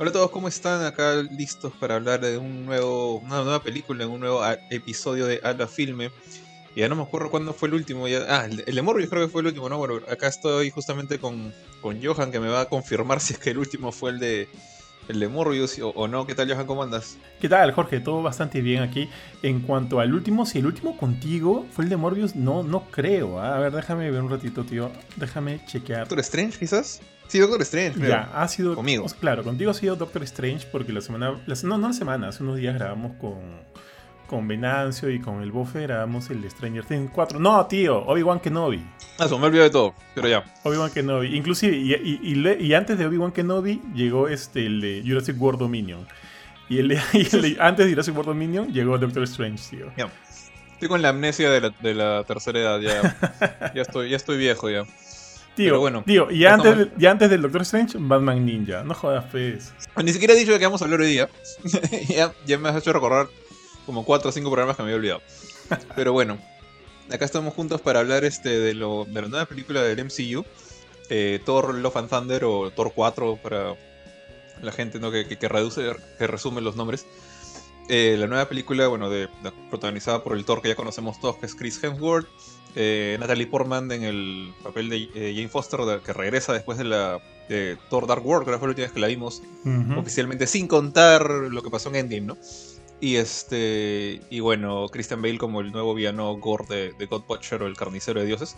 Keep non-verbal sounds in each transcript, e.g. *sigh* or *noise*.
Hola a todos, ¿cómo están? Acá listos para hablar de un nuevo, una nueva película, un nuevo episodio de Ala Filme. ya no me acuerdo cuándo fue el último. Ya, ah, el, de Morbius creo que fue el último, ¿no? Bueno, acá estoy justamente con, con Johan que me va a confirmar *laughs* si es que el último fue el de, el de Morbius o, no. ¿Qué tal, Johan? ¿Cómo andas? ¿Qué tal, Jorge? Todo bastante bien aquí. En cuanto al último, si el último contigo fue el de Morbius, no, no creo. ¿ah? A ver, déjame ver un ratito, tío. Déjame chequear. ¿Doctor Strange, quizás? Sí, Doctor Strange. Ya, ha sido. Conmigo. Claro, contigo ha sido Doctor Strange porque la semana. no, no la semana, hace unos días grabamos con. Con Venancio y con el Bofe grabamos el Stranger Things 4. No, tío, Obi-Wan Kenobi. Ah, eso, me olvidé de todo, pero ya. Obi-Wan Kenobi. Inclusive, y, antes de Obi-Wan Kenobi llegó este, el de Jurassic World Dominion. *laughs* Y el, de, antes de Jurassic World Dominion llegó Doctor Strange, tío. Ya. Estoy con la amnesia de la, de la tercera edad, ya. *laughs* ya, estoy, ya estoy viejo ya. Tío, bueno, tío, y antes, y antes del Doctor Strange, Batman Ninja. No jodas, pues. Ni siquiera he dicho de qué vamos a hablar hoy día. *laughs* ya, ya, me has hecho recordar como 4 o 5 programas que me había olvidado. Pero bueno, acá estamos juntos para hablar este de, lo, de la nueva película del MCU. Eh, Thor Love and Thunder o Thor 4 para la gente ¿no? que, que, reduce, que resume los nombres. Eh, la nueva película, bueno, de, protagonizada por el Thor que ya conocemos todos, que es Chris Hemsworth. Eh, Natalie Portman en el papel de eh, Jane Foster, que regresa después de la Thor Dark World, que fue la última vez que la vimos oficialmente, sin contar lo que pasó en Endgame, ¿no? Y este y bueno, Christian Bale como el nuevo villano gore de, God Butcher o el carnicero de dioses.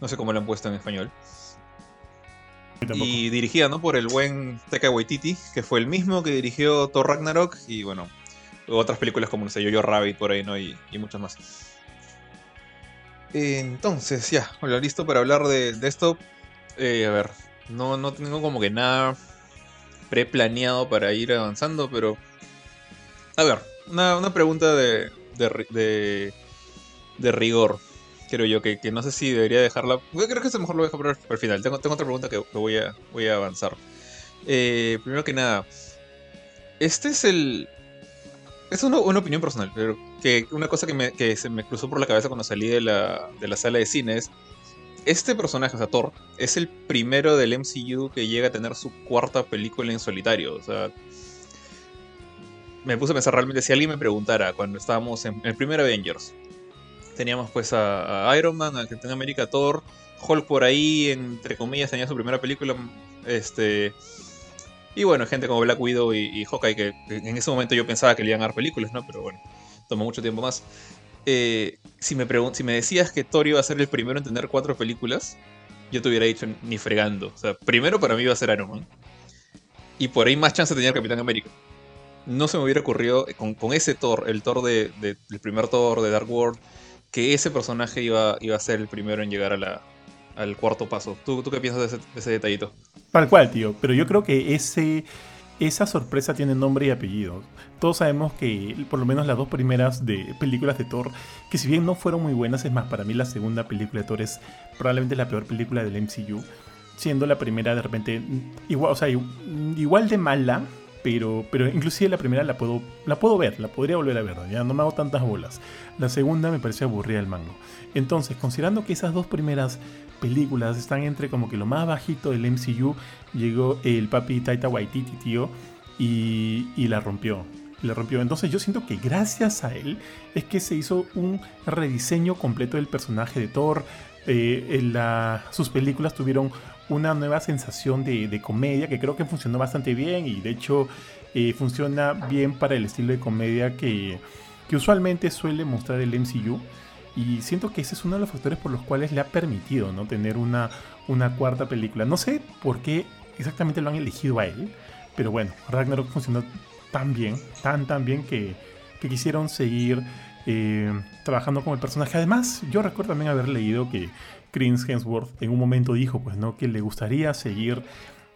No sé cómo lo han puesto en español. Y dirigida ¿no? por el buen Taika Waititi, que fue el mismo que dirigió Thor Ragnarok y bueno, otras películas como no sé, Yo-Yo Rabbit por ahí, ¿no? Y, y muchas más. Entonces, ya, bueno, listo para hablar de, esto. Eh, a ver, no, no tengo como que nada preplaneado para ir avanzando, pero. A ver, una, pregunta de, de, de, rigor. Creo yo que, no sé si debería dejarla. Creo que es mejor lo dejo para, el final. Tengo, tengo otra pregunta que, voy, a, voy a avanzar. Eh, primero que nada, este es el, es una, opinión personal, pero que una cosa que, se me cruzó por la cabeza cuando salí de la, sala de cine es, este personaje, o sea, Thor, es el primero del MCU que llega a tener su cuarta película en solitario. O sea, me puse a pensar realmente, si alguien me preguntara cuando estábamos en, el primer Avengers, teníamos pues a, Iron Man, a Captain America, Thor, Hulk por ahí, entre comillas, tenía su primera película, este... Y bueno, gente como Black Widow y, Hawkeye, que, en ese momento yo pensaba que le iban a dar películas, ¿no? Pero bueno, tomó mucho tiempo más. Eh, si, me si me decías que Thor iba a ser el primero en tener cuatro películas, yo te hubiera dicho ni fregando. O sea, primero para mí iba a ser Iron Man. Y por ahí más chance tenía el Capitán América. No se me hubiera ocurrido con, ese Thor, el Thor de, del primer Thor de Dark World, que ese personaje iba, iba a ser el primero en llegar a la, al cuarto paso. ¿Tú, qué piensas de ese detallito? Tal cual, tío. Pero yo creo que ese, esa sorpresa tiene nombre y apellido. Todos sabemos que por lo menos las dos primeras de películas de Thor, que si bien no fueron muy buenas, es más, para mí la segunda película de Thor es probablemente la peor película del MCU. Siendo la primera de repente igual, o sea, igual de mala, pero, pero inclusive la primera la puedo, la puedo ver, la podría volver a ver, ya no me hago tantas bolas. La segunda me parece aburrida el mango. Entonces, considerando que esas dos primeras películas están entre como que lo más bajito del MCU, llegó el papi Taita Waititi, tío, y, la rompió. La rompió. Entonces yo siento que gracias a él es que se hizo un rediseño completo del personaje de Thor. Eh, la, sus películas tuvieron una nueva sensación de, comedia que creo que funcionó bastante bien y de hecho eh, funciona bien para el estilo de comedia que, usualmente suele mostrar el MCU. Y siento que ese es uno de los factores por los cuales le ha permitido ¿no? tener una, cuarta película. No sé por qué exactamente lo han elegido a él, pero bueno, Ragnarok funcionó tan bien, tan tan bien que, que quisieron seguir eh, trabajando con el personaje. Además, yo recuerdo también haber leído que Chris Hemsworth en un momento dijo pues, ¿no? que le gustaría seguir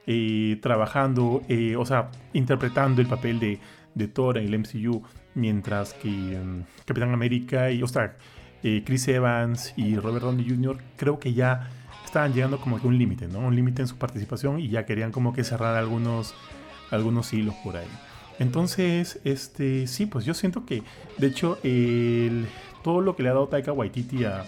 eh, trabajando, eh, o sea, interpretando el papel de, de Thor en el MCU, mientras que um, Capitán América y, o sea, eh, Chris Evans y Robert Downey Jr. creo que ya estaban llegando como que un límite, ¿no? Un límite en su participación y ya querían como que cerrar algunos, algunos hilos por ahí. Entonces, este, sí, pues yo siento que, de hecho, todo lo que le ha dado Taika Waititi a,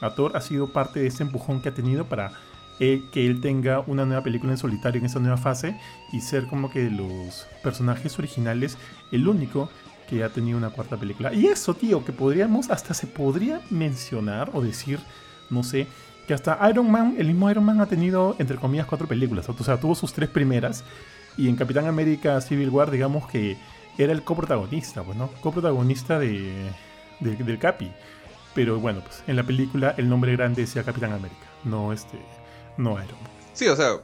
a Thor ha sido parte de ese empujón que ha tenido para que él tenga una nueva película en solitario en esta nueva fase y ser como que de los personajes originales el único que ha tenido una cuarta película. Y eso, tío, que podríamos, hasta se podría mencionar o decir, no sé, que hasta Iron Man, el mismo Iron Man ha tenido, entre comillas, cuatro películas. O sea, tuvo sus tres primeras. Y en Capitán América Civil War, digamos que era el coprotagonista, pues. Coprotagonista de, del Capi. Pero bueno, pues en la película el nombre grande decía Capitán América, no este, no Iron Man. Sí, o sea,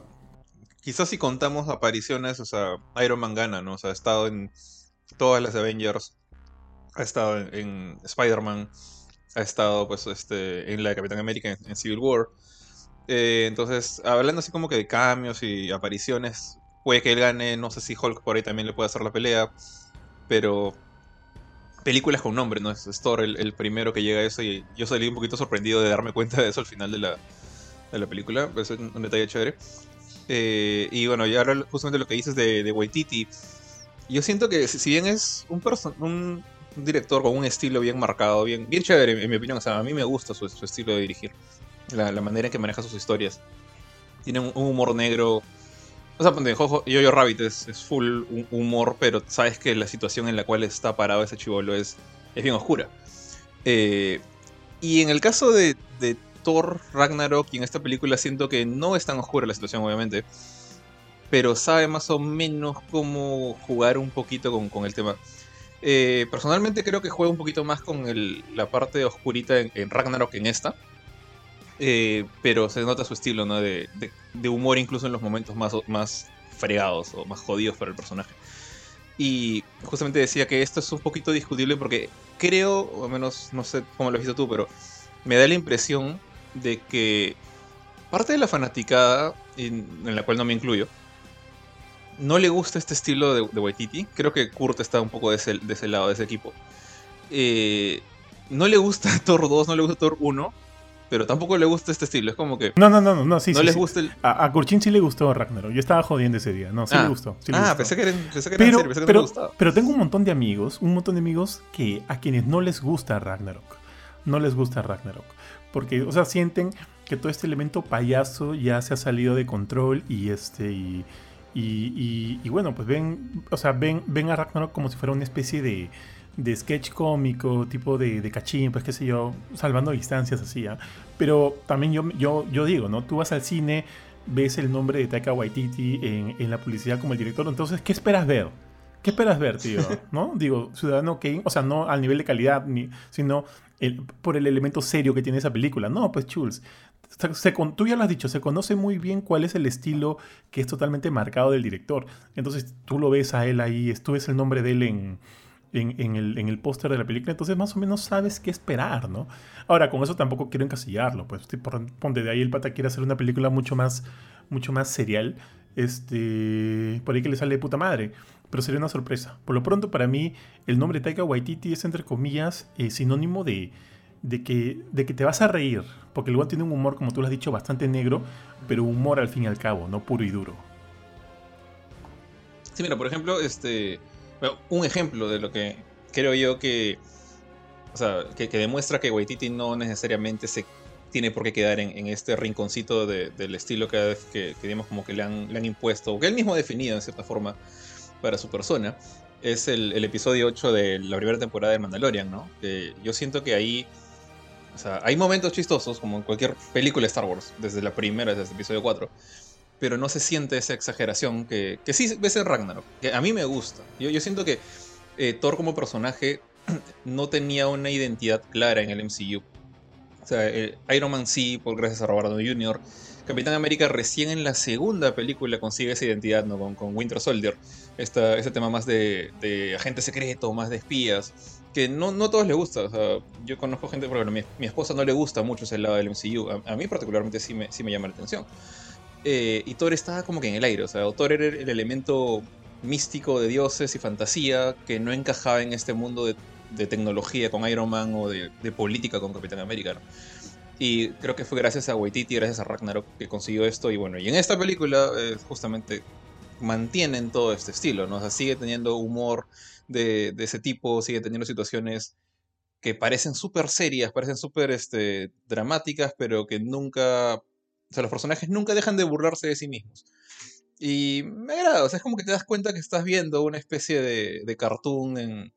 quizás si contamos apariciones, o sea, Iron Man gana, ¿no? O sea, ha estado en todas las Avengers, ha estado en, Spider-Man, ha estado pues este en la de Capitán América en, Civil War. Eh, entonces, hablando así como que de cambios y apariciones, puede que él gane, no sé si Hulk por ahí también le puede hacer la pelea, pero películas con nombre, ¿no? Es Thor el, primero que llega a eso y yo salí un poquito sorprendido de darme cuenta de eso al final de la, de la película, es un, detalle chévere. Eh, y bueno, y ahora justamente lo que dices de, Waititi, yo siento que si bien es un, un director con un estilo bien marcado, bien, bien chévere en mi opinión, o sea, a mí me gusta su, estilo de dirigir, la, manera en que maneja sus historias. Tiene un humor negro o sea, Jojo, Yo-Yo Rabbit es, full humor, pero sabes que la situación en la cual está parado ese chivolo es, es bien oscura. Eh, y en el caso de, Thor Ragnarok y en esta película siento que no es tan oscura la situación, obviamente. Pero sabe más o menos cómo jugar un poquito con, el tema. Eh, personalmente creo que juega un poquito más con la parte oscurita en, en Ragnarok en esta. Eh, pero se nota su estilo, ¿no? De, humor incluso en los momentos más, más fregados o más jodidos para el personaje. Y justamente decía que esto es un poquito discutible porque creo, o al menos no sé cómo lo has visto tú, pero me da la impresión de que parte de la fanaticada, en, la cual no me incluyo, no le gusta este estilo de, Waititi. Creo que Kurt está un poco de ese, de ese lado, de ese equipo. Eh, no le gusta *laughs* Thor 2, no le gusta Thor 1, pero tampoco le gusta este estilo. Es como que. No, no, no, no, sí, no sí, les gusta el. A, a Kurchin sí le gustó Ragnarok. Yo estaba jodiendo ese día. No, sí le ah. gustó. ah, pensé que era, pensé que pero, serio, pensé que pero, no gustaba. Pero tengo un montón de amigos, un montón de amigos que a quienes no les gusta Ragnarok. No les gusta Ragnarok. Porque, o sea, sienten que todo este elemento payaso ya se ha salido de control y este. Y, y, y bueno, pues ven. O sea, ven, ven a Ragnarok como si fuera una especie de de sketch cómico, tipo de, de cachín, pues qué sé yo, salvando distancias así, ¿ah? Pero también yo, yo, yo digo, ¿no? Tú vas al cine, ves el nombre de Taika Waititi en, en la publicidad como el director, entonces, ¿qué esperas ver? ¿Qué esperas ver, tío? *laughs* ¿No? Digo, Ciudadano Kane, o sea, no al nivel de calidad, ni, sino el, por el elemento serio que tiene esa película. No, pues Chuls, se, tú ya lo has dicho, se conoce muy bien cuál es el estilo que es totalmente marcado del director. Entonces tú lo ves a él ahí, tú ves el nombre de él en, en, el, en el póster de la película, entonces más o menos sabes qué esperar, ¿no? Ahora, con eso tampoco quiero encasillarlo, pues ponte de ahí el pata quiere hacer una película mucho más, mucho más serial, este, por ahí que le sale de puta madre, pero sería una sorpresa. Por lo pronto, para mí, el nombre Taika Waititi es, entre comillas, eh, sinónimo de, de, que, de que te vas a reír, porque el tiene un humor, como tú lo has dicho, bastante negro, pero humor al fin y al cabo, no puro y duro. Sí, mira, por ejemplo, este un ejemplo de lo que creo yo que, o sea, que, demuestra que Waititi no necesariamente se tiene por qué quedar en, este rinconcito del estilo que, que, digamos como que le han, le han, impuesto, o que él mismo ha definido en cierta forma para su persona, es el, episodio 8 de la primera temporada de Mandalorian, ¿no? yo siento que ahí, o sea, hay momentos chistosos, como en cualquier película de Star Wars, desde la primera, desde el episodio 4, pero no se siente esa exageración que, que sí ves en Ragnarok, que a mí me gusta. Yo, yo siento que eh, Thor como personaje *clears throat* no tenía una identidad clara en el MCU. O sea, eh, Iron Man sí, por gracias a Robert Downey Jr. Capitán América recién en la segunda película consigue esa identidad, ¿no? Con, con Winter Soldier. Esta, ese tema más de, de, agente secreto, más de espías. Que no, no a todos les gusta. O sea, yo conozco gente, por ejemplo, mi, mi, esposa no le gusta mucho ese lado del MCU. A, a mí particularmente sí me, sí me llama la atención. Eh, y Thor estaba como que en el aire, o sea, Thor era el elemento místico de dioses y fantasía que no encajaba en este mundo de, tecnología con Iron Man o de, política con Capitán América. Y creo que fue gracias a Waititi, gracias a Ragnarok que consiguió esto. Y bueno, y en esta película eh, justamente mantienen todo este estilo, ¿no? O sea, sigue teniendo humor de, ese tipo, sigue teniendo situaciones que parecen súper serias, parecen súper este, dramáticas, pero que nunca, o sea, los personajes nunca dejan de burlarse de sí mismos. Y me agrada, o sea, es como que te das cuenta que estás viendo una especie de, de cartoon en,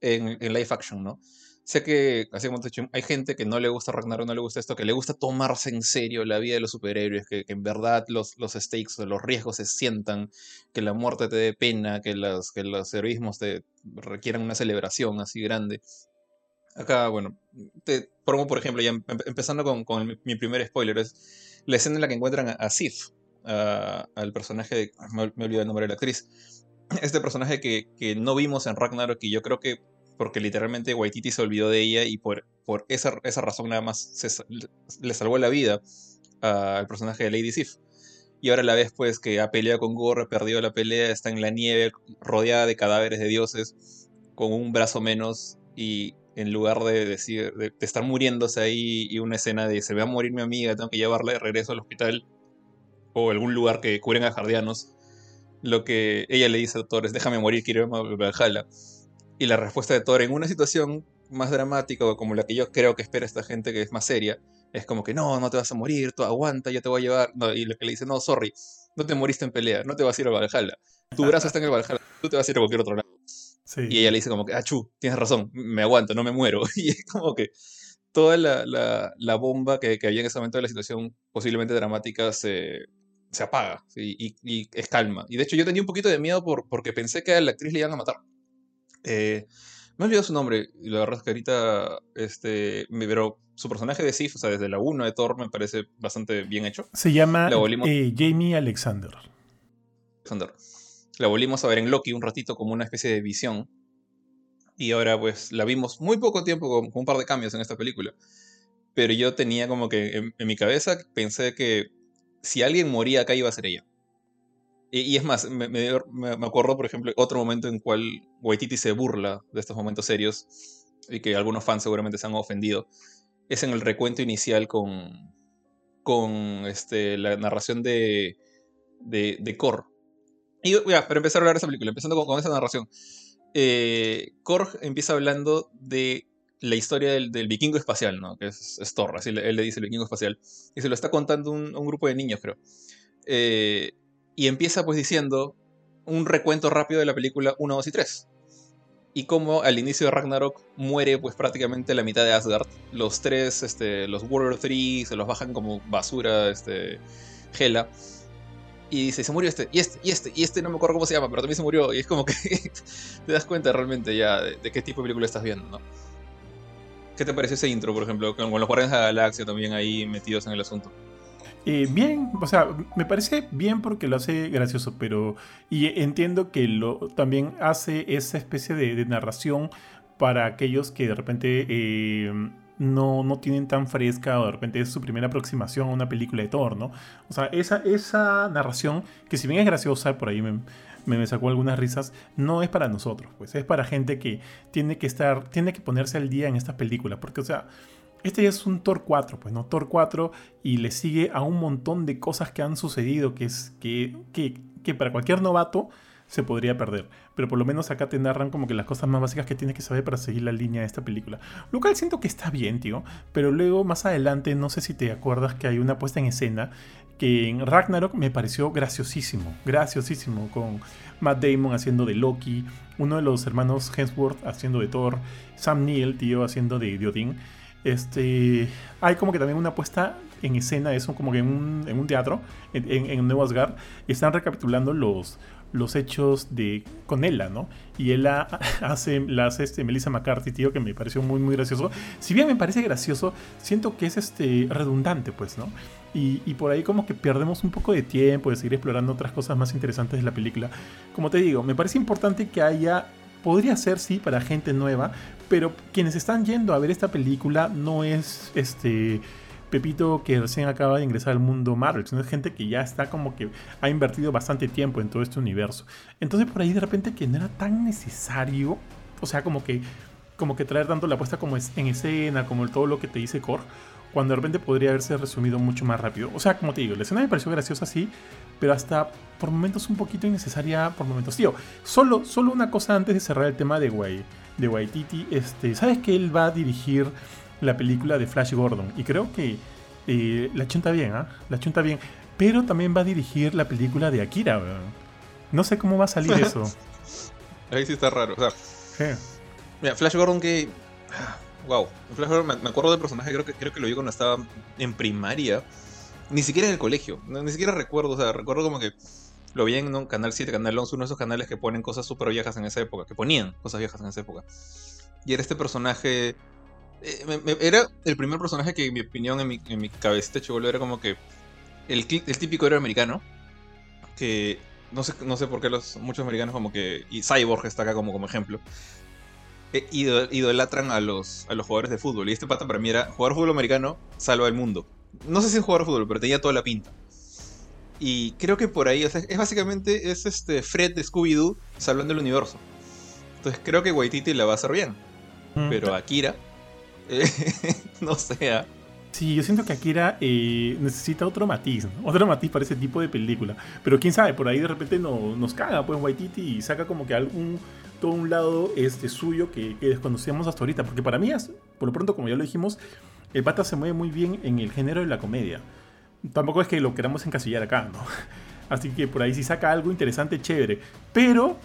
en, live action, ¿no? Sé que, así como te he dicho, hay gente que no le gusta Ragnarok, no le gusta esto, que le gusta tomarse en serio la vida de los superhéroes, que, en verdad los, los stakes, los riesgos se sientan, que la muerte te dé pena, que, las, que los heroísmos te requieran una celebración así grande. Acá, bueno, te pongo por ejemplo, ya empezando con, con, mi primer spoiler, es la escena en la que encuentran a, Sif, al personaje, de, me, olvidé el nombre de la actriz, este personaje que, que no vimos en Ragnarok y yo creo que porque literalmente Waititi se olvidó de ella y por, por esa, esa razón nada más le salvó la vida al personaje de Lady Sif. Y ahora la vez pues que ha peleado con Gore, perdido la pelea, está en la nieve, rodeada de cadáveres de dioses, con un brazo menos y en lugar de decir, de, estar muriéndose ahí y una escena de se va a morir mi amiga, tengo que llevarla de regreso al hospital o algún lugar que curen a jardianos, lo que ella le dice a Thor es déjame morir, quiero irme a Valhalla. Y la respuesta de Thor en una situación más dramática o como la que yo creo que espera esta gente que es más seria, es como que no, no te vas a morir, tú aguanta, yo te voy a llevar. y lo que le dice, no, sorry, no te moriste en pelea, no te vas a ir a Valhalla. Tu brazo *laughs* está en el Valhalla, tú te vas a ir a cualquier otro lado. Y ella le dice como que, ah, chu, tienes razón, me aguanto, no me muero. *laughs* Y es como que toda la, la, la bomba que, que, había en ese momento de la situación posiblemente dramática se, se apaga y, y, es calma. Y de hecho yo tenía un poquito de miedo por, porque pensé que a la actriz le iban a matar. Eh, me he olvidado su nombre, y la verdad es que ahorita, este, pero su personaje de Sif, o sea, desde la 1 de Thor, me parece bastante bien hecho. Se llama eh, Jamie Alexander. Alexander. La volvimos a ver en Loki un ratito como una especie de visión. Y ahora, pues, la vimos muy poco tiempo con, un par de cambios en esta película. Pero yo tenía como que en mi cabeza pensé que si alguien moría acá iba a ser ella. Y, es más, me, me, acuerdo, por ejemplo, otro momento en cual Waititi se burla de estos momentos serios y que algunos fans seguramente se han ofendido. Es en el recuento inicial con, con este, la narración de, de, de Korg. Y ya, para empezar a hablar de esa película, empezando con, esa narración. Eh, Korg empieza hablando de la historia del, del vikingo espacial, ¿no? Que es, es Thor, así él le dice el vikingo espacial. Y se lo está contando un, un grupo de niños, creo. Eh, y empieza pues diciendo un recuento rápido de la película 1, 2 y 3. Y como al inicio de Ragnarok muere pues prácticamente la mitad de Asgard. Los tres, este, los Warrior 3 se los bajan como basura, este, Hela. Y dice, se murió este, y este, y este, y este no me acuerdo cómo se llama, pero también se murió. Y es como que *laughs* te das cuenta realmente ya de, qué tipo de película estás viendo, ¿no? ¿Qué te pareció ese intro, por ejemplo? Con, los Guardianes de la Galaxia también ahí metidos en el asunto. Eh, bien, o sea, me parece bien porque lo hace gracioso, pero. Y entiendo que lo también hace esa especie de, narración para aquellos que de repente eh, no, no, tienen tan fresca o de repente es su primera aproximación a una película de Thor, ¿no? O sea, esa, esa narración, que si bien es graciosa, por ahí me, me, sacó algunas risas, no es para nosotros, pues es para gente que tiene que estar, tiene que ponerse al día en estas películas, porque, o sea este ya es un Thor 4, pues no, Thor 4 y le sigue a un montón de cosas que han sucedido que, es, que, que, para cualquier novato se podría perder. Pero por lo menos acá te narran como que las cosas más básicas que tienes que saber para seguir la línea de esta película. Lo cual siento que está bien, tío. Pero luego más adelante, no sé si te acuerdas que hay una puesta en escena que en Ragnarok me pareció graciosísimo. Graciosísimo. Con Matt Damon haciendo de Loki. Uno de los hermanos Hemsworth haciendo de Thor. Sam Neill, tío, haciendo de Odin. Este, hay como que también una puesta en escena, eso como que en un, teatro, en, en, en Nuevo Asgard, están recapitulando los, los hechos de con ella, ¿no? Y ella *laughs* hace, la hace este Melissa McCarthy, tío, que me pareció muy, muy gracioso. Si bien me parece gracioso, siento que es este redundante, pues, ¿no? Y, y, por ahí como que perdemos un poco de tiempo de seguir explorando otras cosas más interesantes de la película. Como te digo, me parece importante que haya podría ser sí para gente nueva, pero quienes están yendo a ver esta película no es este Pepito que recién acaba de ingresar al mundo Marvel, sino es gente que ya está como que ha invertido bastante tiempo en todo este universo. Entonces por ahí de repente que no era tan necesario, o sea, como que como que traer tanto la apuesta como es en escena, como todo lo que te dice Core, cuando de repente podría haberse resumido mucho más rápido. O sea, como te digo, la escena me pareció graciosa, sí, pero hasta por momentos un poquito innecesaria por momentos. Tío, solo, solo una cosa antes de cerrar el tema de, Guay, de Waititi. Este, ¿Sabes que él va a dirigir la película de Flash Gordon? Y creo que eh, la chunta bien, ¿ah? La chunta bien. Pero también va a dirigir la película de Akira, No sé cómo va a salir eso. *laughs* Ahí sí está raro. O sea, mira, Flash Gordon que wow. me acuerdo del personaje, creo que, creo que lo vi cuando estaba en primaria. Ni siquiera en el colegio. ni siquiera recuerdo, o sea, recuerdo como que lo vi en un Canal 7, Canal 11, uno de esos canales que ponen cosas súper viejas en esa época, que ponían cosas viejas en esa época. Y era este personaje... Eh, era el primer personaje que, en mi opinión, en mi, en mi cabecita chivolo, era como que el, el típico héroe americano, que no sé, no sé por qué los, muchos americanos como que... Y Cyborg está acá como, como ejemplo eh, idolatran a los, a los jugadores de fútbol. Y este pata para mí era jugar fútbol americano salva el mundo. No sé si es jugar fútbol, pero tenía toda la pinta. Y creo que por ahí, es básicamente es este Fred de Scooby-Doo salvando el universo. Entonces creo que Waititi la va a hacer bien. Mm. Pero Akira, *laughs* no sea. Sí, yo siento que Akira eh, necesita otro matiz, otro matiz para ese tipo de película. Pero quién sabe, por ahí de repente no, nos caga pues Waititi y saca como que algún todo un lado este, suyo que, desconocíamos hasta ahorita. Porque para mí, por lo pronto, como ya lo dijimos, el pata se mueve muy bien en el género de la comedia. Tampoco es que lo queramos encasillar acá, ¿no? *laughs* Así que por ahí si saca algo interesante, chévere. Pero,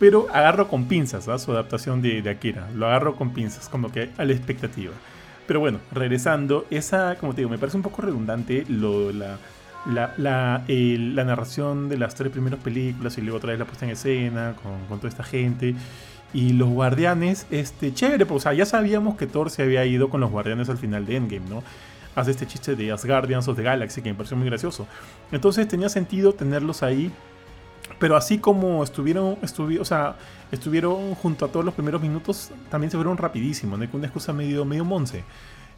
pero agarro con pinzas ¿ah? su adaptación de, de, Akira. Lo agarro con pinzas, como que a la expectativa. Pero bueno, regresando, esa, como te digo, me parece un poco redundante la, la, la, narración de las tres primeras películas y luego otra vez la puesta en escena con, toda esta gente. Y los guardianes, este, chévere, pues, ya sabíamos que Thor se había ido con los guardianes al final de Endgame, ¿no? Hace este chiste de Asgardians of the Galaxy que me pareció muy gracioso. Entonces tenía sentido tenerlos ahí. Pero así como estuvieron, o sea, estuvieron junto a todos los primeros minutos, también se fueron rapidísimo, ¿no? Con una excusa medio, medio monce.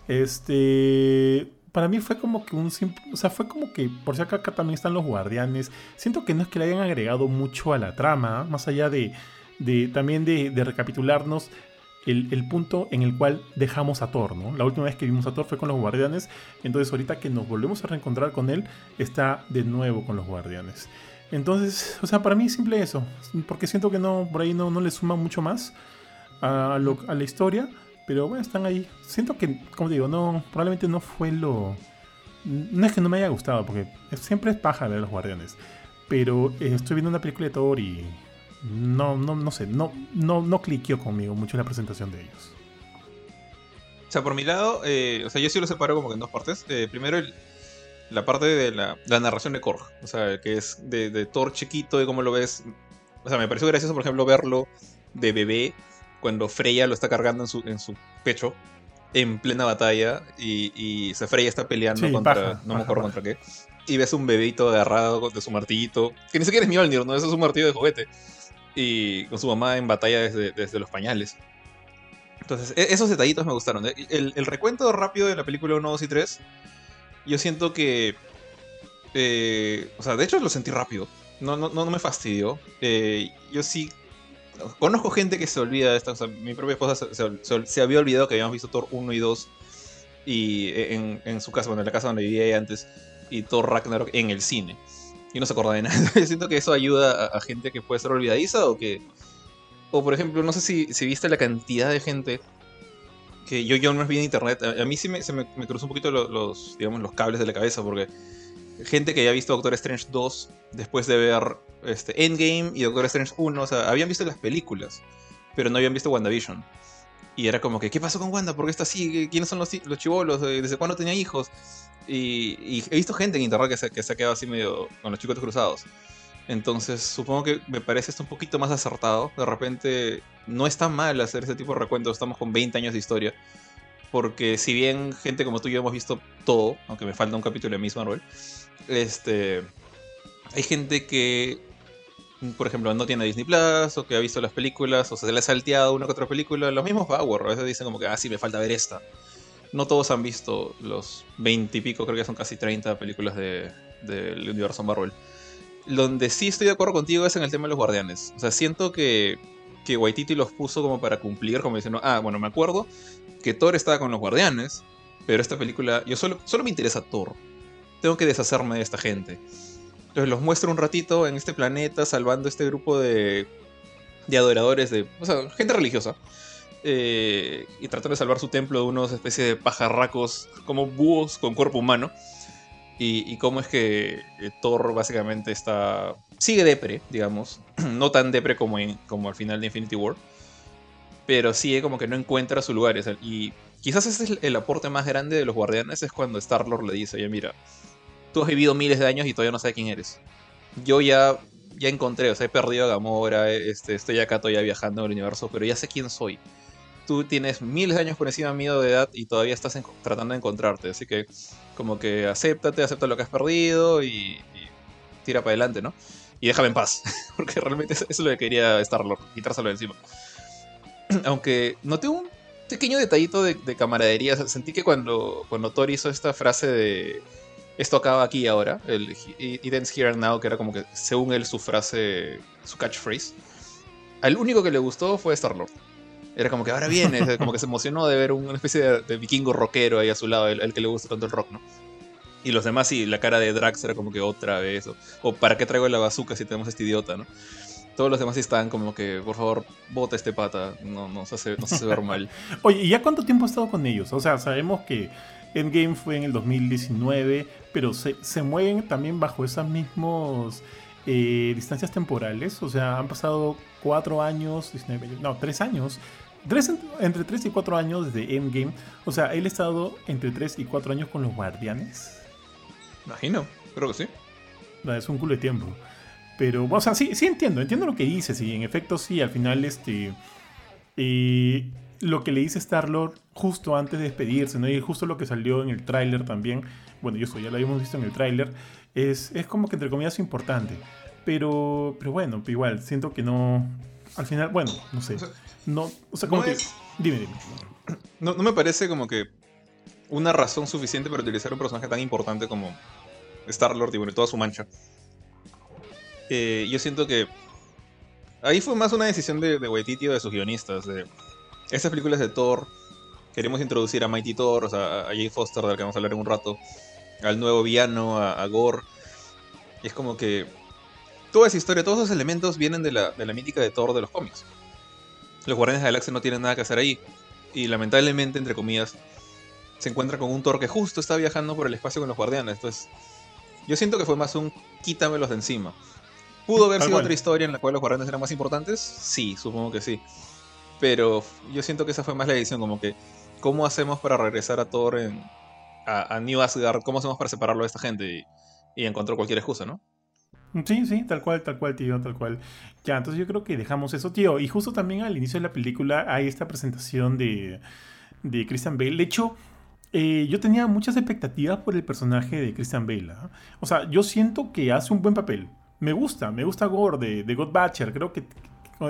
Este para mí fue como que un o sea, fue como que por si acá, acá también están los guardianes. Siento que no es que le hayan agregado mucho a la trama, más allá de, de también de, recapitularnos el, punto en el cual dejamos a Thor, ¿no? La última vez que vimos a Thor fue con los guardianes, entonces ahorita que nos volvemos a reencontrar con él, está de nuevo con los guardianes. Entonces, o sea, para mí simple eso, porque siento que no, por ahí no, no le suma mucho más a, lo, a la historia. Pero bueno, están ahí. Siento que, como digo, no, probablemente no fue lo. No es que no me haya gustado, porque siempre es paja ver los guardianes. Pero eh, estoy viendo una película de Thor y no, no, no sé, no, no, no cliqueó conmigo mucho la presentación de ellos. O sea, por mi lado, eh, o sea, yo sí lo separo como que en dos partes. Eh, primero, la parte de la, narración de Korg. O sea, que es de, de Thor chiquito y cómo lo ves. O sea, me pareció gracioso, por ejemplo, verlo de bebé cuando Freya lo está cargando en su, en su pecho en plena batalla y, y se Freya está peleando contra, no me acuerdo contra qué, y ves un bebito agarrado de su martillito, que ni siquiera es Mjolnir, ¿no? Eso es un martillo de juguete, y con su mamá en batalla desde, desde los pañales. Entonces, e, esos detallitos me gustaron. El, el, recuento rápido de la película 1, 2 y 3, yo siento que... Eh, o sea, de hecho lo sentí rápido. No, no, no me fastidió. Eh, yo sí Conozco gente que se olvida de esto. mi propia esposa se, había olvidado que habíamos visto Thor 1 y 2. Y e, en, su casa, bueno, en la casa donde vivía antes. Y Thor Ragnarok en el cine. Y no se acuerda de nada. *laughs* Siento que eso ayuda a, gente que puede ser olvidadiza o que. O por ejemplo, no sé si, si viste la cantidad de gente que yo, yo no vi en internet. A, mí sí me, se me, cruzó un poquito los, digamos, los cables de la cabeza porque gente que ya ha visto Doctor Strange 2 después de ver este, Endgame y Doctor Strange 1, o sea, habían visto las películas, pero no habían visto WandaVision. Y era como que, ¿qué pasó con Wanda? ¿Por qué está así? ¿Quiénes son los, los chivolos? ¿Desde cuándo tenía hijos? Y, he visto gente en internet que se, que se ha quedado así medio con los chicos cruzados. Entonces, supongo que me parece esto un poquito más acertado. De repente, no está mal hacer ese tipo de recuentos. Estamos con 20 años de historia. Porque si bien gente como tú y yo hemos visto todo, aunque me falta un capítulo de Miss Marvel, este, hay gente que, por ejemplo, no tiene Disney Plus o que ha visto las películas o se le ha salteado una que otra película. Los mismos Power, a veces dicen como que, ah, sí, me falta ver esta. No todos han visto los 20 y pico, creo que son casi 30 películas del de, universo Marvel. Donde sí estoy de acuerdo contigo es en el tema de los guardianes. O sea, siento que, que Waititi los puso como para cumplir, como diciendo, ah, bueno, me acuerdo que Thor estaba con los guardianes, Pero esta película, yo solo, solo me interesa Thor. Tengo que deshacerme de esta gente. Entonces los muestro un ratito en este planeta, salvando este grupo de, de adoradores, de, o sea, gente religiosa. Eh, y tratando de salvar su templo de unos especie de pajarracos como búhos con cuerpo humano. Y, cómo es que eh, Thor básicamente está. sigue depre, digamos. *clears throat* no tan depre como, en- como al final de Infinity War. Pero sigue como que no encuentra su lugar. Y quizás ese es el, aporte más grande de los guardianes. Es cuando Star-Lord le dice: Oye, mira, tú has vivido miles de años y todavía no sabes quién eres. Yo ya, ya encontré, o sea, he perdido a Gamora, eh, este, estoy acá todavía viajando en el universo, pero ya sé quién soy. Tú tienes miles de años por encima mío de edad y todavía estás en- tratando de encontrarte. Así que, como que acéptate, acepta lo que has perdido y, y tira para adelante, ¿no? Y déjame en paz, *laughs* porque realmente eso es lo que quería Star-Lord, quitárselo de encima. *clears throat* Aunque noté un pequeño detallito de, de camaradería. Sentí que cuando, cuando Thor hizo esta frase de esto acaba aquí ahora, el It ends here and now, que era como que según él su frase, su catchphrase, al único que le gustó fue Star-Lord. Era como que ahora viene, como que se emocionó de ver una especie de, de vikingo rockero ahí a su lado, el, el que le gusta tanto el rock, ¿no? Y los demás, sí, la cara de Drax era como que otra vez, o, o ¿para qué traigo la bazooka si tenemos este idiota, ¿no? Todos los demás sí estaban como que, por favor, bota este pata, no, no se hace, no se hace ver *laughs* mal. Oye, ¿y ya cuánto tiempo ha estado con ellos? O sea, sabemos que Endgame fue en el 2019, pero se, se mueven también bajo esas mismas eh, distancias temporales. O sea, han pasado cuatro años, 19, no, tres años. Tres, en- entre 3 y 4 años de Endgame. O sea, él ha estado entre 3 y 4 años con los guardianes. Imagino, creo que sí. No, Es un culo de tiempo. Pero, o sea, sí, sí entiendo, entiendo lo que dices. Y en efecto, sí, al final, este. eh, lo que le dice Star-Lord justo antes de despedirse, ¿no? Y justo lo que salió en el tráiler también. Bueno, y eso ya lo habíamos visto en el tráiler. Es, es como que entre comillas importante. Pero, pero bueno, igual, siento que no. Al final, bueno, no sé. O sea, No, o sea, como no que. es- Dime, dime. No, no me parece como que una razón suficiente para utilizar un personaje tan importante como Star-Lord y bueno, toda su mancha. Eh, yo siento que ahí fue más una decisión de, de Waititi o de sus guionistas. De estas películas de Thor, queremos introducir a Mighty Thor, o sea, a Jay Foster, del que vamos a hablar en un rato, al nuevo villano, a, a Gore. Y es como que toda esa historia, todos esos elementos vienen de la, de la mítica de Thor de los cómics. Los Guardianes de la Galaxia no tienen nada que hacer ahí. Y lamentablemente, entre comillas, se encuentra con un Thor que justo está viajando por el espacio con los Guardianes. Entonces, yo siento que fue más un quítamelos de encima. ¿Pudo haber Tal sido cual. otra historia en la cual los Guardianes eran más importantes? Sí, supongo que sí. Pero yo siento que esa fue más la edición, como que, ¿cómo hacemos para regresar a Thor en, a, a New Asgard? ¿Cómo hacemos para separarlo de esta gente? Y, y encontró cualquier excusa, ¿no? Sí, sí, tal cual, tal cual, tío, tal cual. Ya, entonces yo creo que dejamos eso, tío. Y justo también al inicio de la película hay esta presentación de, de Christian Bale. De hecho, eh, yo tenía muchas expectativas por el personaje de Christian Bale. ¿ah? O sea, yo siento que hace un buen papel. Me gusta, me gusta Gore de, de. Creo que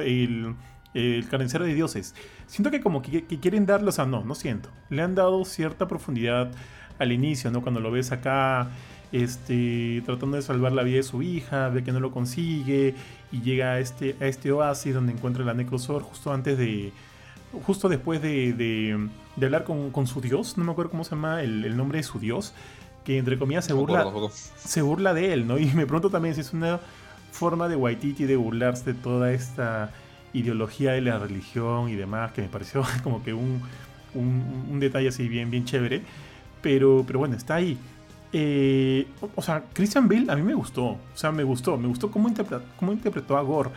el, el carnicero de dioses. Siento que como que, que quieren darle, o sea, no, no siento. Le han dado cierta profundidad al inicio, ¿no? Cuando lo ves acá, este, tratando de salvar la vida de su hija, ve que no lo consigue y llega a este, a este oasis donde encuentra la Necrosor justo antes de, justo después de, de, de hablar con, con su dios, no me acuerdo cómo se llama el, el nombre de su dios, que entre comillas se No burla, se burla de él, ¿no? Y me pregunto también si es una forma de Waititi de burlarse de toda esta ideología de la religión y demás, que me pareció *laughs* como que un, un, un detalle así bien, bien chévere. Pero, pero bueno, está ahí. Eh, o, sea, Christian Bale a mí me gustó. O sea, me gustó. Me gustó cómo, cómo interpretó a Gore.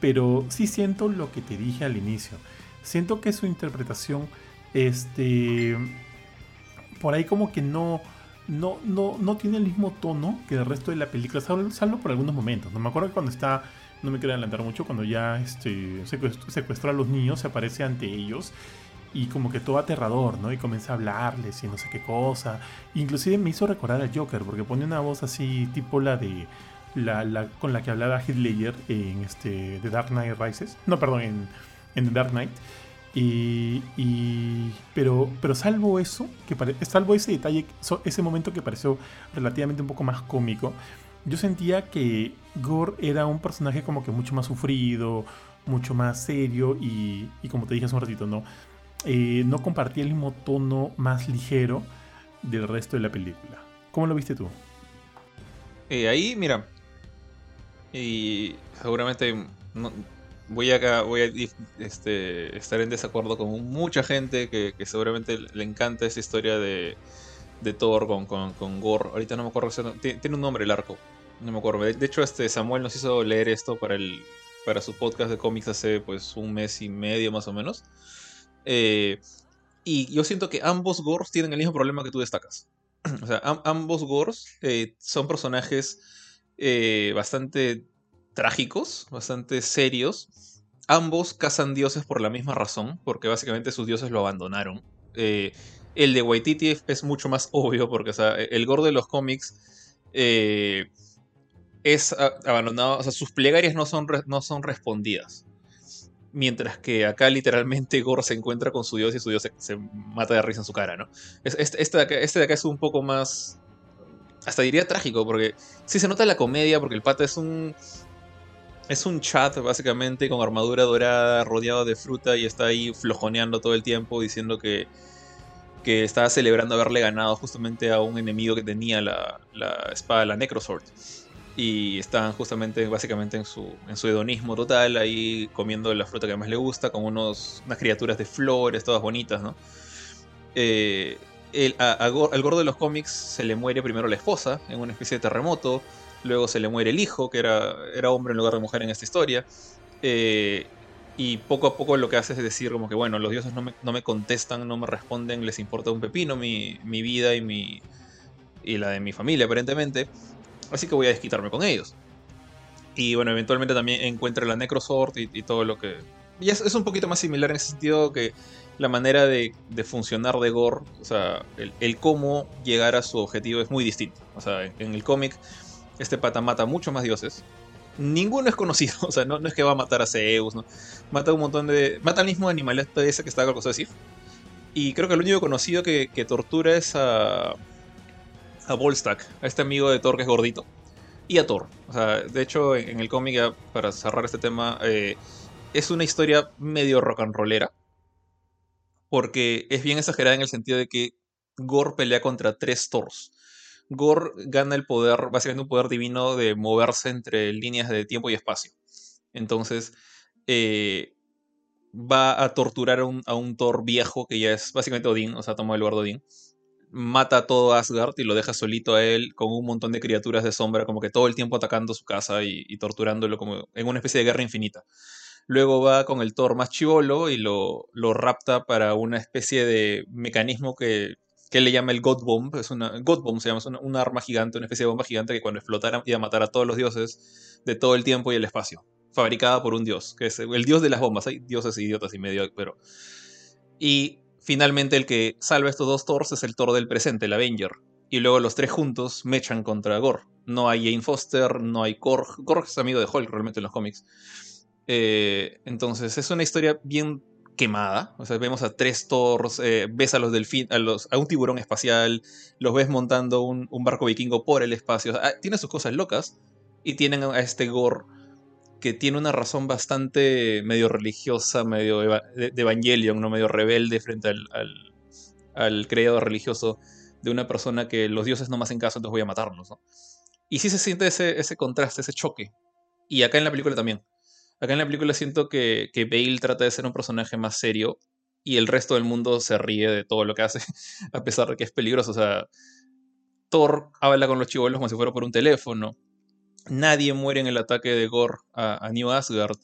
Pero sí siento lo que te dije al inicio. Siento que su interpretación, este, por ahí como que no, no, no, no tiene el mismo tono que el resto de la película, salvo, por algunos momentos. No me acuerdo que cuando está, no me quiero adelantar mucho, cuando ya este, secuestró a los niños, se aparece ante ellos y como que todo aterrador, ¿no? Y comienza a hablarles y no sé qué cosa. Inclusive me hizo recordar al Joker, porque pone una voz así, tipo la de. La, con la que hablaba Heath Ledger en este, The Dark Knight Rises. No, perdón, en, en The Dark Knight. Y, y- pero, pero salvo eso, que salvo ese detalle, ese momento que pareció relativamente un poco más cómico, yo sentía que Gore era un personaje como que mucho más sufrido, mucho más serio y, y como te dije hace un ratito, ¿no? Eh, no compartía el mismo tono más ligero del resto de la película. ¿Cómo lo viste tú? Eh, ahí, mira, y seguramente voy a, voy a este, estar en desacuerdo con mucha gente que, seguramente le encanta esa historia de, Thor con, con, Gore. Ahorita no me acuerdo, tiene un nombre el arco. No me acuerdo. De hecho, este Samuel nos hizo leer esto para el para su podcast de cómics hace pues un mes y medio más o menos. Eh, y yo siento que ambos Gors tienen el mismo problema que tú destacas. *clears throat* o sea, ambos Gors eh, son personajes eh, bastante trágicos, bastante serios. Ambos cazan dioses por la misma razón, porque básicamente sus dioses lo abandonaron. el de Waititi es mucho más *laughs* obvio, porque el Gore de los cómics es abandonado, o sea, sus plegarias no son, no son respondidas. Mientras que acá literalmente Gore se encuentra con su dios y su dios se, mata de risa en su cara, ¿no? Este, este, de acá, este, de acá, es un poco más... Hasta diría trágico, porque sí se nota la comedia, porque el pata es un... Es un chat, básicamente, con armadura dorada, rodeado de fruta, y está ahí flojoneando todo el tiempo, diciendo que, que estaba celebrando haberle ganado justamente a un enemigo que tenía la, la espada, la Necrosword y están justamente, básicamente en su, en su hedonismo total, ahí comiendo la fruta que más le gusta, con unos, unas criaturas de flores, todas bonitas, ¿no? Eh, el, al gordo de los cómics se le muere primero la esposa en una especie de terremoto, luego se le muere el hijo, que era, era hombre en lugar de mujer en esta historia, eh, y poco a poco lo que hace es decir como que, bueno, los dioses no me, no me contestan, no me responden, les importa un pepino mi, mi vida y, mi, y la de mi familia aparentemente. Así que voy a desquitarme con ellos. Y bueno, eventualmente también encuentra la Necrosword y, todo lo que... Y es, un poquito más similar en ese sentido que la manera de, funcionar de Gore, o sea, el, cómo llegar a su objetivo es muy distinto. O sea, en, el cómic, este pata mata muchos más dioses. Ninguno es conocido, *laughs* o sea, no, es que va a matar a Zeus, ¿no? Mata un montón de... Mata al mismo animal ese que está con de decir. Y creo que el único conocido que, que tortura es a a Volstack, a este amigo de Thor que es gordito, y a Thor. O sea, de hecho, en, el cómic, para cerrar este tema, eh, es una historia medio rock and rollera. Porque es bien exagerada en el sentido de que Gore pelea contra tres Thors. Gore gana el poder, básicamente un poder divino de moverse entre líneas de tiempo y espacio. Entonces, eh, va a torturar a un, Thor viejo que ya es básicamente Odín, o sea, toma el lugar de Odín mata a todo Asgard y lo deja solito a él con un montón de criaturas de sombra, como que todo el tiempo atacando su casa y, torturándolo como en una especie de guerra infinita. Luego va con el Thor más chivolo y lo, lo rapta para una especie de mecanismo que, que le llama el God Bomb. Es una, God Bomb se llama, es una, arma gigante, una especie de bomba gigante que cuando explotara iba a matar a todos los dioses de todo el tiempo y el espacio. Fabricada por un dios, que es el dios de las bombas. Hay dioses idiotas y medio, pero... Y Finalmente el que salva estos dos Thors es el Thor del presente, el Avenger. Y luego los tres juntos mechan contra Gore. No hay Jane Foster, no hay Korg. Korg es amigo de Hulk realmente en los cómics. Eh, entonces es una historia bien quemada. O sea, vemos a tres Thors, eh, ves a los delfines, a, a un tiburón espacial, los ves montando un, barco vikingo por el espacio. tiene sus cosas locas. Y tienen a este Gore que tiene una razón bastante medio religiosa, medio de, Evangelion, ¿no? medio rebelde frente al, al, religioso de una persona que los dioses no me hacen caso, entonces voy a matarlos. ¿no? Y sí se siente ese, ese contraste, ese choque. Y acá en la película también. Acá en la película siento que, que Bale trata de ser un personaje más serio y el resto del mundo se ríe de todo lo que hace, *laughs* a pesar de que es peligroso. O sea, Thor habla con los chivolos como si fuera por un teléfono. Nadie muere en el ataque de Gore a, New Asgard.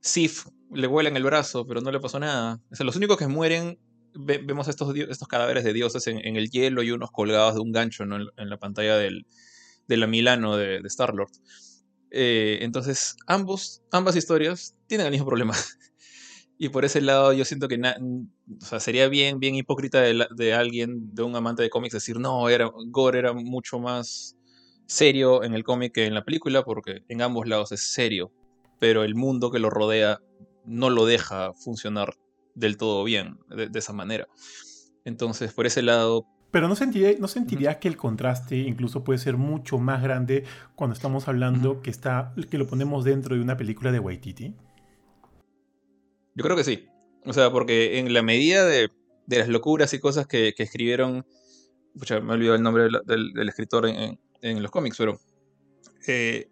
Sif le vuela en el brazo, pero no le pasó nada. O los únicos que mueren, vemos estos, estos cadáveres de dioses en, el hielo y unos colgados de un gancho en, la pantalla del, de la Milano de, Star-Lord. Eh, entonces, ambas historias tienen el mismo problema. *laughs* y por ese lado yo siento que sería bien, bien hipócrita de, de, alguien, de un amante de cómics, decir, no, era, Gore era mucho más serio en el cómic que en la película, porque en ambos lados es serio, pero el mundo que lo rodea no lo deja funcionar del todo bien de, esa manera. Entonces, por ese lado... Pero no, sentiría, ¿no sentirías que el contraste incluso puede ser mucho más grande cuando estamos hablando que, está, que lo ponemos dentro de una película de Waititi? Yo creo que sí. O sea, porque en la medida de, las locuras y cosas que, que escribieron Pucha, me he olvidado el nombre del, escritor en, los cómics, pero. Eh,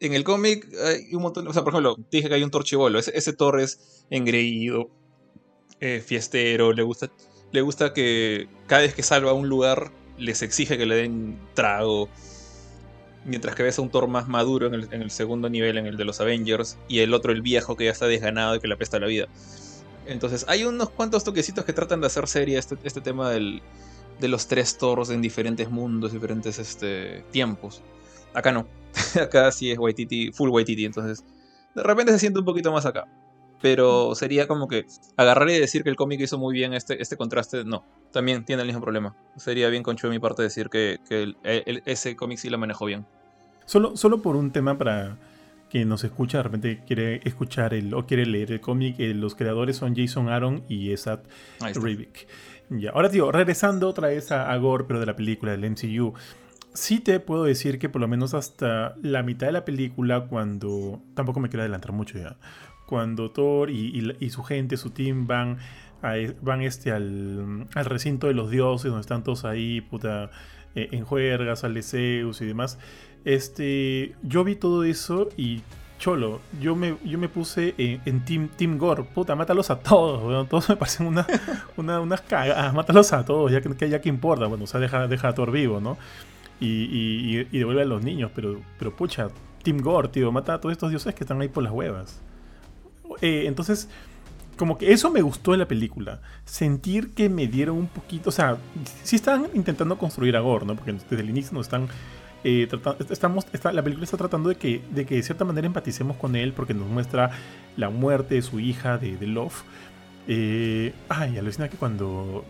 en el cómic hay un montón. O sea, por ejemplo, dije que hay un torchibolo. Ese, ese Thor es engreído, eh, fiestero, le gusta, le gusta que cada vez que salva un lugar les exige que le den trago. Mientras que ves a un Thor más maduro en el, segundo nivel, en el de los Avengers, y el otro, el viejo, que ya está desganado y que le apesta la vida. Entonces, hay unos cuantos toquecitos que tratan de hacer seria este, este tema del, de los tres Thors en diferentes mundos, diferentes este, tiempos. Acá no. *laughs* acá sí es Waititi, full Waititi, entonces de repente se siente un poquito más acá. Pero sería como que agarrar y decir que el cómic hizo muy bien este, este contraste, no. También tiene el mismo problema. Sería bien concho de mi parte decir que, ese cómic sí lo manejó bien. Solo, solo por un tema para que nos escucha, de repente quiere escuchar el, o quiere leer el cómic, eh, los creadores son Jason Aaron y Esat Rivik. Ya, ahora tío, regresando otra vez a, a Gore, pero de la película del MCU sí te puedo decir que por lo menos hasta la mitad de la película, cuando. Tampoco me quiero adelantar mucho ya. Cuando Thor y, su gente, su team van, e, van este al, recinto de los dioses, donde están todos ahí, puta, eh, en juergas, al Zeus y demás. Este, yo vi todo eso y cholo, yo me, yo me puse en, Team, team Gore, puta, mátalos a todos, todos me parecen *laughs* una, unas cagadas, mátalos a todos, ya que, ya que importa, bueno, o sea, deja, deja a Thor vivo, ¿no? y, devuelve a los niños, pero, pero pucha, Tim Gore, tío, mata a todos estos dioses que están ahí por las huevas. Eh, entonces, como que eso me gustó de la película. Sentir que me dieron un poquito. O sea, sí están intentando construir a Gore, ¿no? Porque desde el inicio nos están. Eh, estamos, la película está tratando de que, de que de cierta manera empaticemos con él porque nos muestra la muerte de su hija, de, de Love. Eh, ay, alucina que cuando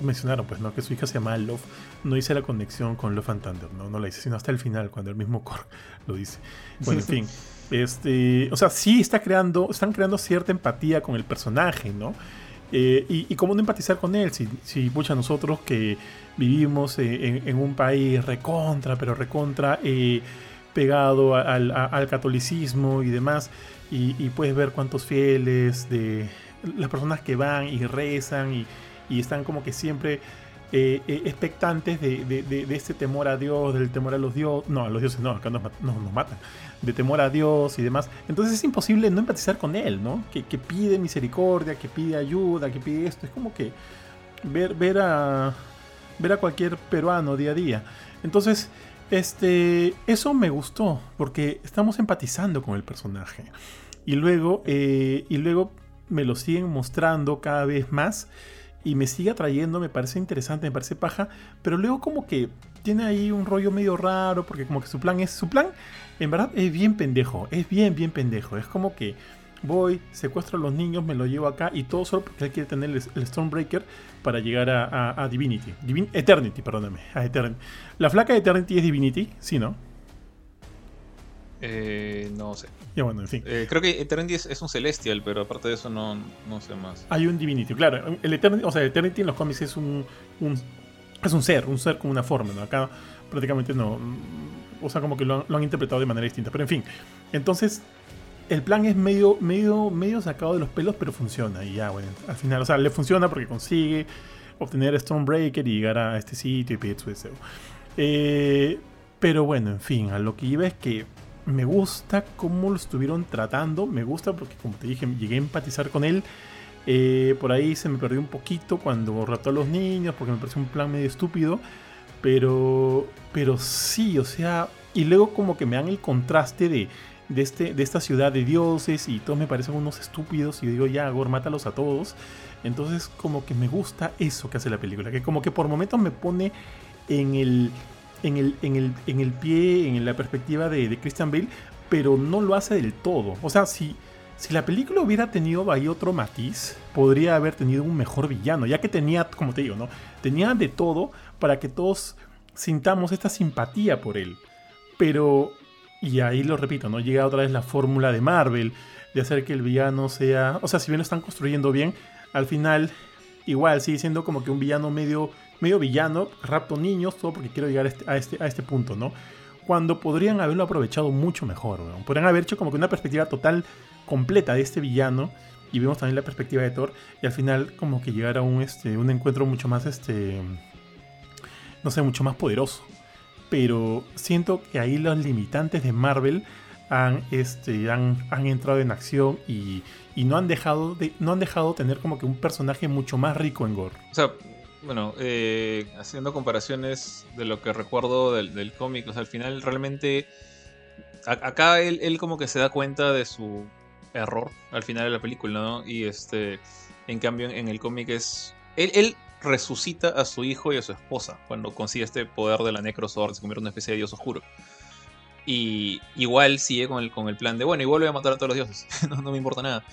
mencionaron, pues, ¿no? Que su hija se llama Love. No hice la conexión con Love and Thunder, ¿no? No la hice, sino hasta el final, cuando el mismo Korg *laughs* lo dice. Bueno, en *laughs* fin. Este, o sea, sí está creando, están creando cierta empatía con el personaje, ¿no? Eh, y, cómo no empatizar con él, si, si pucha, nosotros que vivimos eh, en, un país recontra, pero recontra eh, pegado al, catolicismo y demás, y, y, puedes ver cuántos fieles de las personas que van y rezan y, y están como que siempre eh, eh, expectantes de, de, este temor a Dios, del temor a los dioses, no, a los dioses no, acá nos, nos, matan, de temor a Dios y demás. Entonces es imposible no empatizar con él, ¿no? Que, pide misericordia, que pide ayuda, que pide esto. Es como que ver, ver, a, ver a cualquier peruano día a día. Entonces, este, eso me gustó, porque estamos empatizando con el personaje. Y luego, eh, y luego me lo siguen mostrando cada vez más y me sigue atrayendo, me parece interesante, me parece paja, pero luego como que tiene ahí un rollo medio raro, porque como que su plan es, su plan en verdad es bien pendejo, es bien, bien pendejo, es como que voy, secuestro a los niños, me lo llevo acá y todo solo porque él quiere tener el, Stormbreaker para llegar a, Divinity, Eternity, perdóname, a Eternity. La flaca de Eternity es Divinity, ¿sí, no? Eh, no sé. Ya bueno, en fin. Eh, creo que Eternity es, un Celestial, pero aparte de eso no, no sé más. Hay un Divinity, claro. El Eternity, o sea, Eternity en los cómics es un, es un ser, un ser con una forma, ¿no? Acá prácticamente no. O sea, como que lo han, interpretado de manera distinta. Pero en fin. Entonces, el plan es medio, medio, medio sacado de los pelos, pero funciona. Y ya, bueno, al final, o sea, le funciona porque consigue obtener Stormbreaker y llegar a este sitio y pedir su deseo. Eh, pero bueno, en fin, a lo que iba es que me gusta cómo lo estuvieron tratando. Me gusta porque, como te dije, llegué a empatizar con él. Eh, por ahí se me perdió un poquito cuando rató a los niños, porque me pareció un plan medio estúpido. Pero, pero sí, o sea, y luego como que me dan el contraste de, de, este, de esta ciudad de dioses y todos me parecen unos estúpidos y yo digo, ya, Gor, mátalos a todos. Entonces como que me gusta eso que hace la película, que como que por momentos me pone en el, en el, en el, en el pie, en la perspectiva de, Christian Bale, pero no lo hace del todo. O sea, si, si la película hubiera tenido ahí otro matiz, podría haber tenido un mejor villano, ya que tenía, como te digo, ¿no? Tenía de todo para que todos sintamos esta simpatía por él. Pero, y ahí lo repito, ¿no? Llega otra vez la fórmula de Marvel, de hacer que el villano sea, o sea, si bien lo están construyendo bien, al final igual sigue siendo como que un villano medio medio villano, rapto niños, todo porque quiero llegar a este, a este, este punto, ¿no? Cuando podrían haberlo aprovechado mucho mejor, ¿no? Podrían haber hecho como que una perspectiva total completa de este villano y vemos también la perspectiva de Thor y al final como que llegar a un, este, un encuentro mucho más este no sé, mucho más poderoso. Pero siento que ahí los limitantes de Marvel han, este, han, han entrado en acción y, y, no, han dejado de, no han dejado tener como que un personaje mucho más rico en gore. O sea, bueno, eh, haciendo comparaciones de lo que recuerdo del, del cómic, o sea, al final realmente acá él, él, como que se da cuenta de su error al final de la película, ¿no? Y este, en cambio en el cómic es, él, él resucita a su hijo y a su esposa cuando consigue este poder de la Necrosword, se convierte en una especie de dios oscuro. Y igual sigue con el, con el plan de, bueno, igual voy a matar a todos los dioses, *laughs* no, no me importa nada.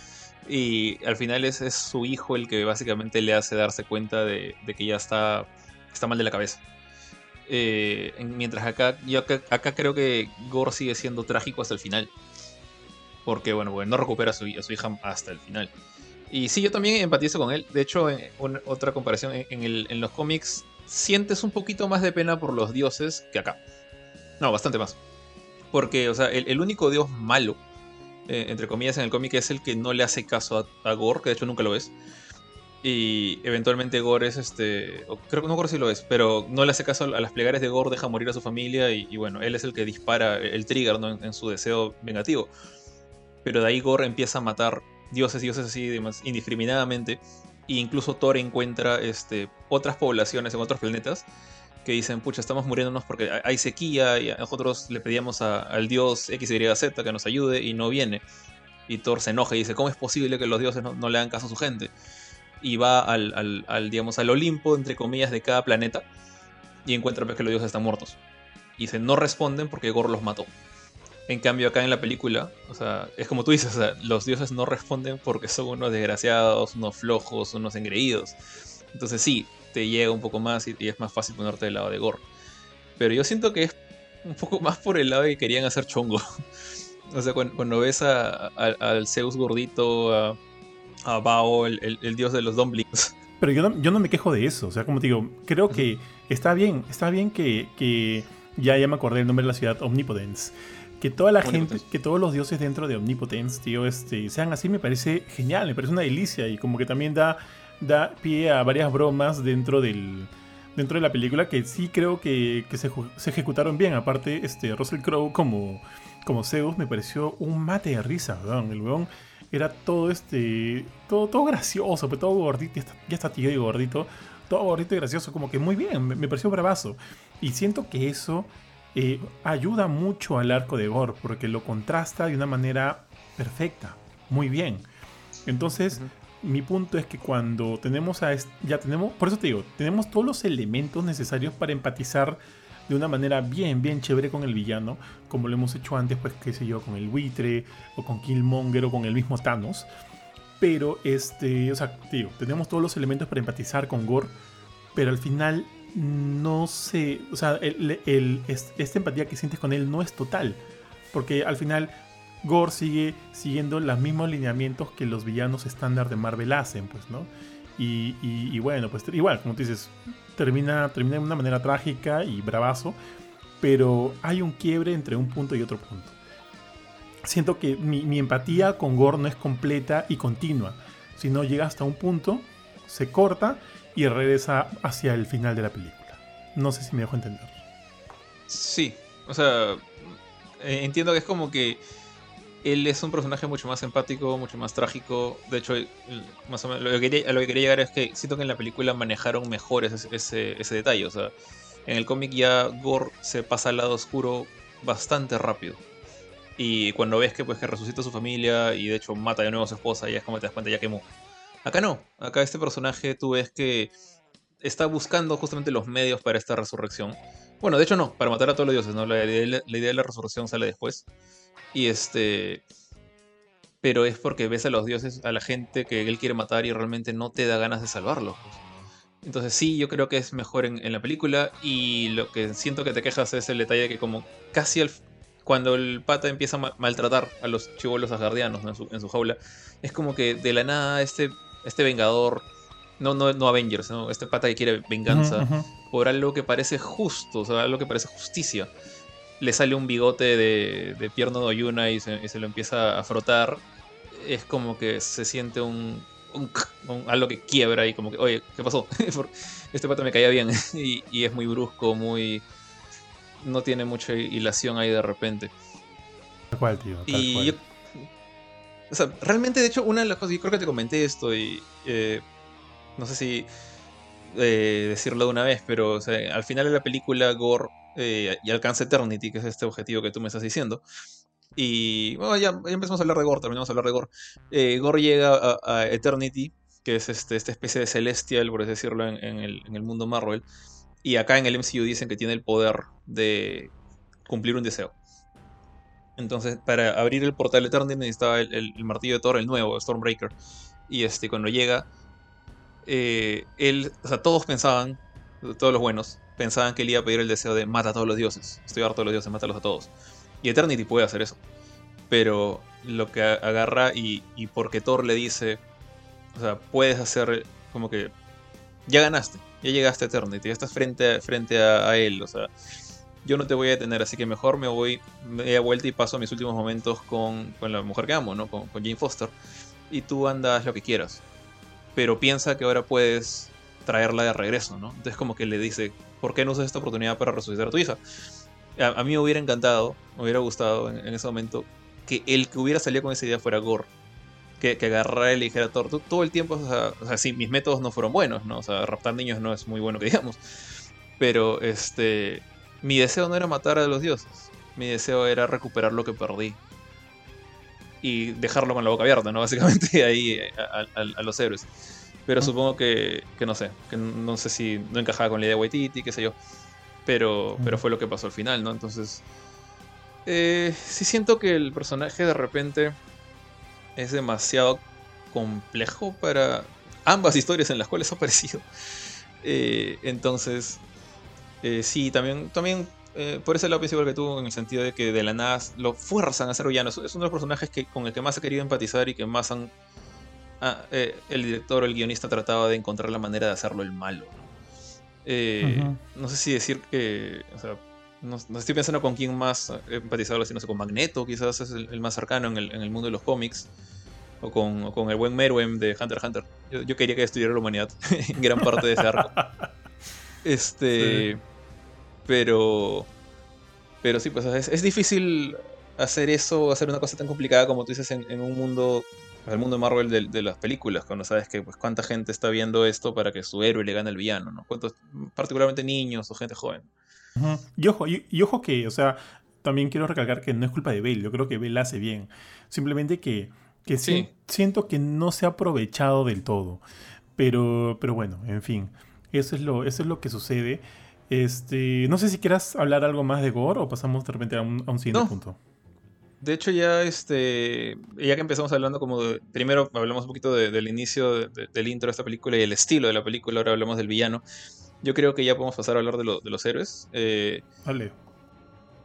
Y al final es, es, su hijo el que básicamente le hace darse cuenta de, que ya está, está mal de la cabeza. Eh, mientras acá, yo acá, creo que Gore sigue siendo trágico hasta el final. Porque, bueno, bueno no recupera a su, hija hasta el final. Y sí, yo también empatizo con él. De hecho, en, otra comparación, en, los cómics, sientes un poquito más de pena por los dioses que acá. No, bastante más. Porque, o sea, el único dios malo, eh, entre comillas, en el cómic es el que no le hace caso a, a, Gore, que de hecho nunca lo es. Y eventualmente Gore es este. Creo que no recuerdo si lo es, pero no le hace caso a las plegarias de Gore, deja morir a su familia y, bueno, él es el que dispara el trigger en, su deseo vengativo. Pero de ahí Gore empieza a matar dioses, dioses así demás, indiscriminadamente. E incluso Thor encuentra este, otras poblaciones en otros planetas que dicen, pucha, estamos muriéndonos porque hay sequía y nosotros le pedíamos al dios XYZ que nos ayude y no viene. Y Thor se enoja y dice, ¿cómo es posible que los dioses no, le hagan caso a su gente? Y va al, al, digamos, al Olimpo, entre comillas, de cada planeta y encuentra pues, que los dioses están muertos. Y dice, no responden porque Gore los mató. En cambio, acá en la película, o sea, es como tú dices, o sea, los dioses no responden porque son unos desgraciados, unos flojos, unos engreídos. Entonces sí, te llega un poco más y, y, es más fácil ponerte del lado de Gore. Pero yo siento que es un poco *laughs* más por el lado de que querían hacer chongo. *laughs* o sea, cuando, cuando ves a, a, al Zeus gordito, a, a Bao, el, el, el, dios de los dumplings. *laughs* Pero yo no, yo no me quejo de eso. O sea, como te digo, creo que está bien, está bien que, que ya, ya me acordé el nombre de la ciudad, Omnipotence que toda la gente, que todos los dioses dentro de Omnipotence, tío, este, sean así, me parece genial, me parece una delicia y como que también da, da pie a varias bromas dentro del dentro de la película que sí creo que, que se, ejecutaron bien. Aparte, este, Russell Crowe como, como Zeus me pareció un mate de risa. El weón era todo este, todo, todo gracioso, pero todo gordito, ya está, ya está tío y gordito, todo gordito y gracioso, como que muy bien, me, me pareció bravazo. Y siento que eso eh, ayuda mucho al arco de Gore porque lo contrasta de una manera perfecta, muy bien. Entonces. Mi punto es que cuando tenemos a ya tenemos, por eso te digo, tenemos todos los elementos necesarios para empatizar de una manera bien, bien chévere con el villano, como lo hemos hecho antes, pues qué sé yo, con el buitre o con Killmonger o con el mismo Thanos. Pero este, o sea, digo, tenemos todos los elementos para empatizar con Gore, pero al final no sé, o sea, el, el, esta empatía que sientes con él no es total, porque al final Gore sigue siguiendo los mismos lineamientos que los villanos estándar de Marvel hacen, pues, ¿no? Y, bueno, pues igual, como tú dices, termina, termina de una manera trágica y bravazo, pero hay un quiebre entre un punto y otro punto. Siento que mi, mi empatía con Gore no es completa y continua, sino llega hasta un punto, se corta y regresa hacia el final de la película. No sé si me dejo entender. Sí, o sea, eh, entiendo que es como que él es un personaje mucho más empático, mucho más trágico. De hecho, más o menos, a lo que quería llegar es que siento que en la película manejaron mejor ese, ese, detalle. O sea, en el cómic ya Gore se pasa al lado oscuro bastante rápido. Y cuando ves que pues que resucita a su familia y de hecho mata de nuevo a su esposa, ya es como te das cuenta, ya quemó. Acá no, acá este personaje tú ves que está buscando justamente los medios para esta resurrección. Bueno, de hecho no, para matar a todos los dioses, ¿no? La idea de la resurrección sale después. Y este... Pero es porque ves a los dioses, a la gente que él quiere matar y realmente no te da ganas de salvarlos. Pues. Entonces sí, yo creo que es mejor en, en, la película y lo que siento que te quejas es el detalle que como casi al, cuando el pata empieza a ma maltratar a los chivolos asgardianos ¿no? en, su, en su jaula, es como que de la nada este este vengador, no, no, no Avengers, ¿no? este pata que quiere venganza, uh -huh. por algo que parece justo, o sea, algo que parece justicia. Le sale un bigote de, de pierno de Oyuna y se, y se, lo empieza a frotar. Es como que se siente un. *laughs* algo que quiebra y como que, oye, ¿qué pasó? *laughs* este pata me caía bien *laughs* y, es muy brusco, muy... No tiene mucha hilación ahí de repente. Tal cual, tío. y o sea, realmente, de hecho, una de las cosas, yo creo que te comenté esto y eh, no sé si eh, decirlo de una vez, pero al final de la película Gore eh, y alcanza Eternity, que es este objetivo que tú me estás diciendo. Y bueno, ya, empezamos a hablar de Gore, terminamos a hablar de Gore. Eh, llega a, Eternity, que es este, esta especie de celestial, por así decirlo, en, el, mundo Marvel. Y acá en el MCU dicen que tiene el poder de cumplir un deseo. Entonces, para abrir el portal Eternity necesitaba el, martillo de Thor, el nuevo, Stormbreaker. Y este, cuando llega, eh, él, o sea, todos pensaban, todos los buenos, pensaban que él iba a pedir el deseo de mata a todos los dioses. Estoy harto de los dioses, mátalos a todos. Y Eternity puede hacer eso. Pero lo que agarra y, y porque Thor le dice, o sea, puedes hacer como que ya ganaste, ya llegaste a Eternity, ya estás frente a, frente a, él, o sea, yo no te voy a detener, así que mejor me voy media vuelta y paso mis últimos momentos con, con la mujer que amo, ¿no? Con, con, Jane Foster. Y tú andas lo que quieras. Pero piensa que ahora puedes traerla de regreso, ¿no? Entonces como que le dice, ¿por qué no usas esta oportunidad para resucitar a tu hija? A, mí me hubiera encantado, me hubiera gustado en, ese momento que el que hubiera salido con esa idea fuera Gore. Que, que agarrara y le dijera a todo el tiempo, o sea, sí, mis métodos no fueron buenos, ¿no? O sea, raptar niños no es muy bueno que digamos. Pero, este, mi deseo no era matar a los dioses. Mi deseo era recuperar lo que perdí. Y dejarlo con la boca abierta, ¿no? *laughs* Básicamente ahí a, los héroes. Pero supongo que, que, no sé, que no sé si no encajaba con la idea de Waititi, qué sé yo. Pero, pero fue lo que pasó al final, ¿no? Entonces, eh, sí siento que el personaje de repente es demasiado complejo para ambas historias en las cuales ha aparecido. *laughs* Eh, entonces, eh, sí, también, también eh, por ese lado igual que tú, en el sentido de que de la nada lo fuerzan a ser villano. Es uno de los personajes que, con el que más he querido empatizar y que más han. Ah, el director o el guionista trataba de encontrar la manera de hacerlo el malo. Eh, no sé si decir que. O sea, no, estoy pensando con quién más empatizarlo, si no sé, con Magneto, quizás es el, más cercano en el, mundo de los cómics. O con, el buen Meruem de Hunter x Hunter. Yo, quería que estudiara la humanidad *laughs* en gran parte de ese arco. *laughs* Este. Pero. Pero sí, pues es, difícil hacer eso, hacer una cosa tan complicada como tú dices en un mundo el mundo de Marvel de, las películas, cuando sabes que pues cuánta gente está viendo esto para que su héroe le gane al villano, ¿no? ¿Cuántos, particularmente niños o gente joven. y, ojo, y, ojo que, o sea, también quiero recalcar que no es culpa de Bale, yo creo que Bale hace bien. Simplemente que, que sí. siento que no se ha aprovechado del todo. Pero, pero bueno, en fin, eso es lo, eso es lo que sucede. Este, no sé si quieras hablar algo más de Gore o pasamos de repente a un, a un siguiente punto. De hecho, ya este. Ya que empezamos hablando como de. Primero hablamos un poquito del inicio del intro de esta película y el estilo de la película. Ahora hablamos del villano. Yo creo que ya podemos pasar a hablar de, los héroes. Eh, vale.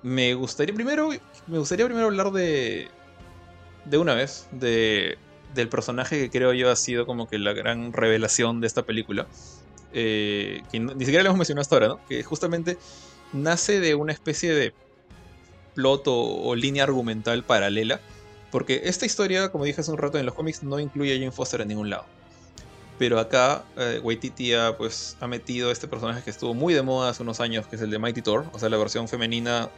Me gustaría primero. Me gustaría primero hablar de. De una vez. De. Del personaje que creo yo ha sido como que la gran revelación de esta película. Eh, que ni siquiera le hemos mencionado hasta ahora, ¿no? Que justamente nace de una especie de plot o, línea argumental paralela. Porque esta historia, como dije hace un rato en los cómics, no incluye a Jane Foster en ningún lado. Pero acá eh, Waititi ha, pues, ha metido este personaje que estuvo muy de moda hace unos años, que es el de Mighty Thor, o sea, la versión femenina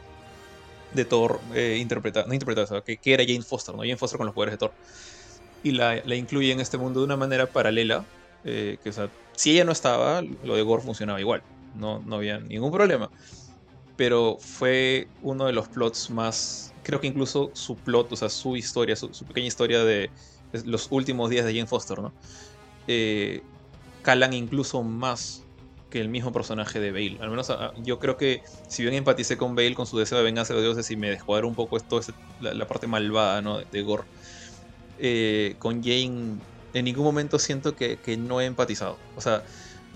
de Thor eh, interpretada, no interpretada, que, que, era Jane Foster, ¿no? Jane Foster con los poderes de Thor. Y la, la incluye en este mundo de una manera paralela, eh, que o sea, si ella no estaba, lo de Gore funcionaba igual, no, no había ningún problema pero fue uno de los plots más, creo que incluso su plot, o sea, su historia, su, pequeña historia de, los últimos días de Jane Foster, ¿no? Eh, calan incluso más que el mismo personaje de Bale. Al menos ah, yo creo que si bien empaticé con Bale con su deseo de venganza de los dioses y me descuadró un poco esto, la, parte malvada ¿no? de Gore, eh, con Jane en ningún momento siento que, que, no he empatizado. O sea,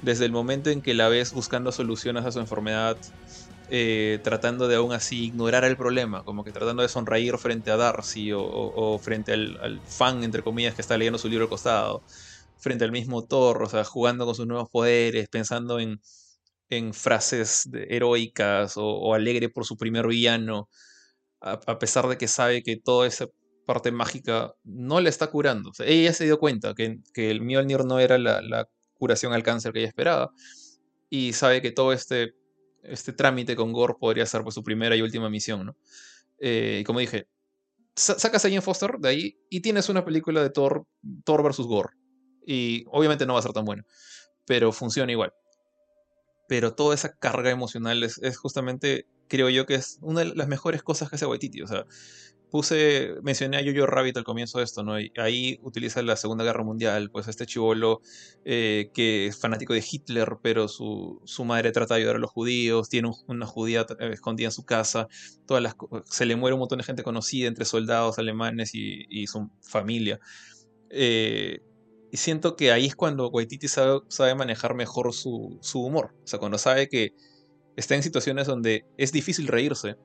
desde el momento en que la ves buscando soluciones a su enfermedad, eh, tratando de aún así ignorar el problema, como que tratando de sonreír frente a Darcy o, frente al, fan, entre comillas, que está leyendo su libro al costado, frente al mismo Thor, o sea, jugando con sus nuevos poderes, pensando en, en frases heroicas o, alegre por su primer villano, a, pesar de que sabe que todo ese parte mágica no le está curando. ella se dio cuenta que, que el Mjolnir no era la, curación al cáncer que ella esperaba. Y sabe que todo este, este trámite con Gore podría ser pues, su primera y última misión, ¿no? Eh, y como dije, sacas a Jane Foster de ahí y tienes una película de Thor, Thor versus Gore. Y obviamente no va a ser tan buena, pero funciona igual. Pero toda esa carga emocional es, es justamente, creo yo, que es una de las mejores cosas que hace Waititi. O sea, puse, mencioné a Jojo Rabbit al comienzo de esto, ¿no? ahí utiliza la Segunda Guerra Mundial, pues este chivolo eh, que es fanático de Hitler, pero su, madre trata de ayudar a los judíos, tiene una judía eh, escondida en su casa, todas las, se le muere un montón de gente conocida entre soldados alemanes y, su familia. Eh, y siento que ahí es cuando Waititi sabe, sabe manejar mejor su, humor, o sea, cuando sabe que está en situaciones donde es difícil reírse,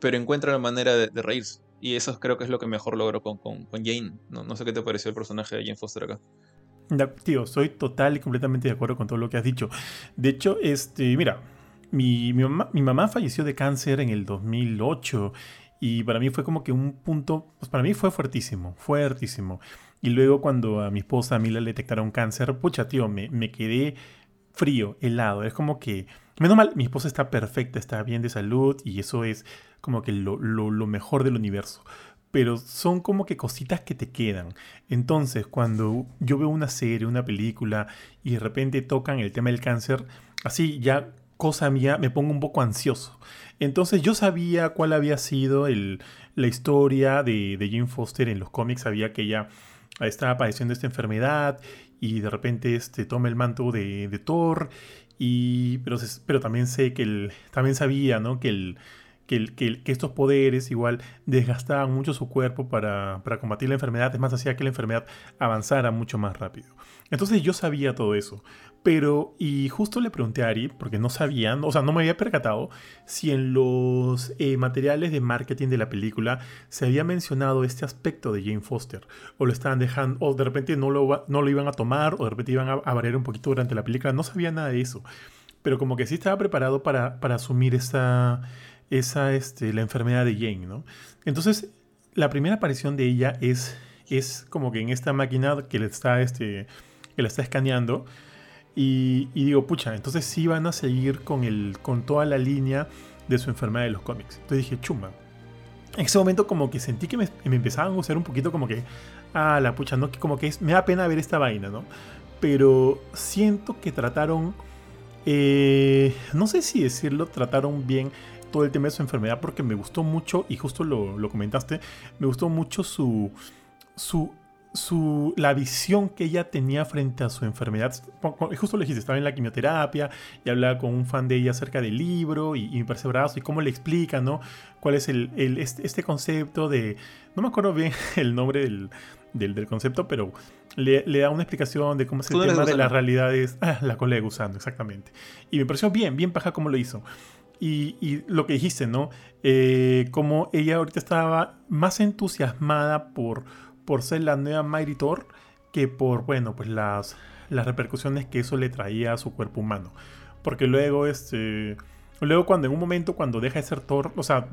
pero encuentra la manera de reírse. Y eso creo que es lo que mejor logró con, con, Jane. No, no, sé qué te pareció el personaje de Jane Foster acá. tío, soy total y completamente de acuerdo con todo lo que has dicho. De hecho, este, mira, mi, mi, mamá, mi mamá falleció de cáncer en el 2008 y para mí fue como que un punto, pues para mí fue fuertísimo, fuertísimo. Y luego cuando a mi esposa, a mí le detectaron cáncer, pucha, tío, me, me quedé frío, helado. Es como que, menos mal, mi esposa está perfecta, está bien de salud y eso es como que lo, mejor del universo pero son como que cositas que te quedan. Entonces, cuando yo veo una serie, una película y de repente tocan el tema del cáncer, así ya cosa mía, me pongo un poco ansioso. Entonces yo sabía cuál había sido el, la historia de, de Jane Foster en los cómics, sabía que ella estaba padeciendo esta enfermedad y de repente este, toma el manto de, de Thor, y, pero, también sé que el, también sabía ¿no? que estos poderes igual desgastaban mucho su cuerpo para, combatir la enfermedad, es más, hacía que la enfermedad avanzara mucho más rápido. Entonces yo sabía todo eso, pero, y justo le pregunté a Ari, porque no sabían, o sea, no me había percatado si en los eh, materiales de marketing de la película se había mencionado este aspecto de Jane Foster, o lo estaban dejando, o de repente no lo, iban a tomar, o de repente iban a, variar un poquito durante la película, no sabía nada de eso, pero como que sí estaba preparado para, asumir esa esa, este, la enfermedad de Jane, ¿no? Entonces, la primera aparición de ella es, como que en esta máquina que le este, que la está escaneando. Y, digo, pucha, entonces sí van a seguir con, el, con toda la línea de su enfermedad de los cómics. Entonces dije, chumba. En ese momento como que sentí que me, me empezaban a gustar un poquito como que, ah, la pucha, ¿no? Como que me da pena ver esta vaina, ¿no? Pero siento que trataron, eh, no sé si decirlo, trataron bien todo el tema de su enfermedad porque me gustó mucho, y justo lo, comentaste, me gustó mucho su, su, su, la visión que ella tenía frente a su enfermedad. Justo le dijiste, estaba en la quimioterapia y hablaba con un fan de ella acerca del libro y, y me parece brazo y cómo le explica, ¿no? Cuál es el, este, este, concepto de... No me acuerdo bien *laughs* el nombre del, del, concepto, pero le, da una explicación de cómo es el tema de las realidades. Ah, la colega usando, exactamente. Y me pareció bien, bien paja cómo lo hizo. Y, lo que dijiste, ¿no? Eh, como ella ahorita estaba más entusiasmada por, por ser la nueva Mighty Thor que por, bueno, pues las, las repercusiones que eso le traía a su cuerpo humano. Porque luego, este, luego cuando en un momento, cuando deja de ser Thor, o sea,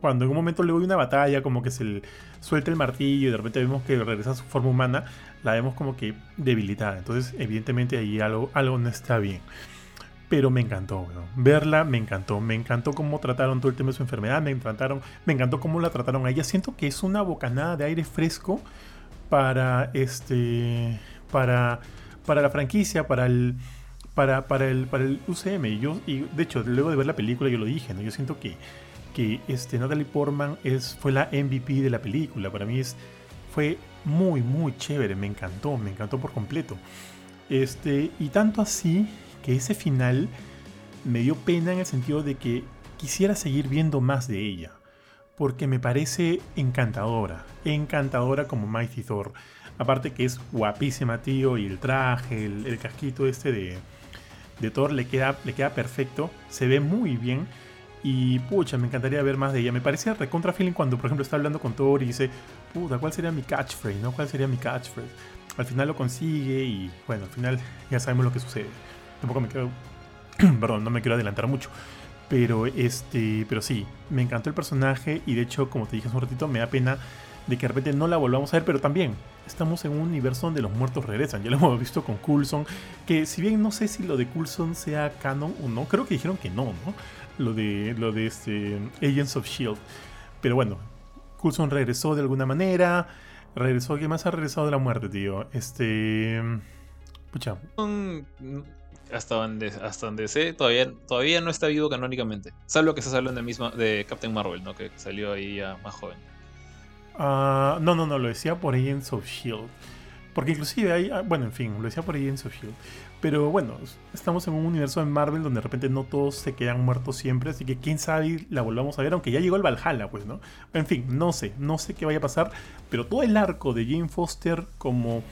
cuando en un momento luego hay una batalla, como que se suelta el martillo y de repente vemos que regresa a su forma humana, la vemos como que debilitada. Entonces, evidentemente ahí algo, algo no está bien pero me encantó, verla me encantó, me encantó cómo trataron todo el tema de su enfermedad, me encantaron, me encantó cómo la trataron a ella. Siento que es una bocanada de aire fresco para este, para, para la franquicia, para el, para, para el, para el UCM. Y yo, y de hecho, luego de ver la película yo lo dije, ¿no? Yo siento que, que este, Natalie Portman es, fue la MVP de la película. Para mí es, fue muy, muy chévere, me encantó, me encantó por completo. Este, y tanto así que ese final me dio pena en el sentido de que quisiera seguir viendo más de ella, porque me parece encantadora, encantadora como Mighty Thor. Aparte que es guapísima, tío, y el traje, el, casquito este de, Thor le queda, le queda perfecto, se ve muy bien. Y pucha, me encantaría ver más de ella. Me parece recontra feeling cuando, por ejemplo, está hablando con Thor y dice, puta, ¿cuál sería mi catchphrase? ¿No? ¿Cuál sería mi catchphrase? Al final lo consigue y bueno, al final ya sabemos lo que sucede. Tampoco me quiero. *clears throat* perdón, no me quiero adelantar mucho. Pero este. Pero sí, me encantó el personaje. Y de hecho, como te dije hace un ratito, me da pena de que de repente no la volvamos a ver, pero también estamos en un universo donde los muertos regresan. Ya lo hemos visto con Coulson, que si bien no sé si lo de Coulson sea canon o no, creo que dijeron que no, ¿no? Lo de, lo de este Agents of Shield. Pero bueno, Coulson regresó de alguna manera. Regresó, ¿qué más ha regresado de la muerte, tío? Este. Pucha. Hasta donde, hasta donde sé, todavía, todavía no está vivo canónicamente. Salvo que se salió en mismo de Captain Marvel, ¿no? Que salió ahí más joven. Ah, no, no, no, lo decía por Agents of Shield. Porque inclusive hay, ah, bueno, en fin, lo decía por Agents of Shield. Pero bueno, estamos en un universo de Marvel donde de repente no todos se quedan muertos siempre, así que quién sabe la volvamos a ver, aunque ya llegó el Valhalla, pues, ¿no? En fin, no sé, no sé qué vaya a pasar, pero todo el arco de Jane Foster como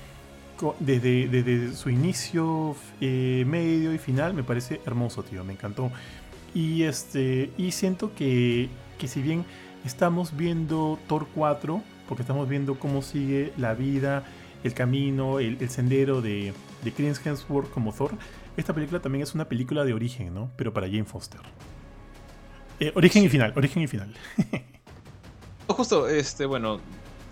desde, desde su inicio, eh, medio y final me parece hermoso, tío, me encantó. Y este y siento que, que si bien estamos viendo Thor 4, porque estamos viendo cómo sigue la vida, el camino, el, sendero de, de Chris Hemsworth como Thor, esta película también es una película de origen, ¿no? Pero para Jane Foster. Eh, origen y final, origen y final. *laughs* Justo, este, bueno,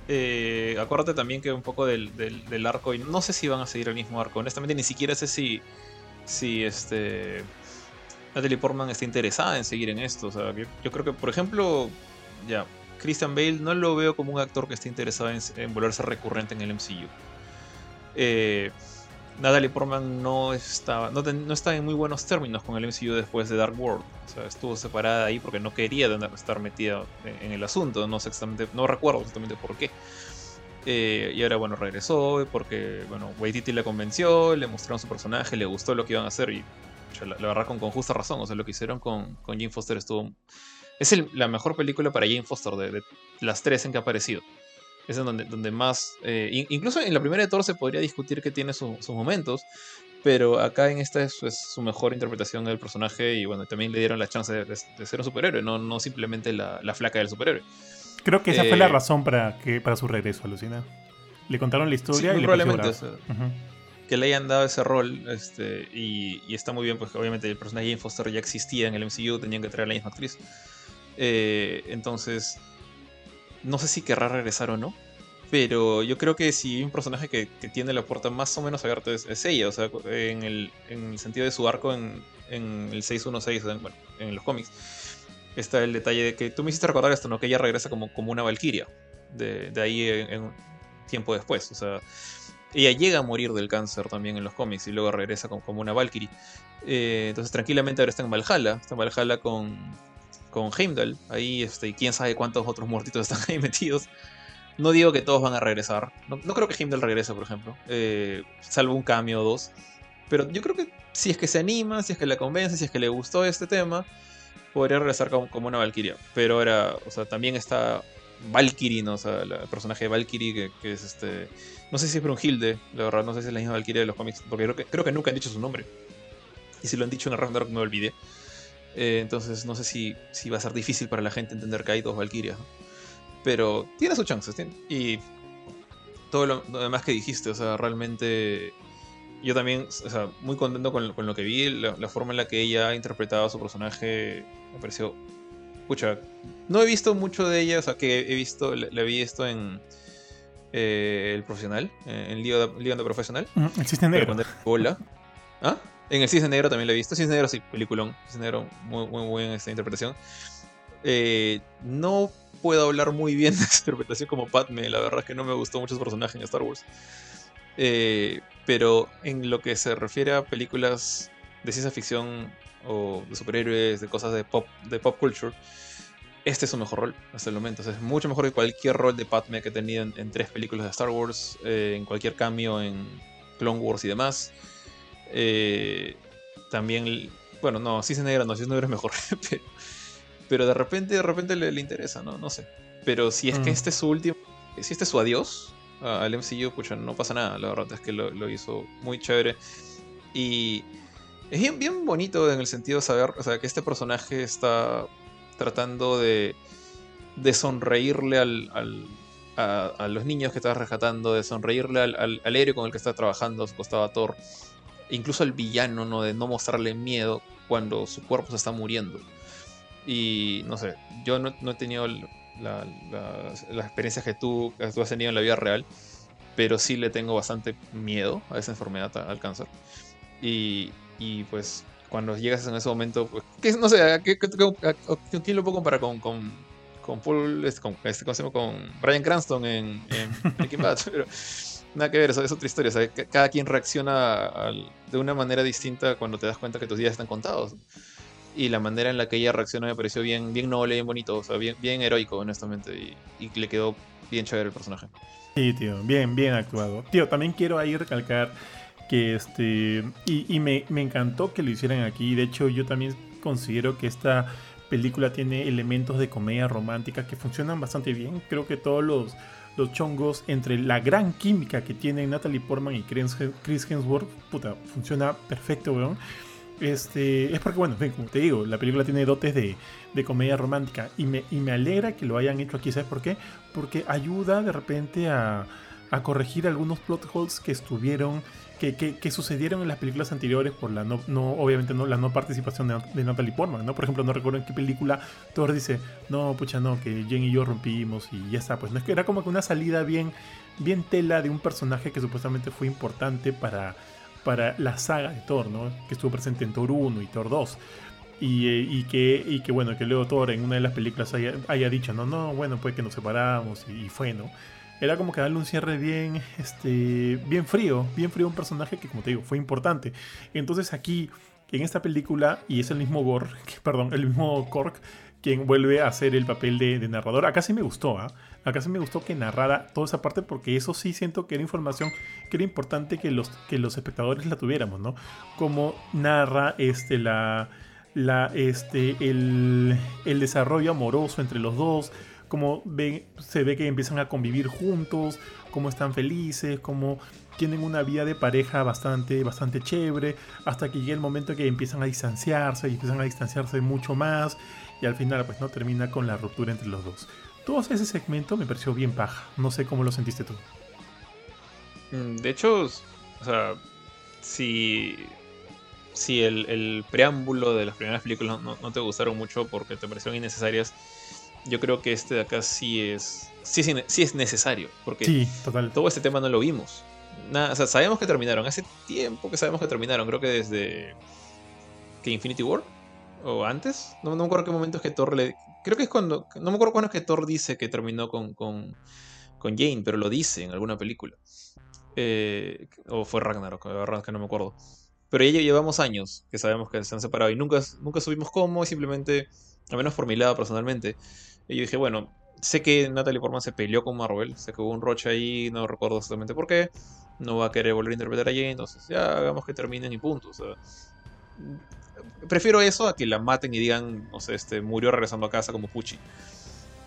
eh, acuérdate también que un poco del, arco, y no sé si van a seguir el mismo arco, honestamente ni siquiera sé si, si este, Natalie Portman está interesada en seguir en esto. O sea, yo creo que, por ejemplo, ya, Christian Bale no lo veo como un actor que esté interesado en, volverse recurrente en el MCU. Eh, Natalie Portman no estaba, no, está en muy buenos términos con el MCU después de Dark World. O sea, estuvo separada ahí porque no quería estar metida en, el asunto. No recuerdo exactamente por qué. Eh, y ahora, bueno, regresó porque, bueno, Waititi le convenció, le mostraron su personaje, le gustó lo que iban a hacer y la, verdad con, justa razón. O sea, lo que hicieron con, con Jane Foster estuvo es la mejor película para Jane Foster de, las tres en que ha aparecido. Es en donde, donde más. Eh, incluso en la primera de Thor se podría discutir que tiene sus momentos. Pero acá en esta es, su mejor interpretación del personaje. Y bueno, también le dieron la chance de, ser un superhéroe, no, no simplemente la, flaca del superhéroe. Creo que esa fue la eh, razón para, que, para su regreso, Alucina. Le contaron la historia y le probablemente. Que le hayan dado ese rol. Este, y, y, está muy bien, pues obviamente el personaje de Jane Foster ya existía en el MCU, tenían que traer a la misma actriz. Eh, entonces, no sé si querrá regresar o no. Pero yo creo que si un personaje que, tiene la puerta más o menos abierta es, ella. O sea, en el, sentido de su arco en, el 616, bueno, en los cómics, está el detalle de que tú me hiciste recordar esto, ¿no? Que ella regresa como, como una valquiria. De, ahí en, tiempo después. O sea, ella llega a morir del cáncer también en los cómics y luego regresa como, como una Valkyrie. Eh, entonces, tranquilamente ahora está en Valhalla. Está en Valhalla con, con Heimdall. Ahí, este, quién sabe cuántos otros muertitos *laughs* están ahí metidos. No digo que todos van a regresar. No, creo que Heimdall regrese, por ejemplo. Eh, salvo un cambio o dos. Pero yo creo que si es que se anima, si es que le convence, si es que le gustó este tema, podría regresar como, una Valkyria. Pero ahora, o sea, también está Valkyrie, ¿no? O sea, el personaje de Valkyrie, que, es este. No sé si es Brunhilde, la verdad, no sé si es la misma Valkyrie de los cómics, porque creo que, creo que nunca han dicho su nombre. Y si lo han dicho en el Ragnarok me olvidé. Eh, entonces no sé si, si, va a ser difícil para la gente entender que hay dos Valkyrias. Pero tiene sus chances. y todo lo, demás que dijiste, o sea, realmente yo también, o sea, muy contento con, con lo que vi, la, forma en la que ella ha interpretado a su personaje me pareció... Pucha, no he visto mucho de ella, o sea, que he visto, le, vi esto en... Eh, el profesional, eh, en Liga de, Profesional. Existe negro. Hola. *laughs* ¿Ah? En el Cisne Negro también lo he visto. Cisne Negro sí, peliculón. Cisne Negro, muy, muy buena esta interpretación. Eh, no puedo hablar muy bien de esa interpretación como Padme. La verdad es que no me gustó mucho su personaje en Star Wars. Eh, pero en lo que se refiere a películas de ciencia ficción o de superhéroes, de cosas de pop, de pop culture, este es su mejor rol hasta el momento. es mucho mejor que cualquier rol de Padme que he tenido en, tres películas de Star Wars, eh, en cualquier cambio en Clone Wars y demás. Eh, también, bueno, no, si se negra, no, si es negro es mejor. *laughs* pero, de repente, de repente le, interesa, ¿no? No sé. Pero si es que mm. este es su último, si este es su adiós al MCU, pucha, no pasa nada. La verdad es que lo, hizo muy chévere. Y es bien, bien bonito en el sentido de saber, o sea, que este personaje está tratando de, de sonreírle al, a, los niños que está rescatando, de sonreírle al, al, al, héroe con el que está trabajando, su costado a Thor incluso al villano, ¿no? De no mostrarle miedo cuando su cuerpo se está muriendo. Y no sé, yo no, he tenido las experiencias que tú, que tú has tenido en la vida real, pero sí le tengo bastante miedo a esa enfermedad, al cáncer. Y, y pues cuando llegas en ese momento, pues, no sé, ¿quién lo puedo comparar con, con, con Paul, este, con, este, con Brian Cranston en, en *laughs* Breaking Bad? Pero nada que ver, es otra historia. cada quien reacciona de una manera distinta cuando te das cuenta que tus días están contados. Y la manera en la que ella reacciona me pareció bien, bien noble, bien bonito, o sea, bien, bien heroico, honestamente. Y, y le quedó bien chévere el personaje. Sí, tío, bien, bien actuado. Tío, también quiero ahí recalcar que este. Y, me, encantó que lo hicieran aquí. De hecho, yo también considero que esta película tiene elementos de comedia romántica que funcionan bastante bien. Creo que todos los, los chongos entre la gran química que tienen Natalie Portman y Chris Hemsworth, puta, funciona perfecto, weón. Este, es porque, bueno, como te digo, la película tiene dotes de, comedia romántica y me, y me alegra que lo hayan hecho aquí, ¿sabes por qué? Porque ayuda de repente a, a corregir algunos plot holes que estuvieron que, sucedieron en las películas anteriores por la no, no obviamente no la no participación de, Natalie Portman, ¿no? Por ejemplo, no recuerdo en qué película Thor dice, no, pucha, no, que Jen y yo rompimos y ya está, pues no es que era como que una salida bien, bien tela de un personaje que supuestamente fue importante para, para la saga de Thor, ¿no? Que estuvo presente en Thor 1 y Thor 2. Y, eh, y, que, y que bueno, que luego Thor en una de las películas haya, dicho, no, no, bueno, pues que nos separamos y fue, ¿no? Era como que darle un cierre bien, este, bien frío, bien frío un personaje que, como te digo, fue importante. Entonces aquí, en esta película, y es el mismo Gore, *laughs* perdón, el mismo Cork, quien vuelve a hacer el papel de, narrador. Acá sí me gustó, ¿ah? Acá sí me gustó que narrara toda esa parte porque eso sí siento que era información que era importante que los, que los espectadores la tuviéramos, ¿no? Como narra este, la, la, este, el, el desarrollo amoroso entre los dos, como se ve que empiezan a convivir juntos, cómo están felices, cómo tienen una vida de pareja bastante, bastante chévere, hasta que llega el momento que empiezan a distanciarse y empiezan a distanciarse mucho más y al final pues no termina con la ruptura entre los dos. Todo ese segmento me pareció bien paja, no sé cómo lo sentiste tú. Mm, de hecho, o sea, si, si el, preámbulo de las primeras películas no, te gustaron mucho porque te parecieron innecesarias, yo creo que este de acá sí es, sí es, necesario, porque todo este tema no lo vimos. o sea, sabemos que terminaron, hace tiempo que sabemos que terminaron, creo que desde que Infinity War o antes, no, me acuerdo qué momento es que Thor le... Creo que es cuando... No me acuerdo cuándo es que Thor dice que terminó con, con, con Jane, pero lo dice en alguna película. Eh, o fue Ragnarok, la verdad es que no me acuerdo. Pero ya llevamos años que sabemos que se han separado y nunca, nunca subimos cómo, simplemente, al menos por mi lado personalmente, y yo dije, bueno, sé que Natalie Portman se peleó con Marvel, sé que hubo un roche ahí, no recuerdo exactamente por qué. No va a querer volver a interpretar a Jane, entonces ya hagamos que terminen y punto. prefiero eso a que la maten y digan, no sé, este, murió regresando a casa como Pucci.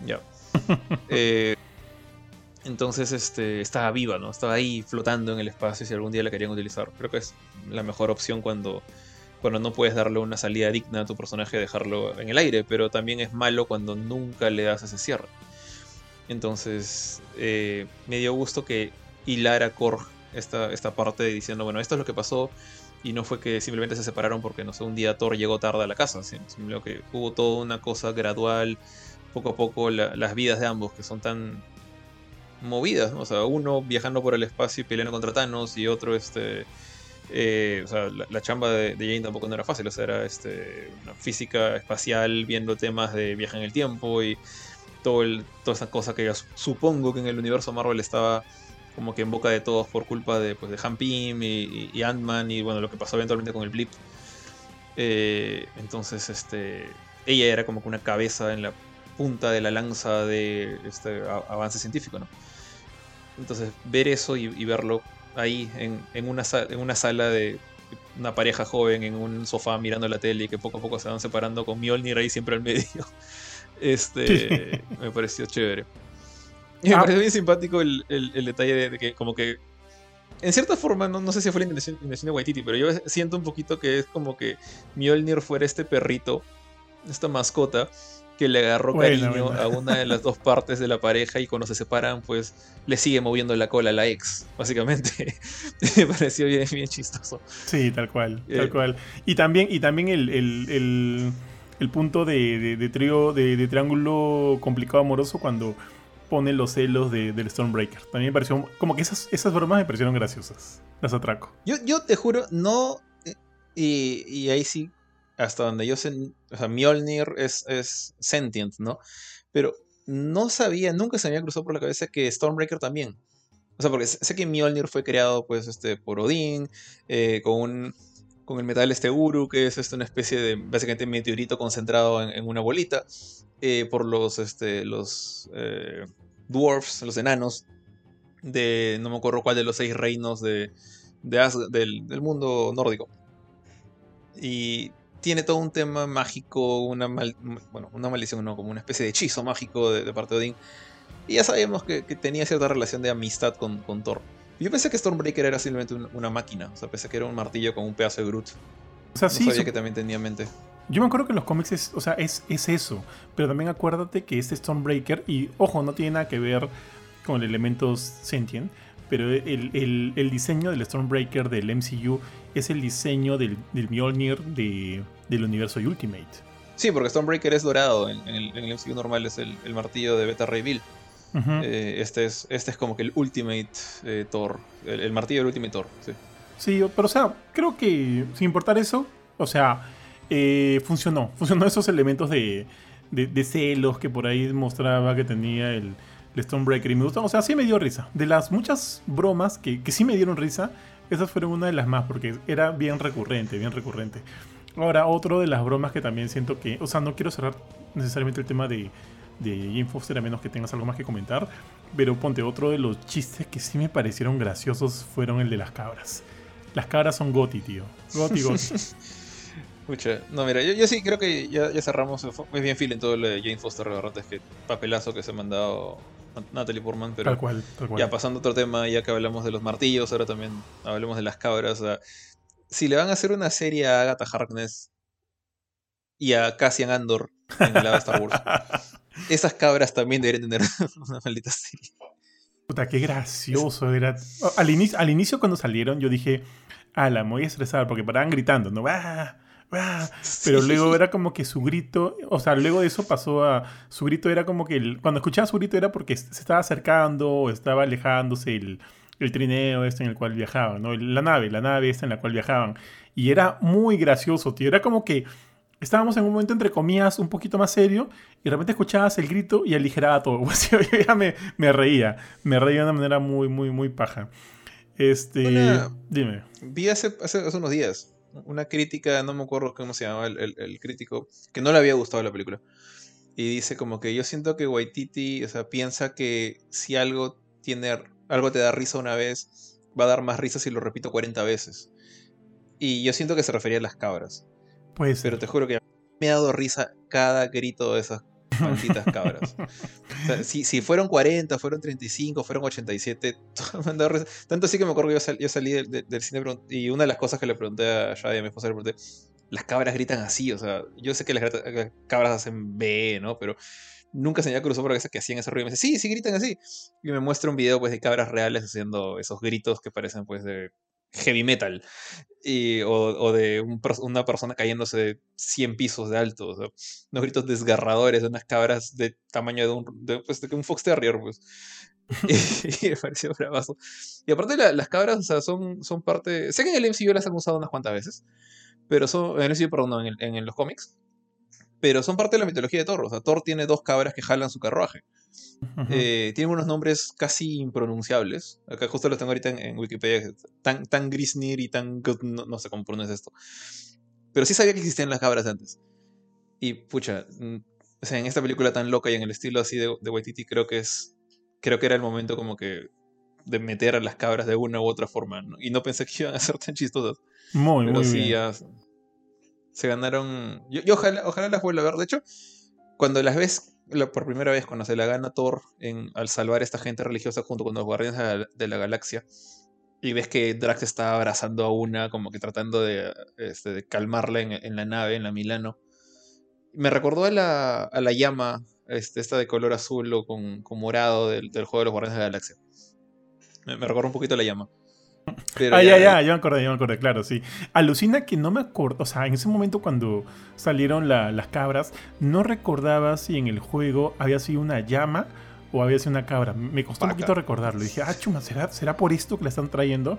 Ya. *laughs* Eh, entonces, este, estaba viva, ¿no? Estaba ahí flotando en el espacio si algún día la querían utilizar. Creo que es la mejor opción cuando cuando no puedes darle una salida digna a tu personaje, dejarlo en el aire, pero también es malo cuando nunca le das ese cierre. Entonces, eh, me dio gusto que hilara Korg esta, esta parte diciendo, bueno, esto es lo que pasó, y no fue que simplemente se separaron porque, no sé, un día Thor llegó tarde a la casa, sino que hubo toda una cosa gradual, poco a poco, las vidas de ambos, que son tan movidas, o sea, uno viajando por el espacio y peleando contra Thanos, y otro, este eh, o sea, la, chamba de, Jane tampoco no era fácil, o sea, era este, una física espacial viendo temas de viaje en el tiempo y todo el, toda que supongo que en el universo Marvel estaba como que en boca de todos por culpa de, pues, de Han Pym y, Ant-Man y bueno, lo que pasó eventualmente con el Blip. Eh, entonces, este, ella era como que una cabeza en la punta de la lanza de este avance científico, ¿no? Entonces, ver eso y verlo ahí en, en, una, en una sala de una pareja joven en un sofá mirando la tele y que poco a poco se van separando con Mjolnir ahí siempre al medio. *laughs* Este *laughs* me pareció chévere. Y me ah. pareció bien simpático el, el, detalle de, que como que en cierta forma, no, no sé si fue la intención, de Waititi, pero yo siento un poquito que es como que Mjolnir fuera este perrito, esta mascota, que le agarró cariño a una de las dos partes de la pareja y cuando se separan, pues le sigue moviendo la cola a la ex, básicamente. *laughs* Me pareció bien, bien chistoso. Sí, tal cual, tal eh, cual. Y también, y también el, el punto de, de, trío, de, triángulo complicado amoroso cuando pone los celos del Stormbreaker. También me pareció, como que esas, esas bromas me parecieron graciosas. Las atraco. Yo, yo te juro, no, eh, y, y ahí sí, hasta donde yo sé, o sea, Mjolnir es, es sentient, ¿no? Pero no sabía, nunca se me había cruzado por la cabeza que Stormbreaker también. O sea, porque sé que Mjolnir fue creado, pues, este, por Odín, eh, con un con el metal este Uru, que es este, una especie de básicamente meteorito concentrado en, una bolita, eh, por los, este, los eh, dwarfs, los enanos, de no me acuerdo cuál de los seis reinos de, del, mundo nórdico. Y tiene todo un tema mágico, una, bueno, una maldición, no, como una especie de hechizo mágico de, parte de Odín. Y ya sabíamos que, tenía cierta relación de amistad con, con Thor. Yo pensé que Stormbreaker era simplemente una, máquina. O sea, pensé que era un martillo con un pedazo de Groot. O sea, sí. Sabía que también tenía en mente. Yo me acuerdo que en los cómics es, o sea, es, es eso. Pero también acuérdate que este Stormbreaker, y ojo, no tiene nada que ver con elementos sentient, pero el, diseño del Stormbreaker del MCU es el diseño del, del Mjolnir de, del universo Ultimate. Sí, porque Stormbreaker es dorado, en, el, MCU normal es el, martillo de Beta Ray Bill. Eh, este, es, este es como que el Ultimate eh, Thor, el, martillo del Ultimate Thor. Sí. sí, pero o sea, creo que sin importar eso, o sea, eh, funcionó. Funcionó esos elementos de, de, celos que por ahí mostraba que tenía el, el Stonebreaker y me gustó. O sea, sí me dio risa. De las muchas bromas que, que sí me dieron risa, esas fueron una de las más porque era bien recurrente, bien recurrente. Ahora, otro de las bromas que también siento que, o sea, no quiero cerrar necesariamente el tema de de Jane Foster, a menos que tengas algo más que comentar. Pero ponte, otro de los chistes que sí me parecieron graciosos fueron el de las cabras. Las cabras son goti, tío. Goti, goti. *laughs* Pucha, no, mira, yo, sí creo que ya, cerramos. Es bien feel en todo lo de Jane Foster, es que papelazo que se ha mandado Natalie Portman. Pero tal cual, tal cual. Ya pasando a otro tema, ya que hablamos de los martillos, ahora también hablemos de las cabras. si le van a hacer una serie a Agatha Harkness y a Cassian Andor en la de Star Wars. *laughs* Esas cabras también deberían tener *laughs* una maldita serie. Puta, qué gracioso era. Al inicio, al inicio cuando salieron yo dije, ah, la voy a estresar porque paraban gritando, ¿no? *laughs* Pero luego era como que su grito, o sea, luego de eso pasó a. Su grito era como que. cuando escuchaba su grito era porque se estaba acercando o estaba alejándose el, el trineo este en el cual viajaban, ¿no? La nave, la nave esta en la cual viajaban. Y era muy gracioso, tío. Era como que estábamos en un momento entre comillas un poquito más serio y de repente escuchabas el grito y aligeraba todo. *laughs* yo ya me, me, reía, me reía de una manera muy, muy, muy paja. Este, dime. Vi hace, hace, unos días una crítica, no me acuerdo cómo se llamaba el, el, crítico, que no le había gustado la película. Y dice como que yo siento que Waititi, o sea, piensa que si algo tiene, algo te da risa una vez, va a dar más risa si lo repito 40 veces. Y yo siento que se refería a las cabras. Pues. Pero te juro que me ha dado risa cada grito de esas *laughs* malditas cabras. si, si, fueron 40, fueron 35, fueron 87, me han dado risa. Tanto así que me acuerdo que yo, salí del, cine y una de las cosas que le pregunté a Shadi, a mi esposa, le pregunté, las cabras gritan así, o sea, yo sé que las, cabras hacen B, ¿no? Pero nunca se me había cruzado por que hacían ese ruido. Y me dice, sí, sí gritan así. Y me muestra un video pues de cabras reales haciendo esos gritos que parecen pues de heavy metal y, o, de una persona cayéndose de 100 pisos de alto, o sea, unos gritos desgarradores de unas cabras de tamaño de un, de, pues, de un Fox Terrier, pues. *laughs* y, me pareció bravazo. Y aparte las cabras, o sea, son, son parte... Sé que en el MCU las han usado unas cuantas veces, pero son... En el MCU, perdón, en, en los cómics. Pero son parte de la mitología de Thor. O sea, Thor tiene dos cabras que jalan su carruaje. Eh, tienen unos nombres casi impronunciables. Acá justo los tengo ahorita en, Wikipedia. Tan, tan Grisnir y tan... No, sé cómo pronuncia esto. Pero sí sabía que existían las cabras antes. Y pucha, mm, o sea, en esta película tan loca y en el estilo así de, de Waititi creo que es... Creo que era el momento como que de meter a las cabras de una u otra forma. Y no pensé que *laughs* iban a ser tan chistosas. Muy, Pero muy sí, bien. se ganaron... Yo, ojalá, ojalá las vuelva a ver. De hecho, cuando las ves por primera vez cuando se la gana Thor en, al salvar a esta gente religiosa junto con los guardianes de la, galaxia. Y ves que Drax está abrazando a una, como que tratando de, este, calmarla en, la nave, en la Milano. Me recordó a la, a la llama, este, esta de color azul o con, con morado del, juego de los Guardianes de la Galaxia. Me, me recordó un poquito a la llama. Ah, ya, ya, ya me acordé, ya me acordé, claro, sí. Alucina que no me acuerdo, o sea, en ese momento cuando salieron las cabras, no recordaba si en el juego había sido una llama o había sido una cabra. Me costó un poquito recordarlo. dije, ah, chuma, ¿será, ¿será por esto que la están trayendo?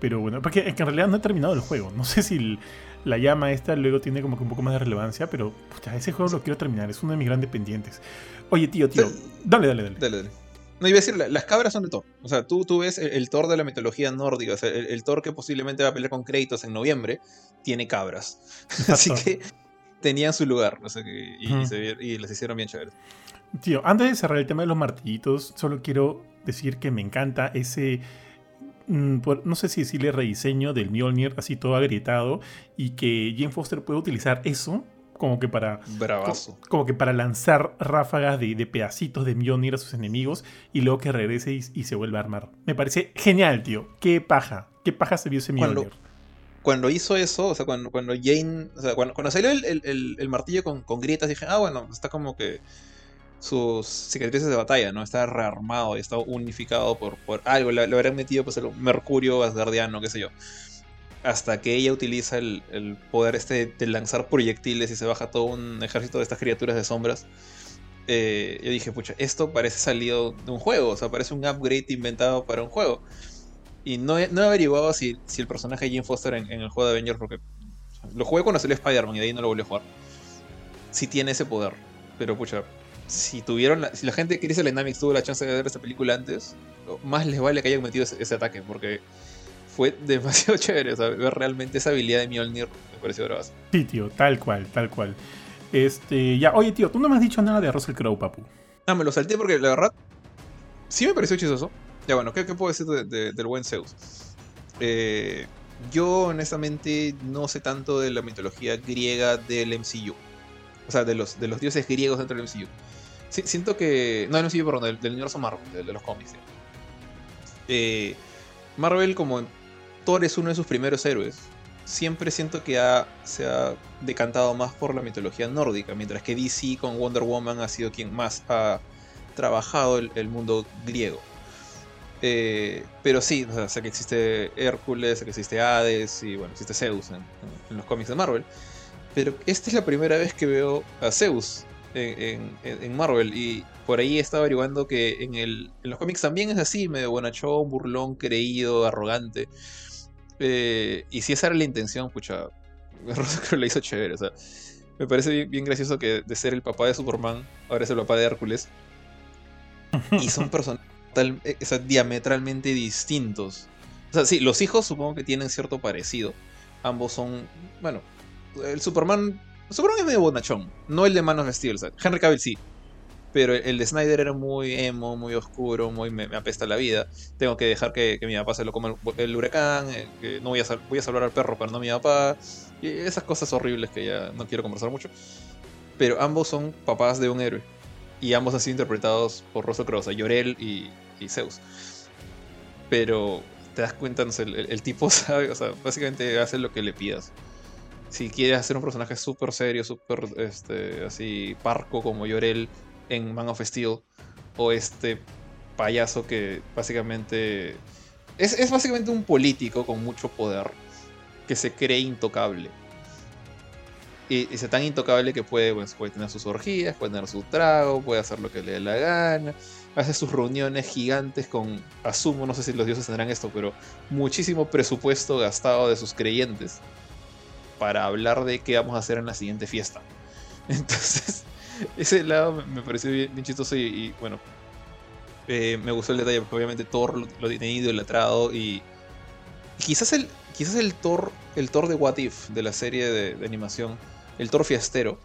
Pero bueno, porque en realidad no he terminado el juego. No sé si la llama esta luego tiene como que un poco más de relevancia, pero pucha, ese juego lo quiero terminar. Es uno de mis grandes pendientes. Oye, tío, tío. Dale, dale, dale. Dale, dale. No, iba a decir, las cabras son de Thor. O sea, tú, tú ves el, Thor de la mitología nórdica, o sea, el, Thor que posiblemente va a pelear con créditos en noviembre, tiene cabras. *laughs* Así que tenían su lugar, o sea, y, se, y les hicieron bien chéveres. Tío, antes de cerrar el tema de los martillitos, solo quiero decir que me encanta ese. Mm, no sé si decirle rediseño del Mjolnir así todo agrietado y que Jane Foster puede utilizar eso como que para Como, que para lanzar ráfagas de, pedacitos de Mjolnir a sus enemigos y luego que regrese y, se vuelva a armar. Me parece genial, tío. Qué paja. Qué paja se vio ese Mjolnir. Cuando, hizo eso, o sea, cuando, cuando Jane, o sea, cuando, salió el, martillo con, con, grietas, dije, ah, bueno, está como que sus cicatrices de batalla, ¿no? Está rearmado y está unificado por, por algo. Le, habrán metido pues el mercurio asgardiano, qué sé yo. Hasta que ella utiliza el, poder este de lanzar proyectiles y se baja todo un ejército de estas criaturas de sombras. Eh, yo dije, pucha, esto parece salido de un juego, o sea, parece un upgrade inventado para un juego. Y no he, no he averiguado si, si, el personaje de Jim Foster en, el juego de Avengers, porque lo jugué cuando salió Spider-Man y de ahí no lo volví a jugar. Si tiene ese poder. Pero pucha, si tuvieron la, si la gente que la Dynamics tuvo la chance de ver esta película antes, más les vale que hayan metido ese, ataque, porque fue *laughs* demasiado chévere. O sea, ver realmente esa habilidad de Mjolnir me pareció bravazo. Sí, tío, tal cual, tal cual. Este, ya, oye, tío, tú no me has dicho nada de Russell Crowe, papu. Ah, me lo salté porque la verdad sí me pareció chistoso. Ya, bueno, ¿qué, puedo decir del buen Zeus? Eh, yo, honestamente, no sé tanto de la mitología griega del MCU. O sea, de los, de los dioses griegos dentro del MCU siento que. No, no sí, perdón, del, del universo Marvel, de, los cómics. Eh, Marvel, como Thor es uno de sus primeros héroes, siempre siento que se ha decantado más por la mitología nórdica, mientras que DC con Wonder Woman ha sido quien más ha trabajado el, mundo griego. Eh, pero sí, o sea, que existe Hércules, que existe Hades y bueno, existe Zeus en, los cómics de Marvel. Pero esta es la primera vez que veo a Zeus en, Marvel. Y por ahí estaba averiguando que en, el, en los cómics también es así, medio bonachón, burlón, creído, arrogante. Eh, y si esa era la intención, pucha, *laughs* Rosa lo hizo chévere. O sea, me parece bien, gracioso que de ser el papá de Superman, ahora es el papá de Hércules. Y son *laughs* personas eh, diametralmente distintos. O sea, sí, los hijos supongo que tienen cierto parecido. Ambos son, bueno, el Superman Superman es medio bonachón, no el de manos of Steel. Henry Cavill sí, pero el de Snyder era muy emo, muy oscuro, muy me, apesta la vida. Tengo que dejar que, mi papá se lo coma el, huracán, eh, no voy a, voy a salvar al perro, pero no a mi papá. Y esas cosas horribles que ya no quiero conversar mucho. Pero ambos son papás de un héroe. Y ambos han sido interpretados por Russell Crowe, o sea, Llorel y, Zeus. Pero te das cuenta, el, el, tipo *laughs* sabe, o sea, básicamente hace lo que le pidas si quieres hacer un personaje súper serio, súper este, así parco como Llorel en Man of Steel, o este payaso que básicamente es, básicamente un político con mucho poder que se cree intocable. Y, es tan intocable que puede, pues, puede tener sus orgías, puede tener su trago, puede hacer lo que le dé la gana, hace sus reuniones gigantes con, asumo, no sé si los dioses tendrán esto, pero muchísimo presupuesto gastado de sus creyentes para hablar de qué vamos a hacer en la siguiente fiesta. *laughs* Entonces, *laughs* ese lado me pareció bien, chistoso y, bueno, eh, me gustó el detalle porque obviamente Thor lo, lo tiene idolatrado y, quizás el quizás el Thor el Thor de What If de la serie de, animación, el Thor fiestero.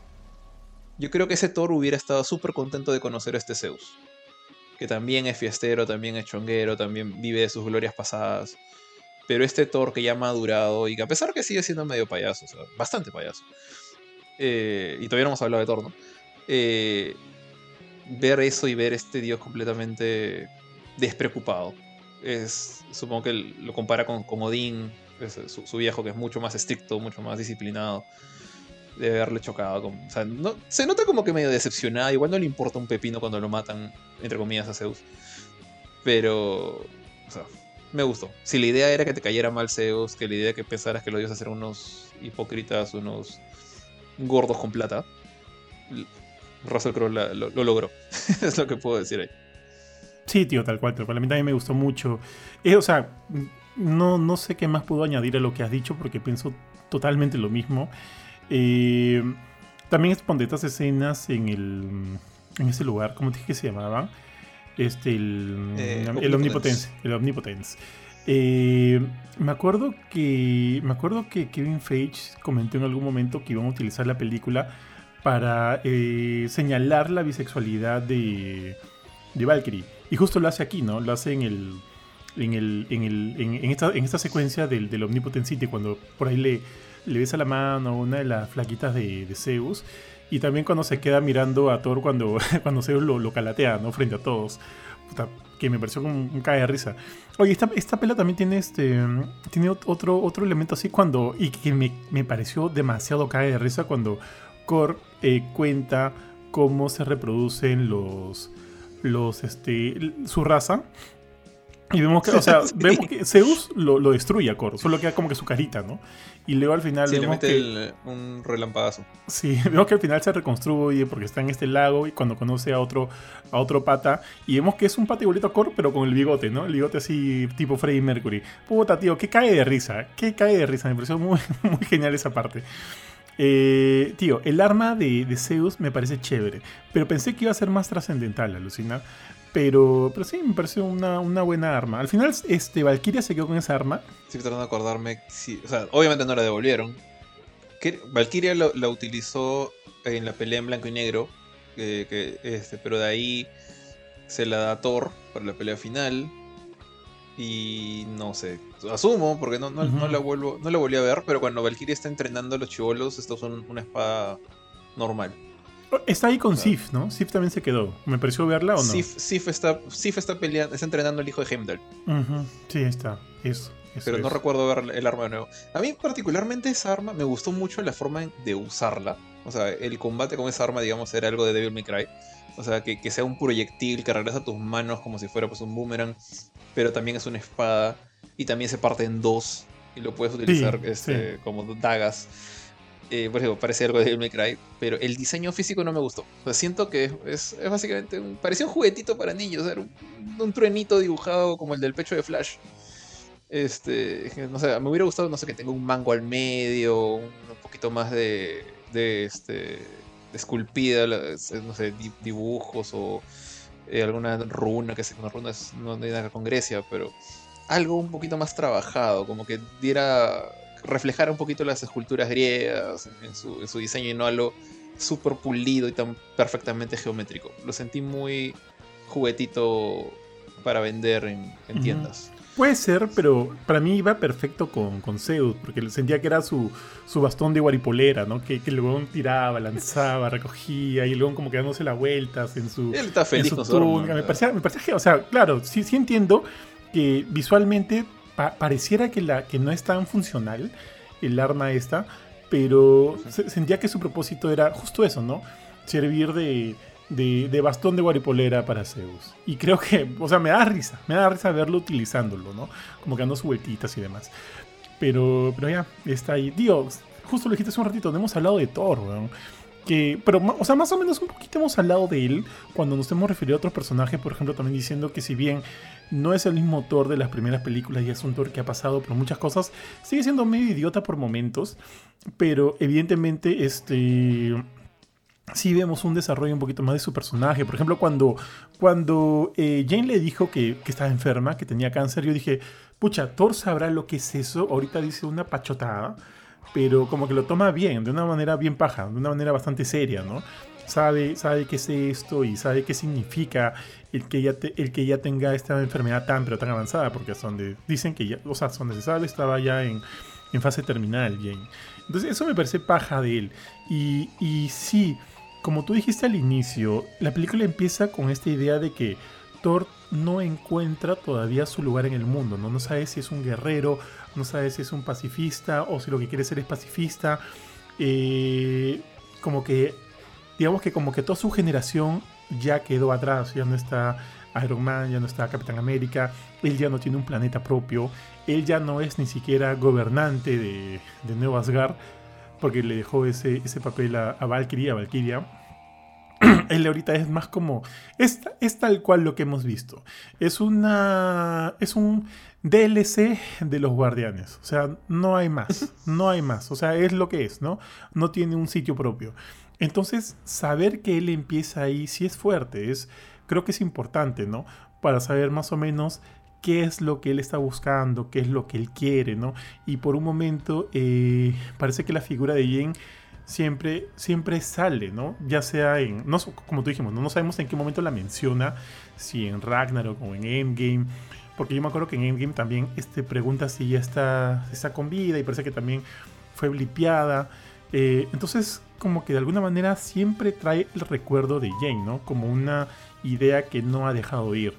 Yo creo que ese Thor hubiera estado súper contento de conocer a este Zeus. Que también es fiestero, también es chonguero, también vive de sus glorias pasadas. Pero este Thor que ya ha madurado y que a pesar que sigue siendo medio payaso, o sea, bastante payaso. Eh, y todavía no hemos hablado de Thor, ¿no? Eh, ver eso y ver este dios completamente despreocupado. Es, supongo que lo compara con, con Odín, su, viejo, que es mucho más estricto, mucho más disciplinado. Debe haberle chocado. Con, o sea, no, se nota como que medio decepcionado. Igual no le importa un pepino cuando lo matan, entre comillas, a Zeus. Pero, o sea, me gustó. Si la idea era que te cayera mal Zeus, que la idea que pensaras que lo ibas a hacer unos hipócritas, unos gordos con plata, Russell Crowe lo, logró. *laughs* es lo que puedo decir ahí. Sí, tío, tal cual, tal cual. A mí también me gustó mucho. Eh, o sea, no, no sé qué más puedo añadir a lo que has dicho porque pienso totalmente lo mismo. Eh, también es estas escenas en el en ese lugar, ¿cómo dije que se llamaba? Este, el, eh, el Omnipotence. El Omnipotence. Eh, me acuerdo que. Me acuerdo que Kevin Feige comentó en algún momento que iban a utilizar la película para eh, señalar la bisexualidad de, de Valkyrie. Y justo lo hace aquí, ¿no? Lo hace en el. En, el, en, el, en, esta, en esta secuencia del, del Omnipotent City, cuando por ahí le, le besa la mano a una de las flaquitas de, de Zeus. Y también cuando se queda mirando a Thor cuando, *laughs* cuando Zeus lo, lo calatea, ¿no? Frente a todos. que me pareció como un cae de risa. Oye, esta, esta pela también tiene este. Tiene otro, otro elemento así cuando. Y que me, me pareció demasiado cae de risa cuando Kor eh, cuenta cómo se reproducen los. los. este. su raza. Y vemos que, o sea, *laughs* vemos que Zeus lo, lo, destruye a Kor, solo queda como que su carita, ¿no? Y luego al final. Sí, le mete un relampadazo. Sí, vemos que al final se reconstruye porque está en este lago y cuando conoce a otro, a otro pata. Y vemos que es un pata igualito a Kor, pero con el bigote, ¿no? El bigote así, tipo Freddie Mercury. Puta, tío, que cae de risa. Que cae de risa. Me pareció muy, *laughs* muy genial esa parte. Eh, tío, el arma de, de, Zeus me parece chévere, pero pensé que iba a ser más trascendental, alucina. Pero, pero sí, me pareció una, una, buena arma. Al final, este, Valkyria se quedó con esa arma. Estoy tratando de acordarme. o sea, obviamente no la devolvieron. Valkyria la utilizó en la pelea en blanco y negro. que, este, pero de ahí se la da a Thor para la pelea final. Y no sé, asumo, porque no, no, la vuelvo, no la volví a ver, pero cuando Valkyria está entrenando a los chivolos, estos son una espada normal. Está ahí con Sif, ¿no? Sif también se quedó. ¿Me pareció verla o no? Sif, está, Sif está peleando, está entrenando al hijo de Heimdall. Sí, está. Eso. Pero no recuerdo ver el arma de nuevo. A mí, particularmente, esa arma me gustó mucho la forma de usarla. O sea, el combate con esa arma, digamos, era algo de Devil May Cry. O sea, que, sea un proyectil que regresa a tus manos como si fuera pues, un boomerang. Pero también es una espada. Y también se parte en dos. Y lo puedes utilizar este, como dagas. Eh, por ejemplo, parece algo de Devil May Cry, pero el diseño físico no me gustó. O sea, siento que es, básicamente un, parecía un juguetito para niños, era un, truenito dibujado como el del pecho de Flash. Este, no sé, me hubiera gustado, no sé, que tenga un mango al medio, un, poquito más de, de este, esculpida, no sé, dibujos o eh, alguna runa, que sé una runa no tiene nada con Grecia, pero algo un poquito más trabajado, como que diera reflejar un poquito las esculturas griegas en su, diseño y no algo súper pulido y tan perfectamente geométrico. Lo sentí muy juguetito para vender en, tiendas. Puede ser, pero para mí iba perfecto con, con Zeus, porque sentía que era su, su bastón de guaripolera, ¿no? Que, que el león tiraba, lanzaba, recogía, y el león como que dándose las vueltas en su. Él está feliz con su me, parecía, me parecía que, o sea, claro, sí, sí entiendo que visualmente pareciera que, la, que no es tan funcional el arma esta, pero sentía que su propósito era justo eso, ¿no? Servir de, de, bastón de guaripolera para Zeus. Y creo que, o sea, me da risa, me da risa verlo utilizándolo, ¿no? Como que dando sus vueltitas y demás. Pero, pero ya, está ahí. Dios, justo lo dijiste hace un ratito, no hemos hablado de Thor, weón. Que, pero, o sea, más o menos un poquito hemos hablado de él cuando nos hemos referido a otros personajes, por ejemplo, también diciendo que si bien no es el mismo Thor de las primeras películas y es un Thor que ha pasado por muchas cosas. Sigue siendo medio idiota por momentos, pero evidentemente este sí vemos un desarrollo un poquito más de su personaje. Por ejemplo, cuando, cuando eh, Jane le dijo que, estaba enferma, que tenía cáncer, yo dije, pucha, Thor sabrá lo que es eso. Ahorita dice una pachotada, pero como que lo toma bien, de una manera bien paja, de una manera bastante seria, ¿no? Sabe, sabe qué es esto y sabe qué significa el que ya, el que ya tenga esta enfermedad tan pero tan avanzada, porque es donde dicen que ya, o sea, donde se sabe estaba ya en, fase terminal Jane. Entonces eso me parece paja de él. Y, y sí, como tú dijiste al inicio, la película empieza con esta idea de que Thor no encuentra todavía su lugar en el mundo, ¿no? No sabe si es un guerrero, no sabe si es un pacifista o si lo que quiere ser es pacifista. Eh, como que, digamos que como que toda su generación ya quedó atrás, ya no está Iron Man, ya no está Capitán América, él ya no tiene un planeta propio, él ya no es ni siquiera gobernante de, de Asgard, porque le dejó ese, ese papel a, a Valkyrie, a Valkyria. *clears throat* él ahorita es más como. Es, es tal cual lo que hemos visto. Es una. Es un DLC de los guardianes. O sea, no hay más. No hay más. O sea, es lo que es, ¿no? No tiene un sitio propio. Entonces, saber que él empieza ahí sí es fuerte. Es, creo que es importante, ¿no? Para saber más o menos qué es lo que él está buscando, qué es lo que él quiere, ¿no? Y por un momento eh, parece que la figura de Jane siempre, siempre sale, ¿no? Ya sea en, no, como tú dijimos, ¿no? no sabemos en qué momento la menciona, si en Ragnarok o en Endgame, porque yo me acuerdo que en Endgame también este, pregunta si ya está, está con vida y parece que también fue blipeada. Eh, entonces, como que de alguna manera siempre trae el recuerdo de Jane, ¿no? Como una idea que no ha dejado ir.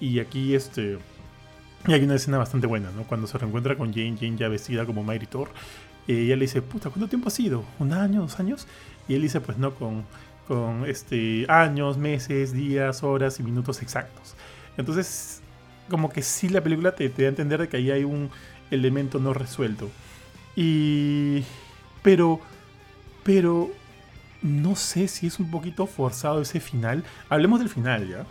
Y aquí, este. Y hay una escena bastante buena, ¿no? Cuando se reencuentra con Jane, Jane ya vestida como Mighty Thor. Y ella le dice, puta, ¿cuánto tiempo ha sido? ¿Un año? ¿Dos años? Y él dice, pues no, con, con este, años, meses, días, horas y minutos exactos. Entonces, como que sí la película te, te da a entender de que ahí hay un elemento no resuelto. Y... Pero... Pero... No sé si es un poquito forzado ese final. Hablemos del final ya.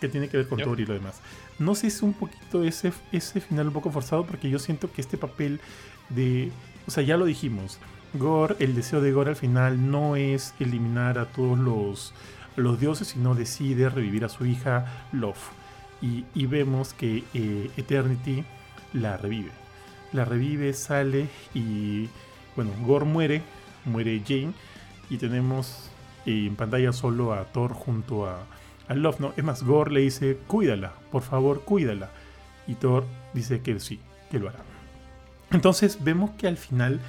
Porque tiene que ver con Thor y lo demás. No sé si es un poquito ese, ese final un poco forzado porque yo siento que este papel de o sea, ya lo dijimos. Gore, el deseo de Gore al final no es eliminar a todos los, los dioses, sino decide revivir a su hija Love. Y, vemos que eh, Eternity la revive. La revive, sale y bueno, Gore muere, muere Jane y tenemos eh, en pantalla solo a Thor junto a, a Love, ¿no? Es más, Gore le dice, cuídala, por favor, cuídala. Y Thor dice que sí, que lo hará. Entonces vemos que al final,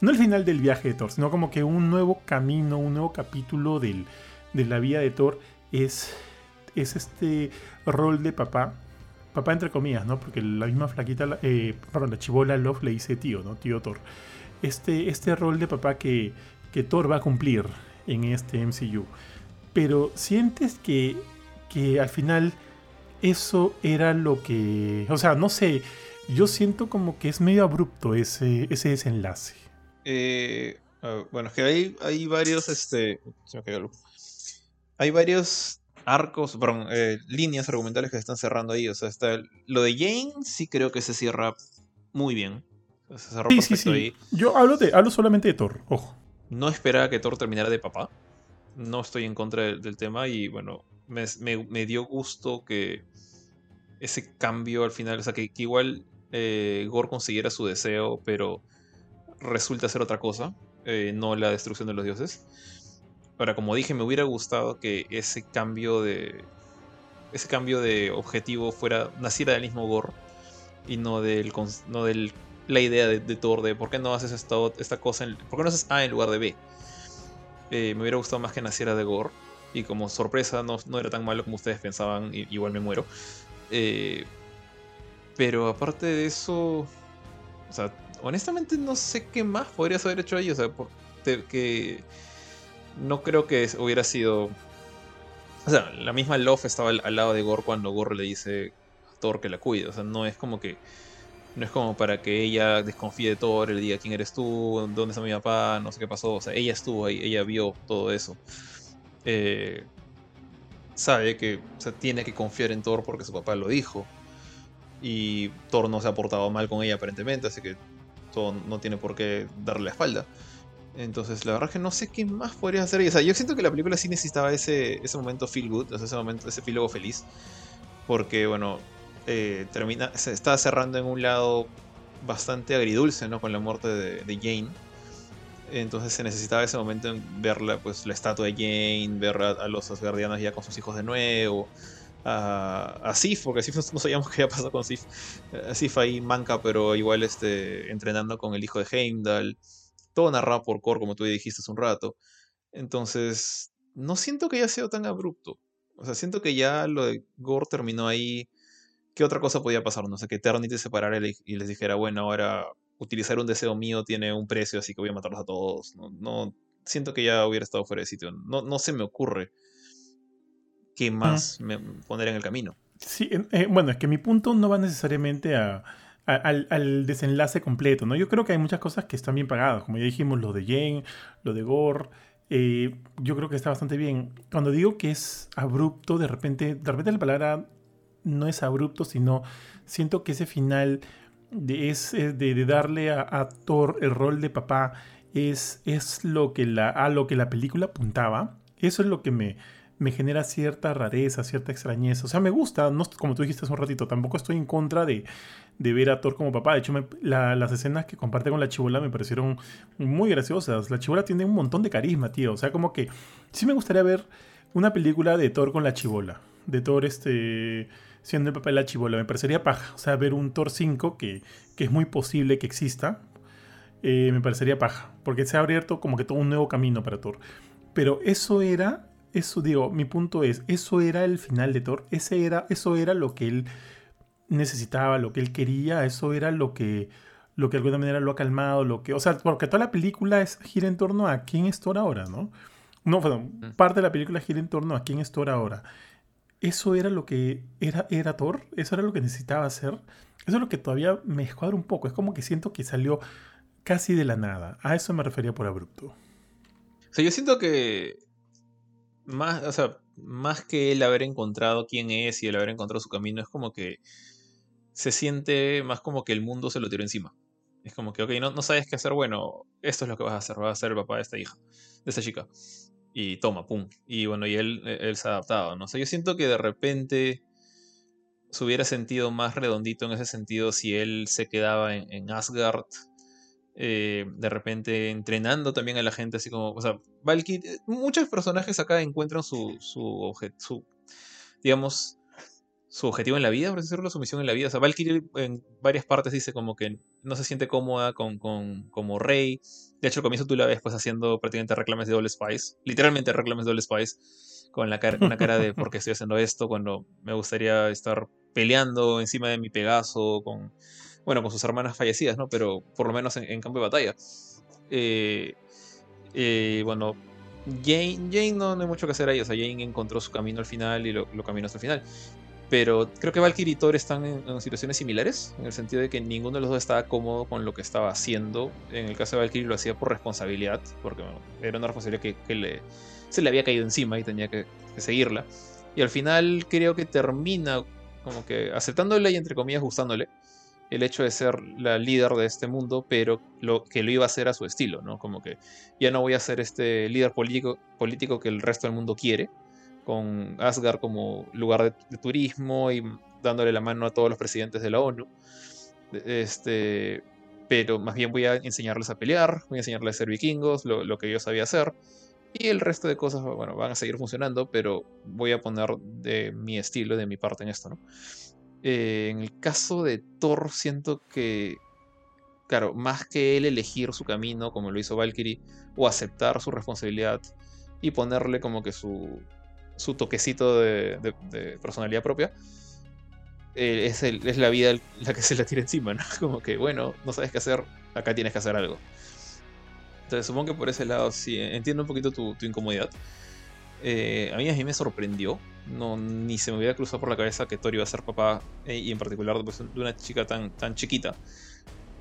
no el final del viaje de Thor, sino como que un nuevo camino, un nuevo capítulo de la vida de Thor es, es este rol de papá. Papá entre comillas, ¿no? Porque la misma flaquita, eh, perdón, la chivola Love le dice tío, ¿no? Tío Thor. Este, este rol de papá que, que Thor va a cumplir en este MCU. Pero sientes que, que al final eso era lo que... O sea, no sé yo siento como que es medio abrupto ese, ese desenlace. Eh, bueno, es que hay, hay varios, este, hay varios arcos, perdón, eh, líneas argumentales que se están cerrando ahí. O sea, está lo de Jane sí creo que se cierra muy bien. Se cerró sí, sí, sí. ahí. Yo hablo, de, hablo solamente de Thor, ojo. No esperaba que Thor terminara de papá. No estoy en contra del, tema y bueno, me, dio gusto que ese cambio al final, o sea, que igual eh, Gore consiguiera su deseo, pero resulta ser otra cosa, eh, no la destrucción de los dioses. Ahora, como dije, me hubiera gustado que ese cambio de. Ese cambio de objetivo fuera. naciera del mismo Gore. Y no del. no del la idea de, Thor de por qué no haces esta, esta cosa. En, ¿Por qué no haces A en lugar de B? Eh, me hubiera gustado más que naciera de Gore. Y como sorpresa no, no era tan malo como ustedes pensaban. igual me muero. Eh, pero aparte de eso, o sea, honestamente no sé qué más podrías haber hecho ahí. O sea, porque no creo que hubiera sido... O sea, la misma Love estaba al, lado de Gore cuando Gore le dice a Thor que la cuide. O sea, no es como que... No es como para que ella desconfíe de Thor, le diga quién eres tú, dónde está mi papá, no sé qué pasó. O sea, ella estuvo ahí, ella vio todo eso. Eh, sabe que tiene que confiar en Thor porque su papá lo dijo. Y Thor no se ha portado mal con ella aparentemente, así que Thor no tiene por qué darle la espalda. Entonces, la verdad es que no sé qué más podría hacer. O sea, yo siento que la película sí necesitaba ese, ese momento feel good, ese momento, ese epílogo feliz. Porque, bueno, eh, termina, se está cerrando en un lado bastante agridulce, ¿no? Con la muerte de, Jane. Entonces se necesitaba ese momento en ver la, pues, la estatua de Jane, ver a, los Asgardianos ya con sus hijos de nuevo a, Sif, porque Sif no, sabíamos *laughs* qué había pasado con Sif. A Sif ahí manca, pero igual este, entrenando con el hijo de Heimdall. Todo narrado por Kor, como tú dijiste hace un rato. Entonces, no siento que haya sido tan abrupto. O sea, siento que ya lo de Gore terminó ahí. ¿Qué otra cosa podía pasar? No sé, que Eternity se separara y les dijera, bueno, ahora utilizar un deseo mío tiene un precio, así que voy a matarlos a todos. No, no siento que ya hubiera estado fuera de sitio. No, no se me ocurre qué más me poner en el camino. Sí, eh, bueno, es que mi punto no va necesariamente a, al, desenlace completo, ¿no? Yo creo que hay muchas cosas que están bien pagadas, como ya dijimos, lo de Jane, lo de Gore, eh, yo creo que está bastante bien. Cuando digo que es abrupto, de repente, de repente la palabra no es abrupto, sino siento que ese final de, es, de, darle a, Thor el rol de papá es, es lo que la, a lo que la película apuntaba. Eso es lo que me, me genera cierta rareza, cierta extrañeza. O sea, me gusta, no, como tú dijiste hace un ratito, tampoco estoy en contra de, de ver a Thor como papá. De hecho, las escenas que comparte con la chivola me parecieron muy graciosas. La chivola tiene un montón de carisma, tío. O sea, como que sí me gustaría ver una película de Thor con la chivola. De Thor este, siendo el papá de la chivola. Me parecería paja. O sea, ver un Thor 5 que, que es muy posible que exista. Eh, me parecería paja. Porque se ha abierto como que todo un nuevo camino para Thor. Pero eso era eso digo, mi punto es, eso era el final de Thor, ese era, eso era lo que él necesitaba, lo que él quería, eso era lo que, lo que de alguna manera lo ha calmado, lo que, o sea, porque toda la película es, gira en torno a quién es Thor ahora, ¿no? No, perdón, mm. parte de la película gira en torno a quién es Thor ahora. Eso era lo que era, era Thor, eso era lo que necesitaba hacer. Eso es lo que todavía me escuadra un poco, es como que siento que salió casi de la nada. A eso me refería por abrupto. O sea, yo siento que más, o sea, más que el haber encontrado quién es y el haber encontrado su camino, es como que se siente más como que el mundo se lo tiró encima. Es como que, ok, no, no sabes qué hacer, bueno, esto es lo que vas a hacer, vas a ser el papá de esta hija, de esta chica. Y toma, pum. Y bueno, y él, él se ha adaptado, ¿no? sé yo siento que de repente se hubiera sentido más redondito en ese sentido si él se quedaba en, Asgard eh, de repente entrenando también a la gente, así como, o sea, Valkyrie, eh, muchos personajes acá encuentran su, su, su, digamos, su objetivo en la vida, por decirlo, su misión en la vida. O sea, Valkyrie en varias partes dice como que no se siente cómoda con, con, como rey. De hecho, al comienzo tú la ves pues haciendo prácticamente reclames de Double Spice, literalmente reclames de Double Spice, con la cara, una cara de *laughs* por qué estoy haciendo esto, cuando me gustaría estar peleando encima de mi Pegaso, con bueno, con sus hermanas fallecidas, ¿no? Pero por lo menos en, campo de batalla. Eh, eh, bueno, Jane, Jane no, hay mucho que hacer ahí, o sea, Jane encontró su camino al final y lo, caminó hasta el final. Pero creo que Valkyrie y Thor están en, situaciones similares, en el sentido de que ninguno de los dos estaba cómodo con lo que estaba haciendo. En el caso de Valkyrie lo hacía por responsabilidad, porque era una responsabilidad que, le, se le había caído encima y tenía que, que, seguirla. Y al final creo que termina como que aceptándole y entre comillas gustándole el hecho de ser la líder de este mundo, pero lo que lo iba a hacer a su estilo, ¿no? Como que ya no voy a ser este líder político, político que el resto del mundo quiere, con Asgard como lugar de, turismo y dándole la mano a todos los presidentes de la ONU. Este, pero más bien voy a enseñarles a pelear, voy a enseñarles a ser vikingos, lo, que yo sabía hacer. Y el resto de cosas, bueno, van a seguir funcionando, pero voy a poner de mi estilo, de mi parte en esto, ¿no? Eh, en el caso de Thor, siento que, claro, más que él elegir su camino, como lo hizo Valkyrie, o aceptar su responsabilidad y ponerle como que su, su toquecito de, personalidad propia, eh, es, la vida la que se la tira encima, ¿no? *laughs* Como que, bueno, no sabes qué hacer, acá tienes que hacer algo. Entonces supongo que por ese lado sí, entiendo un poquito tu, incomodidad. Eh, a mí a mí me sorprendió no, ni se me hubiera cruzado por la cabeza que Tori iba a ser papá, eh, y en particular pues, de una chica tan, tan chiquita.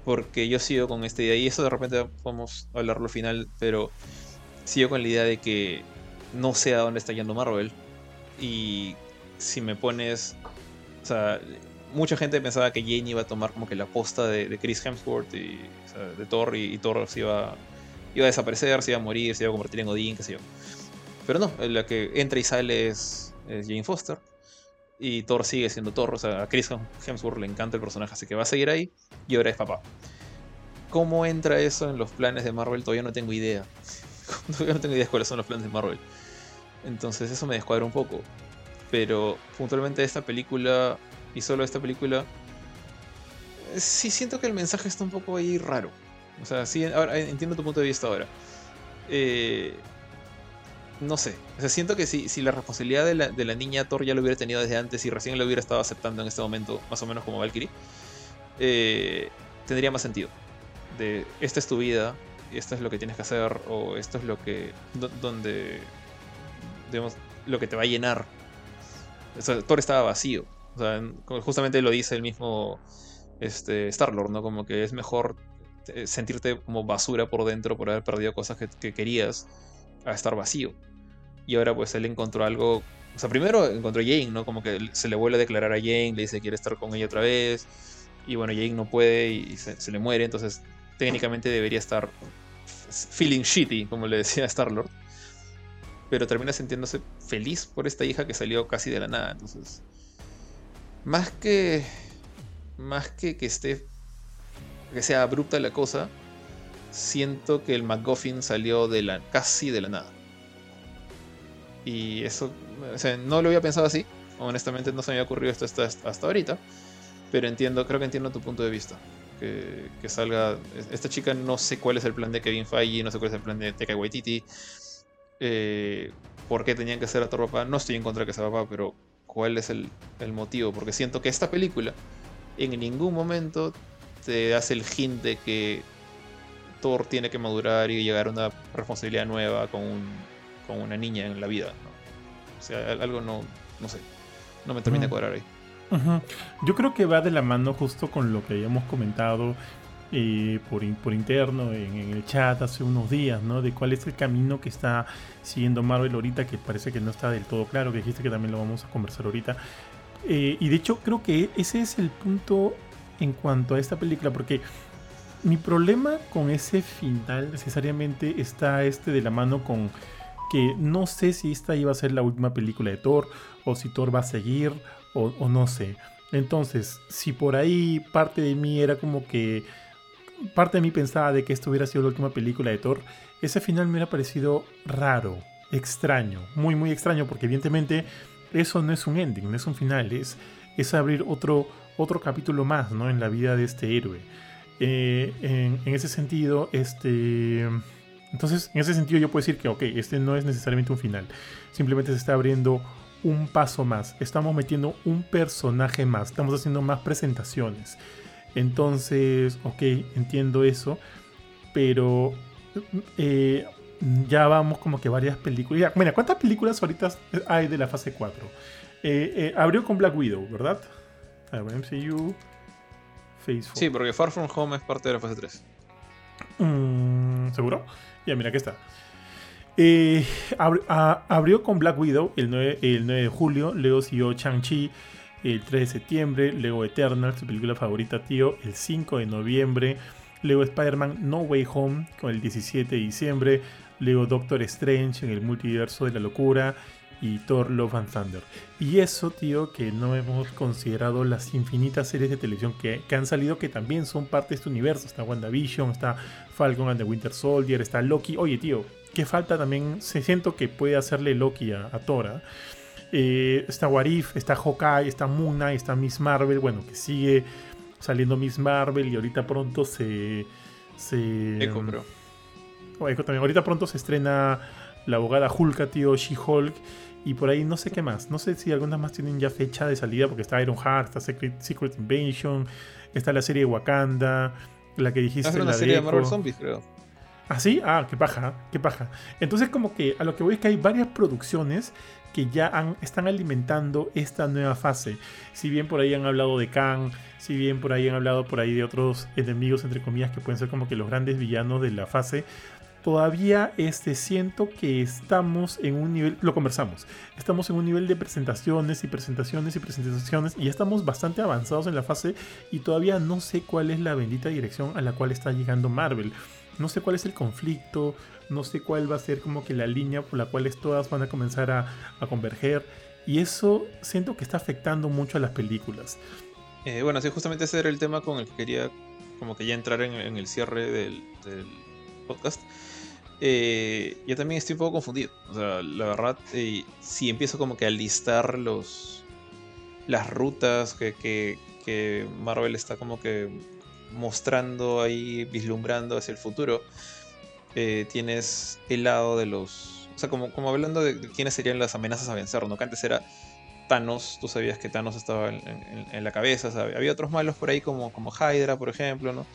Porque yo sigo con esta idea, y eso de repente podemos hablarlo al final, pero sigo con la idea de que no sé a dónde está yendo Marvel. Y si me pones. O sea, mucha gente pensaba que Jane iba a tomar como que la posta de, Chris Hemsworth y de Thor, y, Thor se iba, iba a desaparecer, se iba a morir, se iba a convertir en Odín, qué sé yo. Pero no, la que entra y sale es es Jane Foster. Y Thor sigue siendo Thor. O sea, a Chris Hemsworth le encanta el personaje, así que va a seguir ahí. Y ahora es papá. ¿Cómo entra eso en los planes de Marvel? Todavía no tengo idea. *laughs* Todavía no tengo idea de cuáles son los planes de Marvel. Entonces eso me descuadra un poco. Pero puntualmente esta película, y solo esta película, sí siento que el mensaje está un poco ahí raro. O sea, sí, ahora entiendo tu punto de vista ahora. Eh, no sé. O sea, siento que si, si la responsabilidad de la, de la, niña Thor ya lo hubiera tenido desde antes y recién lo hubiera estado aceptando en este momento, más o menos como Valkyrie, eh, tendría más sentido. De esta es tu vida, esto es lo que tienes que hacer, o esto es lo que. donde. Digamos, lo que te va a llenar. Thor estaba vacío. O sea, justamente lo dice el mismo este, Star-Lord, ¿no? Como que es mejor eh, sentirte como basura por dentro por haber perdido cosas que, querías a estar vacío. Y ahora pues él encontró algo... O sea, primero encontró a Jane, ¿no? Como que se le vuelve a declarar a Jane, le dice que quiere estar con ella otra vez. Y bueno, Jane no puede y se, le muere, entonces técnicamente debería estar feeling shitty, como le decía Star-Lord. Pero termina sintiéndose feliz por esta hija que salió casi de la nada. Entonces, más que más que que esté que sea abrupta la cosa, siento que el MacGuffin salió de la casi de la nada. Y eso, o sea, no lo había pensado así. Honestamente no se me había ocurrido esto hasta, hasta ahorita. Pero entiendo, creo que entiendo tu punto de vista. Que, que, salga. Esta chica no sé cuál es el plan de Kevin Feige, no sé cuál es el plan de Teka Waititi. Eh, ¿Por qué tenían que ser a Thor papá? No estoy en contra de que sea papá, pero ¿cuál es el, el motivo? Porque siento que esta película en ningún momento te hace el hint de que Thor tiene que madurar y llegar a una responsabilidad nueva con, con una niña en la vida. O sea, algo no, no sé, no me termina de cuadrar ahí. Yo creo que va de la mano justo con lo que habíamos comentado eh, por, por, interno en, el chat hace unos días, ¿no? De cuál es el camino que está siguiendo Marvel ahorita, que parece que no está del todo claro, que dijiste que también lo vamos a conversar ahorita. Eh, y de hecho creo que ese es el punto en cuanto a esta película, porque mi problema con ese final necesariamente está este de la mano con que no sé si esta iba a ser la última película de Thor o si Thor va a seguir o, no sé. Entonces, si por ahí parte de mí era como que parte de mí pensaba de que esto hubiera sido la última película de Thor, ese final me hubiera parecido raro, extraño, muy muy extraño porque evidentemente eso no es un ending, no es un final, es, es abrir otro, otro capítulo más ¿no? en la vida de este héroe. Eh, en, ese sentido, este... Entonces, en ese sentido yo puedo decir que, ok, este no es necesariamente un final. Simplemente se está abriendo un paso más. Estamos metiendo un personaje más. Estamos haciendo más presentaciones. Entonces, ok, entiendo eso. Pero eh, ya vamos como que varias películas. mira, ¿cuántas películas ahorita hay de la fase 4? Eh, eh, abrió con Black Widow, ¿verdad? A ver, MCU, Phase 4. Sí, porque Far From Home es parte de la fase 3. Mm, ¿Seguro? Ya, mira, aquí está. Eh, abrió con Black Widow el 9, el 9 de julio, luego siguió Chang-Chi el 3 de septiembre, luego Eternal, su película favorita, tío, el 5 de noviembre, luego Spider-Man No Way Home con el 17 de diciembre, luego Doctor Strange en el multiverso de la locura y Thor Love and Thunder. Y eso, tío, que no hemos considerado las infinitas series de televisión que, han salido que también son parte de este universo. Está WandaVision, está Falcon and the Winter Soldier, está Loki. Oye, tío, ¿qué falta también? Se siento que puede hacerle Loki a, Thor. ¿ah? Eh, está Warif, está Hawkeye, está Moon Knight, está Miss Marvel, bueno, que sigue saliendo Miss Marvel y ahorita pronto se... se Echo, bro también. Ahorita pronto se estrena la abogada Hulk, tío, She-Hulk. Y por ahí no sé qué más. No sé si algunas más tienen ya fecha de salida. Porque está Iron Heart, está Secret, Invasion. Está la serie de Wakanda. La que dijiste. la serie de Marvel Zombies, creo. ¿Ah, sí? Ah, qué paja, qué paja. Entonces, como que a lo que voy es que hay varias producciones que ya están alimentando esta nueva fase. Si bien por ahí han hablado de Kang, si bien por ahí han hablado por ahí de otros enemigos, entre comillas, que pueden ser como que los grandes villanos de la fase, todavía este, siento que estamos en un nivel, lo conversamos, estamos en un nivel de presentaciones y presentaciones y presentaciones y ya estamos bastante avanzados en la fase y todavía no sé cuál es la bendita dirección a la cual está llegando Marvel. No sé cuál es el conflicto, no sé cuál va a ser como que la línea por la cual todas van a comenzar a, converger y eso siento que está afectando mucho a las películas. Eh, bueno, sí, justamente ese era el tema con el que quería como que ya entrar en, el cierre del, podcast. Eh, yo también estoy un poco confundido. O sea, la verdad, eh, si empiezo como que a listar los las rutas que, Marvel está como que mostrando ahí, vislumbrando hacia el futuro, eh, tienes el lado de los... O sea, como, como hablando de, quiénes serían las amenazas a vencer, ¿no? Que antes era Thanos, tú sabías que Thanos estaba en, la cabeza, había otros malos por ahí como, como Hydra, por ejemplo, ¿no?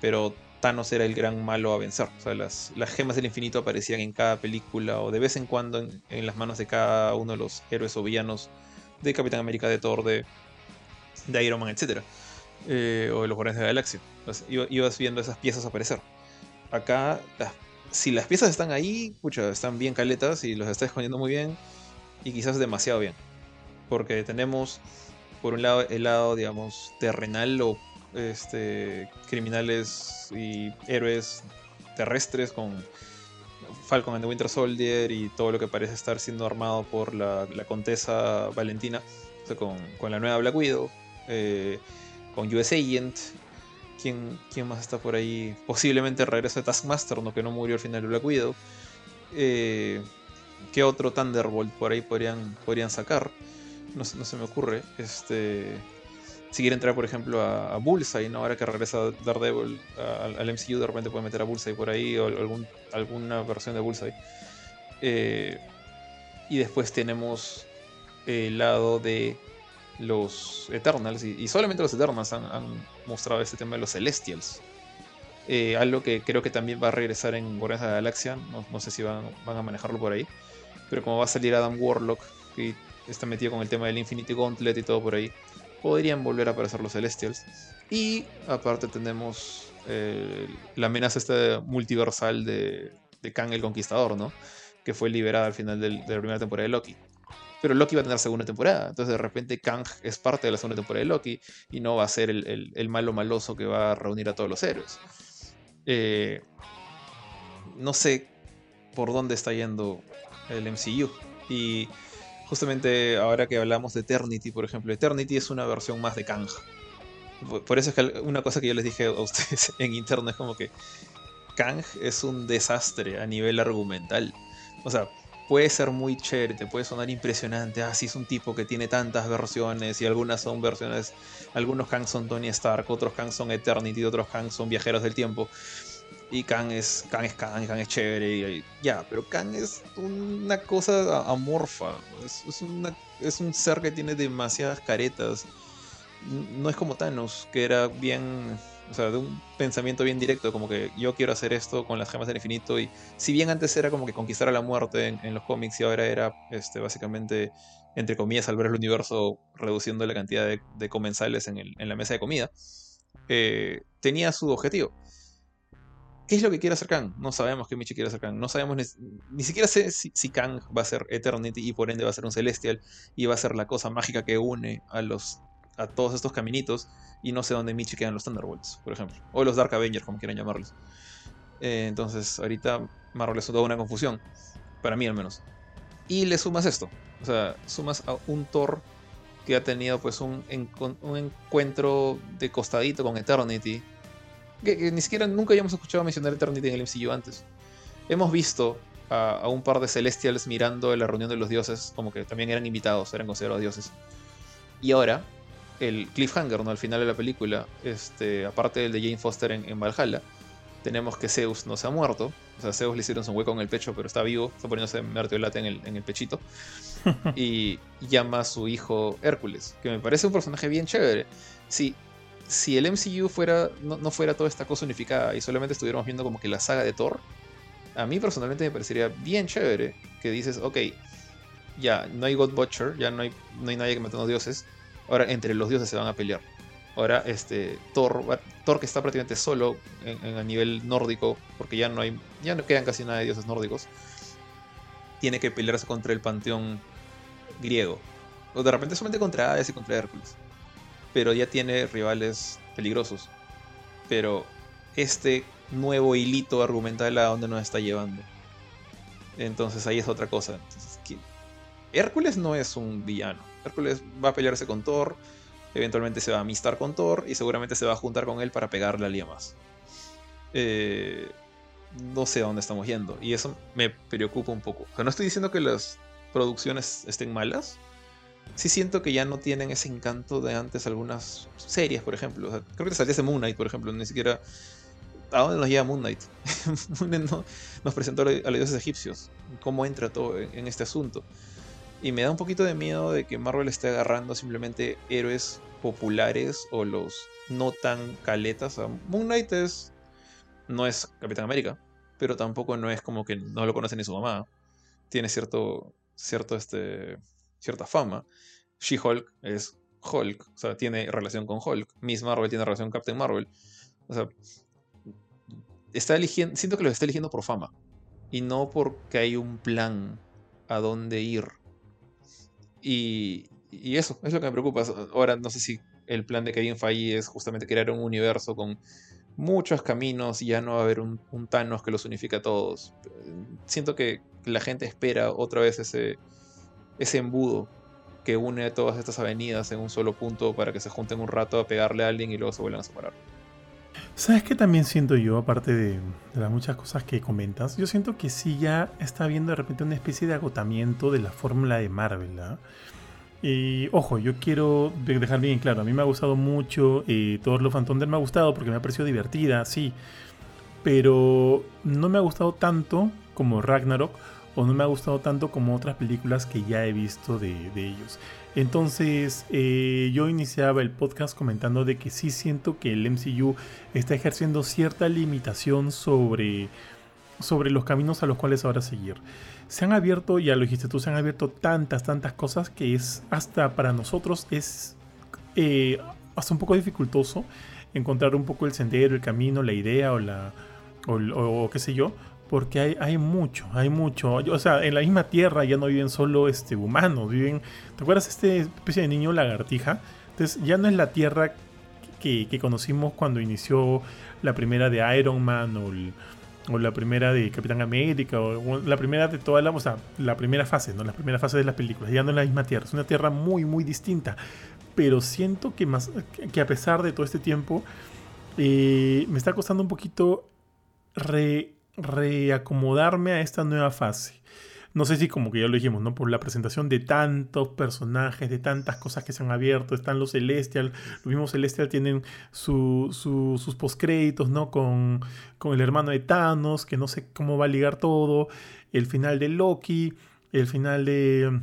pero Thanos era el gran malo a vencer. O sea, las, las gemas del infinito aparecían en cada película o de vez en cuando en, las manos de cada uno de los héroes o villanos de Capitán América, de Thor, de, Iron Man, etc. Eh, o de los Guardianes de la Galaxia. ibas viendo esas piezas aparecer. Acá, si las piezas están ahí, pucha, están bien caletas y los está escondiendo muy bien y quizás demasiado bien. Porque tenemos, por un lado, el lado, digamos, terrenal o este, criminales y héroes terrestres con Falcon and the Winter Soldier y todo lo que parece estar siendo armado por la, la Contesa Valentina, con, la nueva Black Widow, eh, con US Agent. ¿Quién, ¿Quién, más está por ahí? Posiblemente regresa de Taskmaster, no que no murió al final de Black Widow. Eh, ¿Qué otro Thunderbolt por ahí podrían, podrían sacar? No, se me ocurre. Este si quiere entrar, por ejemplo, a, Bullseye, ¿no? Ahora que regresa Daredevil al MCU, de repente puede meter a Bullseye por ahí o alguna versión de Bullseye. Eh, y después tenemos el lado de los Eternals, y, solamente los Eternals han, mostrado este tema de los Celestials. Eh, algo que creo que también va a regresar en Guardians de la Galaxia, no, sé si van, a manejarlo por ahí, pero como va a salir Adam Warlock, que está metido con el tema del Infinity Gauntlet y todo por ahí, podrían volver a aparecer los Celestials. Y aparte tenemos eh, la amenaza esta multiversal de, de Kang el Conquistador, ¿no? Que fue liberada al final de la primera temporada de Loki. Pero Loki va a tener segunda temporada. Entonces de repente Kang es parte de la segunda temporada de Loki y no va a ser el, malo maloso que va a reunir a todos los héroes. Eh, no sé por dónde está yendo el MCU. Y justamente ahora que hablamos de Eternity, por ejemplo, Eternity es una versión más de Kang. Por eso es que una cosa que yo les dije a ustedes *laughs* en interno es como que Kang es un desastre a nivel argumental. O sea, puede ser muy chévere, te puede sonar impresionante. Ah, sí, es un tipo que tiene tantas versiones y algunas son versiones. Algunos Kang son Tony Stark, otros Kang son Eternity, otros Kang son viajeros del tiempo. Y Kang es Kang es Kang, Kang es chévere. Y, ya, pero Kang es una cosa amorfa. Es, es, un ser que tiene demasiadas caretas. No es como Thanos, que era bien. O sea, de un pensamiento bien directo, como que yo quiero hacer esto con las gemas del infinito. Y si bien antes era como que conquistar a la muerte en, los cómics, y ahora era este, básicamente, entre comillas, salvar el universo reduciendo la cantidad de, comensales en, la mesa de comida, eh, tenía su objetivo ¿Qué es lo que quiere hacer Kang? No sabemos qué Michi quiere hacer Kang. No sabemos ni, siquiera sé si, Kang va a ser Eternity y por ende va a ser un Celestial y va a ser la cosa mágica que une a los a todos estos caminitos y no sé dónde Michi quedan los Thunderbolts, por ejemplo, o los Dark Avengers, como quieran llamarlos. Eh, entonces, ahorita Marvel es toda una confusión, para mí al menos. Y le sumas esto, o sea, sumas a un Thor que ha tenido pues un, un encuentro de costadito con Eternity que, ni siquiera nunca habíamos escuchado mencionar Eternity en el MCU antes. Hemos visto a, un par de Celestials mirando la reunión de los dioses, como que también eran invitados, eran considerados dioses. Y ahora, el cliffhanger, ¿no? Al final de la película, este, aparte del de Jane Foster en, Valhalla, tenemos que Zeus no se ha muerto. O sea, Zeus le hicieron un hueco en el pecho, pero está vivo, está poniéndose mertiolate en el, en el pechito. *laughs* y llama a su hijo Hércules, que me parece un personaje bien chévere. Sí, si el MCU fuera, no, fuera toda esta cosa unificada y solamente estuviéramos viendo como que la saga de Thor, a mí personalmente me parecería bien chévere que dices, ok, ya no hay God Butcher, ya no hay, no hay nadie que mate a los dioses, ahora entre los dioses se van a pelear. Ahora, este, Thor, Thor que está prácticamente solo en, a nivel nórdico, porque ya no hay, ya no quedan casi nada de dioses nórdicos, tiene que pelearse contra el panteón griego. O de repente solamente contra Hades y contra Hércules pero ya tiene rivales peligrosos. Pero este nuevo hilito argumental a dónde nos está llevando. Entonces ahí es otra cosa. Hércules no es un villano. Hércules va a pelearse con Thor, eventualmente se va a amistar con Thor y seguramente se va a juntar con él para pegarle a alguien más. Eh, no sé a dónde estamos yendo y eso me preocupa un poco. No estoy diciendo que las producciones estén malas, sí siento que ya no tienen ese encanto de antes algunas series, por ejemplo. creo que salía ese Moon Knight, por ejemplo, ni siquiera... ¿A dónde nos lleva Moon Knight? *laughs* Moon Knight nos presentó a los dioses egipcios, cómo entra todo en este asunto. Y me da un poquito de miedo de que Marvel esté agarrando simplemente héroes populares o los no tan caletas. Moon Knight es no es Capitán América, pero tampoco no es como que no lo conoce ni su mamá. Tiene cierto, cierto, este, cierta fama. She-Hulk es Hulk, o sea, tiene relación con Hulk. Miss Marvel tiene relación con Captain Marvel. O sea, está eligiendo, siento que lo está eligiendo por fama y no porque hay un plan a dónde ir. Y, eso es lo que me preocupa. Ahora no sé si el plan de Kevin Feige es justamente crear un universo con muchos caminos y ya no va a haber un, Thanos que los unifique a todos. Siento que la gente espera otra vez ese, ese embudo que une todas estas avenidas en un solo punto para que se junten un rato a pegarle a alguien y luego se vuelvan a separar. ¿Sabes qué también siento yo, aparte de, las muchas cosas que comentas? Yo siento que sí ya está habiendo de repente una especie de agotamiento de la fórmula de Marvel. ¿ah? Y ojo, yo quiero dejar bien claro, a mí me ha gustado mucho, eh, Thor Love and me ha gustado porque me ha parecido divertida, sí, pero no me ha gustado tanto como Ragnarok o no me ha gustado tanto como otras películas que ya he visto de, ellos. Entonces eh, yo iniciaba el podcast comentando de que sí siento que el MCU está ejerciendo cierta limitación sobre, sobre los caminos a los cuales ahora seguir se han abierto, ya lo dijiste tú, se han abierto tantas, tantas cosas que es hasta para nosotros es eh, hasta un poco dificultoso encontrar un poco el sendero, el camino, la idea o la o, qué sé yo, porque hay, hay, mucho, hay mucho. O sea, en la misma tierra ya no viven solo este, humanos, viven. ¿Te acuerdas este especie de niño lagartija? Entonces ya no es la tierra que, conocimos cuando inició la primera de Iron Man o la primera de Capitán América, o la primera de toda la, o sea, la primera fase, ¿no? La primera fase de las películas, ya no en la misma Tierra, es una Tierra muy, muy distinta. Pero siento que, más, que a pesar de todo este tiempo, eh, me está costando un poquito reacomodarme a esta nueva fase no sé si como que ya lo dijimos, ¿no? Por la presentación de tantos personajes, de tantas cosas que se han abierto, están los Celestial, los mismos Celestial tienen sus postcréditos, ¿no? Con, con el hermano de Thanos, que no sé cómo va a ligar todo, el final de Loki, el final de...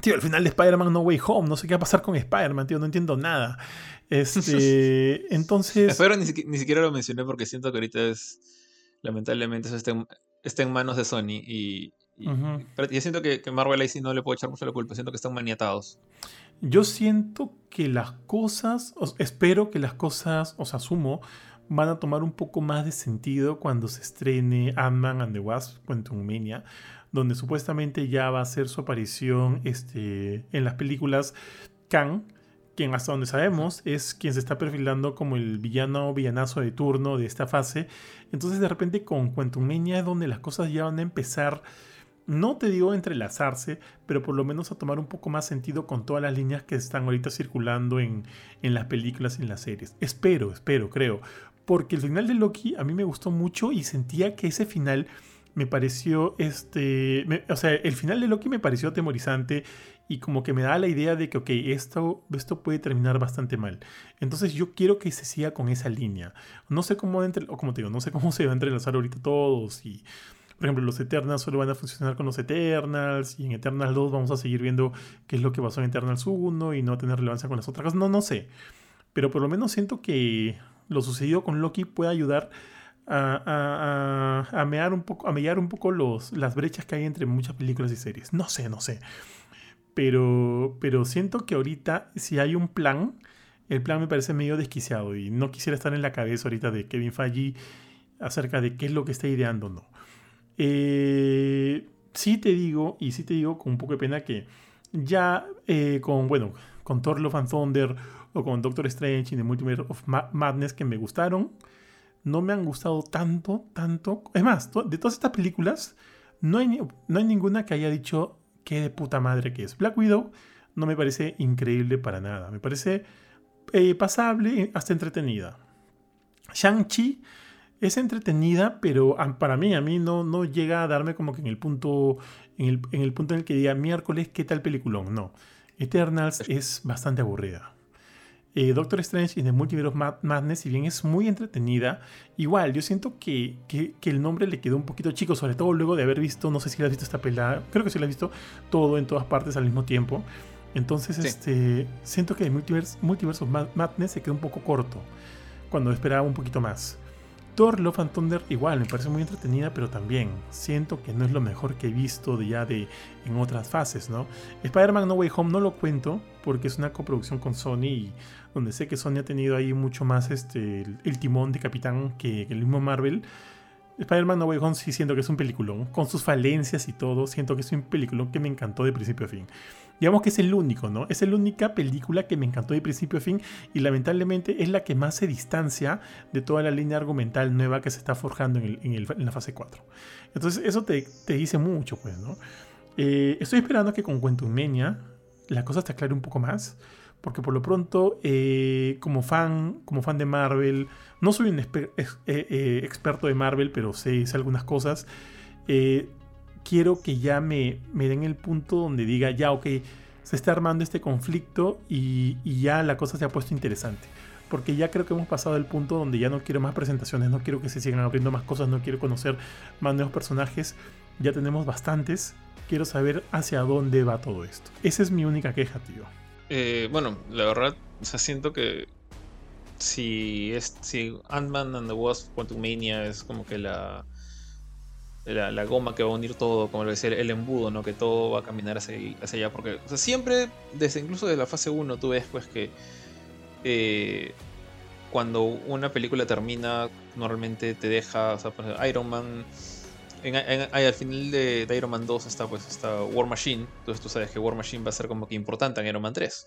Tío, el final de Spider-Man No Way Home, no sé qué va a pasar con Spider-Man, tío, no entiendo nada. *laughs* Este, entonces... Espero ni, ni, siquiera lo mencioné porque siento que ahorita es, lamentablemente, eso está en, está en manos de Sony y, pero yo siento que, Marvel ahí sí no le puedo echar mucho la culpa, siento que están maniatados. Yo siento que las cosas, espero que las cosas, os asumo, van a tomar un poco más de sentido cuando se estrene Ant-Man and the Wasp, Mania, donde supuestamente ya va a ser su aparición este, en las películas Kang, quien hasta donde sabemos es quien se está perfilando como el villano villanazo de turno de esta fase. Entonces de repente con Quantum es donde las cosas ya van a empezar no te digo entrelazarse, pero por lo menos a tomar un poco más sentido con todas las líneas que están ahorita circulando en, las películas y en las series. Espero, espero, creo. Porque el final de Loki a mí me gustó mucho y sentía que ese final me pareció, este, o sea, el final de Loki me pareció atemorizante y como que me da la idea de que, ok, esto, esto puede terminar bastante mal. Entonces yo quiero que se siga con esa línea. No sé cómo, entre, o como te digo, no sé cómo *laughs* se va a entrelazar ahorita todos y por ejemplo, los Eternals solo van a funcionar con los Eternals y en Eternals 2 vamos a seguir viendo qué es lo que pasó en Eternals 1 y no tener relevancia con las otras cosas. No, no sé. Pero por lo menos siento que lo sucedido con Loki puede ayudar a, a, a, mear un poco, a mellar un poco los, las brechas que hay entre muchas películas y series. No sé, no sé. Pero, pero siento que ahorita, si hay un plan, el plan me parece medio desquiciado y no quisiera estar en la cabeza ahorita de Kevin Feige acerca de qué es lo que está ideando, no. Eh, sí te digo, y sí te digo con un poco de pena que ya eh, con, bueno, con Thor Love and Thunder o con Doctor Strange y The Multiverse of Madness que me gustaron, no me han gustado tanto, tanto. Es más, de todas estas películas, no hay, no hay ninguna que haya dicho qué de puta madre que es. Black Widow no me parece increíble para nada. Me parece eh, pasable, hasta entretenida. Shang-Chi es entretenida, pero para mí, a mí no, no llega a darme como que en el punto en el, punto en el que diga miércoles, ¿qué tal peliculón? No. Eternals es bastante aburrida. Eh, Doctor Strange y The Multiverse of Madness, si bien es muy entretenida, igual yo siento que, el nombre le quedó un poquito chico, sobre todo luego de haber visto, no sé si la has visto esta pelada, creo que sí la has visto todo en todas partes al mismo tiempo. Entonces, este, siento que The Multiverse, Multiverse of Madness se quedó un poco corto cuando esperaba un poquito más. Thor Love and Thunder igual, me parece muy entretenida, pero también siento que no es lo mejor que he visto ya de en otras fases, ¿no? Spider-Man No Way Home no lo cuento porque es una coproducción con Sony y donde sé que Sony ha tenido ahí mucho más este, el, timón de capitán que, el mismo Marvel. Spider-Man No Way Home sí siento que es un peliculón, con sus falencias y todo, siento que es un peliculón que me encantó de principio a fin digamos que es el único, ¿no? Es la única película que me encantó de principio a fin y lamentablemente es la que más se distancia de toda la línea argumental nueva que se está forjando en, la fase 4. Entonces eso te, dice mucho, pues, ¿no? Eh, estoy esperando que con Quantumania la cosa te aclare un poco más. Porque por lo pronto, eh, como, fan, como fan de Marvel, no soy un eh, experto de Marvel, pero sé, sé algunas cosas quiero que ya me, me den el punto donde diga, ya, ok, se está armando este conflicto y, ya la cosa se ha puesto interesante. Porque ya creo que hemos pasado el punto donde ya no quiero más presentaciones, no quiero que se sigan abriendo más cosas, no quiero conocer más nuevos personajes. Ya tenemos bastantes. Quiero saber hacia dónde va todo esto. Esa es mi única queja, tío. Eh, bueno, la verdad, o sea, siento que si, si Ant-Man and the Wasp Quantumania es como que la, la, goma que va a unir todo, como lo decía, el embudo, ¿no? Que todo va a caminar hacia, hacia allá. Porque, o sea, siempre, desde incluso de la fase 1, tú ves pues que eh, cuando una película termina, normalmente te deja, o sea, Iron Man. En, al final de, Iron Man 2 está pues está War Machine. Entonces tú sabes que War Machine va a ser como que importante en Iron Man 3.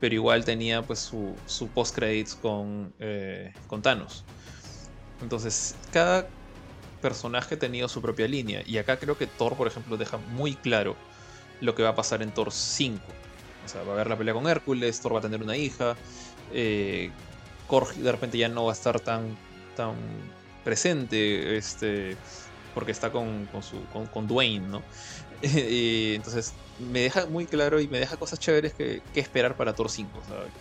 Pero igual tenía pues su, su post credits con, eh, con Thanos. Entonces, cada personaje ha tenido su propia línea. Y acá creo que Thor, por ejemplo, deja muy claro lo que va a pasar en Thor 5. O sea, va a haber la pelea con Hércules, Thor va a tener una hija, eh, Korg de repente ya no va a estar tan, tan presente, este, porque está con, con, su, con, Dwayne, ¿no? *laughs* y entonces me deja muy claro y me deja cosas chéveres que, que esperar para Thor 5,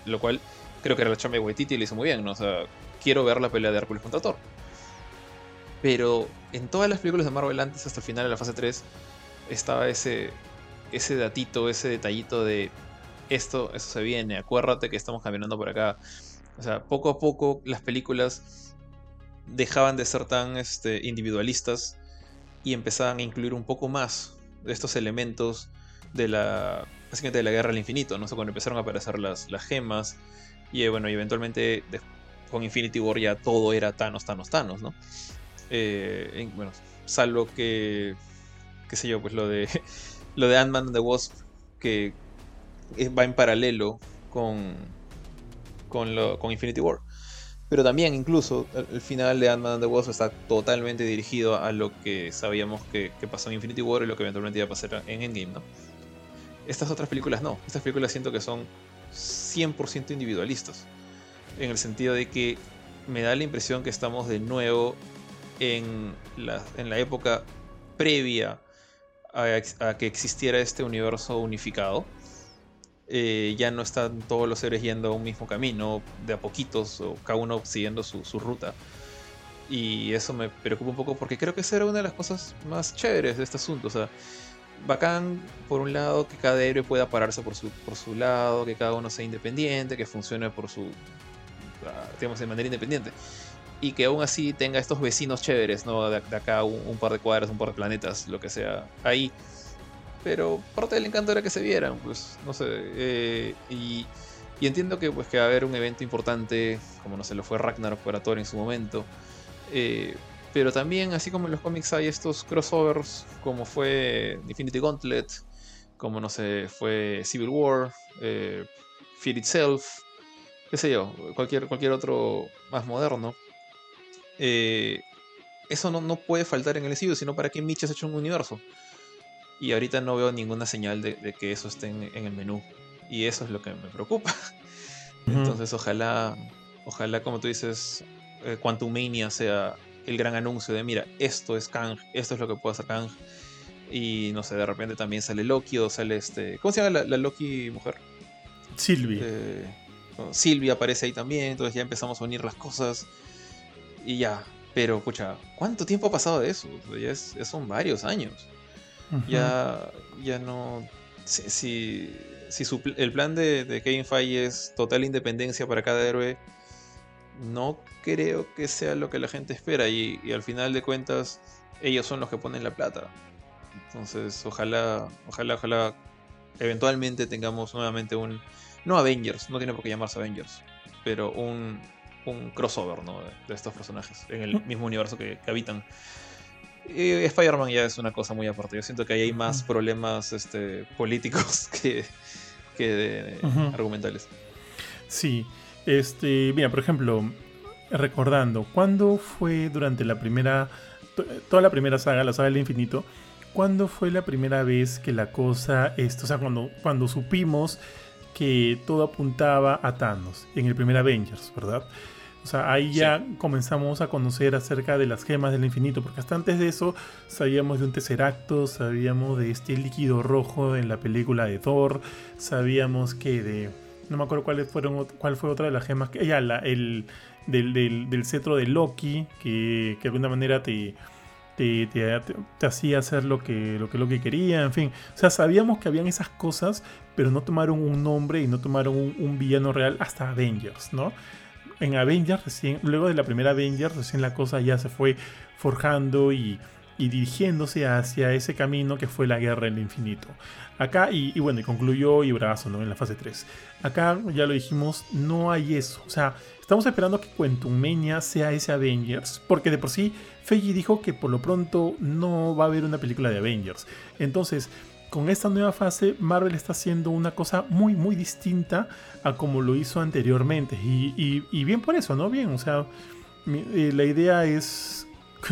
lo cual creo que la chamba de Waititi le hizo muy bien, ¿no? O sea, quiero ver la pelea de Hércules contra Thor. Pero en todas las películas de Marvel antes, hasta el final de la fase 3, estaba ese, ese datito, ese detallito de esto, eso se viene, acuérdate que estamos caminando por acá. O sea, poco a poco las películas dejaban de ser tan este, individualistas y empezaban a incluir un poco más de estos elementos de la, básicamente de la guerra al infinito, ¿no? cuando empezaron a aparecer las, las gemas y bueno, y eventualmente con Infinity War ya todo era Thanos, Thanos, Thanos, ¿no? Eh, bueno, salvo que, qué sé yo, pues lo de, *laughs* lo de Ant-Man and the Wasp, que va en paralelo con, con, Infinity War. Pero también, incluso, el, final de Ant-Man and the Wasp está totalmente dirigido a lo que sabíamos que, pasó en Infinity War y lo que eventualmente iba a pasar en Endgame, ¿no? Estas otras películas no. Estas películas siento que son 100% individualistas. En el sentido de que me da la impresión que estamos de nuevo en la, en la época previa a, que existiera este universo unificado. Eh, ya no están todos los seres yendo a un mismo camino, de a poquitos, o cada uno siguiendo su, ruta. Y eso me preocupa un poco porque creo que esa era una de las cosas más chéveres de este asunto. O sea, bacán, por un lado, que cada héroe pueda pararse por su, por su lado, que cada uno sea independiente, que funcione por su. Ah, digamos, de manera independiente y que aún así tenga estos vecinos chéveres, ¿no? De, acá un, par de cuadras, un par de planetas, lo que sea, ahí. Pero parte del encanto era que se vieran, pues, no sé. Eh, y, entiendo que, pues, que va a haber un evento importante, como no sé, lo fue Ragnarok para Thor en su momento. Eh, pero también, así como en los cómics hay estos crossovers, como fue Infinity Gauntlet, como no sé, fue Civil War, eh, Fear Itself, qué sé yo, cualquier, cualquier otro más moderno. Eh, eso no, puede faltar en el MCU, sino para que Mitch has hecho un universo. Y ahorita no veo ninguna señal de, que eso esté en, el menú. Y eso es lo que me preocupa. *laughs* Entonces, ojalá, ojalá, como tú dices, eh, Quantum Mania sea el gran anuncio de: mira, esto es Kang, esto es lo que puede hacer Kang. Y no sé, de repente también sale Loki o sale este. ¿Cómo se llama la, Loki mujer? Sylvie. Eh, Sylvie aparece ahí también, entonces ya empezamos a unir las cosas y ya. Pero, escucha, ¿cuánto tiempo ha pasado de eso? Ya, son varios años. Ya, ya no. Si, si, el plan de, de Kevin Feige es total independencia para cada héroe, no creo que sea lo que la gente espera y, y, al final de cuentas ellos son los que ponen la plata. Entonces, ojalá, ojalá, ojalá eventualmente tengamos nuevamente un... No Avengers, no tiene por qué llamarse Avengers, pero un, un crossover ¿no? de, estos personajes en el mismo universo que, habitan. Y Spider-Man ya es una cosa muy aparte. Yo siento que ahí hay más problemas este, políticos *laughs* que, que argumentales. Sí, este, mira, por ejemplo, recordando, ¿cuándo fue durante la primera, toda la primera saga, la saga del infinito, cuándo fue la primera vez que la cosa, esto, o sea, cuando, cuando supimos que todo apuntaba a Thanos en el primer Avengers, ¿verdad? O sea, ahí ya comenzamos a conocer acerca de las gemas del infinito, porque hasta antes de eso sabíamos de un acto, sabíamos de este líquido rojo en la película de Thor, sabíamos que de... No me acuerdo cuáles fueron, cuál fue otra de las gemas, que ya, la, el del, cetro de Loki, que, que de alguna manera te, te, te, hacía hacer lo que, lo que Loki quería, en fin. O sea, sabíamos que habían esas cosas, pero no tomaron un nombre y no tomaron un, un villano real hasta Avengers, ¿no? En Avengers, recién, luego de la primera Avengers, recién la cosa ya se fue forjando y, dirigiéndose hacia ese camino que fue la guerra en el infinito. Acá, y, bueno, y concluyó y brazo, ¿no? En la fase 3. Acá, ya lo dijimos, no hay eso. O sea, estamos esperando que Quantumania sea ese Avengers, porque de por sí Feige dijo que por lo pronto no va a haber una película de Avengers. Entonces, con esta nueva fase, Marvel está haciendo una cosa muy, muy distinta a como lo hizo anteriormente. Y, bien por eso, ¿no? Bien, o sea, eh, la idea es,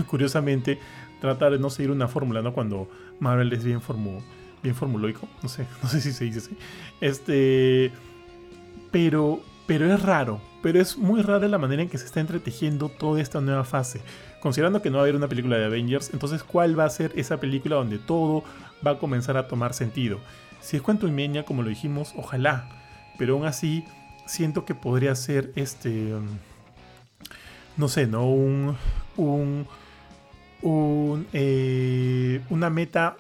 curiosamente, tratar de no seguir una fórmula, ¿no? Cuando Marvel es bien, formu bien formuloico, no sé, *laughs* no sé si se dice así. Este, pero, pero es raro, pero es muy rara la manera en que se está entretejiendo toda esta nueva fase. Considerando que no va a haber una película de Avengers, entonces ¿cuál va a ser esa película donde todo va a comenzar a tomar sentido? Si es Cuento y Meña, como lo dijimos, ojalá, pero aún así siento que podría ser este, um, no sé, ¿no? Un, un, un eh, una meta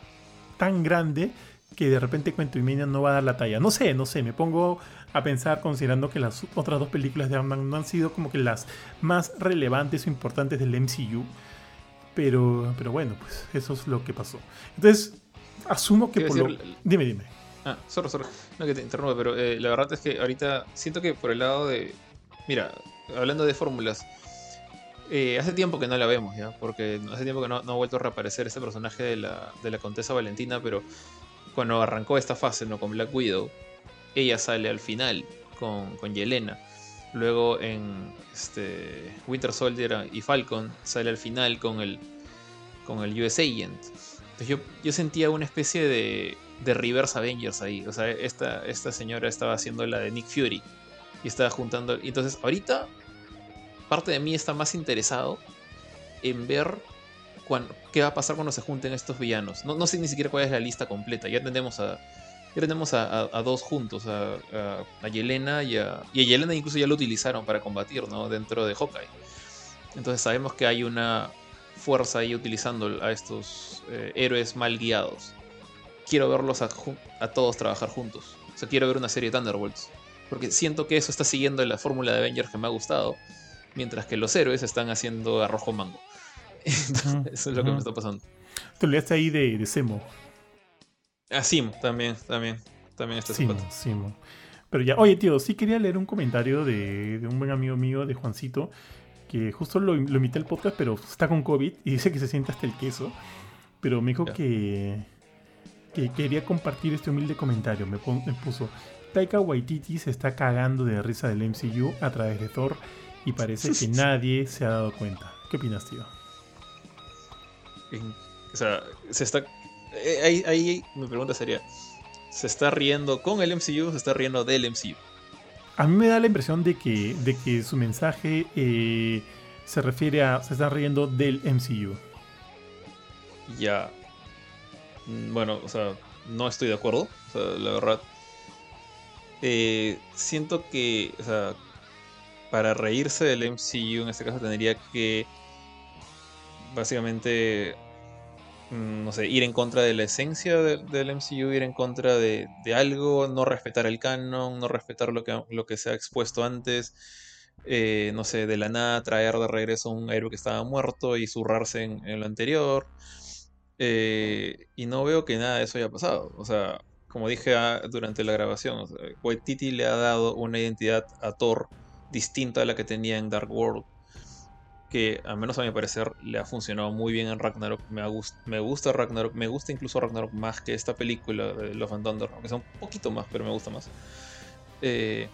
tan grande que de repente Cuento y Meña no va a dar la talla. No sé, no sé, me pongo a pensar considerando que las otras dos películas de Ant-Man no han sido como que las más relevantes o importantes del MCU. Pero, pero bueno, pues eso es lo que pasó. Entonces, asumo que por lo... Dime, dime. Ah, sorry, sorry. No que te interrumpa, pero eh, la verdad es que ahorita siento que por el lado de... Mira, hablando de fórmulas, eh, hace tiempo que no la vemos, ¿ya? Porque hace tiempo que no, no ha vuelto a reaparecer ese personaje de la, de la Contesa Valentina, pero cuando arrancó esta fase, ¿no? Con Black Widow, ella sale al final con, con Yelena. Luego en este, Winter Soldier y Falcon sale al final con el, con el US Agent. Yo, yo sentía una especie de, de Reverse Avengers ahí. O sea, esta, esta señora estaba haciendo la de Nick Fury. Y estaba juntando. Entonces ahorita parte de mí está más interesado en ver qué va a pasar cuando se junten estos villanos. No, no sé ni siquiera cuál es la lista completa. Ya tenemos a, ya tenemos a, dos juntos, a, a, Yelena y a, y a Yelena incluso ya lo utilizaron para combatir, ¿no? Dentro de Hawkeye. Entonces sabemos que hay una fuerza ahí utilizando a estos eh, héroes mal guiados. Quiero verlos a, todos trabajar juntos. O sea, quiero ver una serie de Thunderbolts. Porque siento que eso está siguiendo la fórmula de Avengers que me ha gustado. Mientras que los héroes están haciendo arrojo mango. *laughs* eso es lo que me está pasando. Te leíste ahí de, de Semo. Ah, Simo, también, también. También está Simo, Simo. Pero ya, oye, tío, sí quería leer un comentario de, un buen amigo mío, de Juancito, que justo lo, lo invité al podcast, pero está con COVID y dice que se siente hasta el queso. Pero me dijo que, que quería compartir este humilde comentario. Me, me puso, Taika Waititi se está cagando de risa del MCU a través de Thor y parece que *laughs* nadie se ha dado cuenta. ¿Qué opinas, tío? O sea, se está eh, ahí, mi pregunta sería, ¿se está riendo con el MCU o se está riendo del MCU? A mí me da la impresión de que, de que su mensaje eh, se refiere a, se está riendo del MCU. Ya. Bueno, o sea, no estoy de acuerdo. O sea, la verdad. Eh, siento que, o sea, para reírse del MCU en este caso tendría que básicamente no sé, ir en contra de la esencia del MCU, ir en contra de, algo, no respetar el canon, no respetar lo que, lo que se ha expuesto antes. eh, no sé, de la nada traer de regreso a un héroe que estaba muerto y zurrarse en, lo anterior. Eh, y no veo que nada de eso haya pasado. O sea, como dije ah, durante la grabación, o sea, le ha dado una identidad a Thor distinta a la que tenía en Dark World. Que, al menos a mi parecer, le ha funcionado muy bien en Ragnarok. Me, me gusta Ragnarok, me gusta incluso Ragnarok más que esta película de Love and Thunder, aunque sea un poquito más, pero me gusta más. Eh,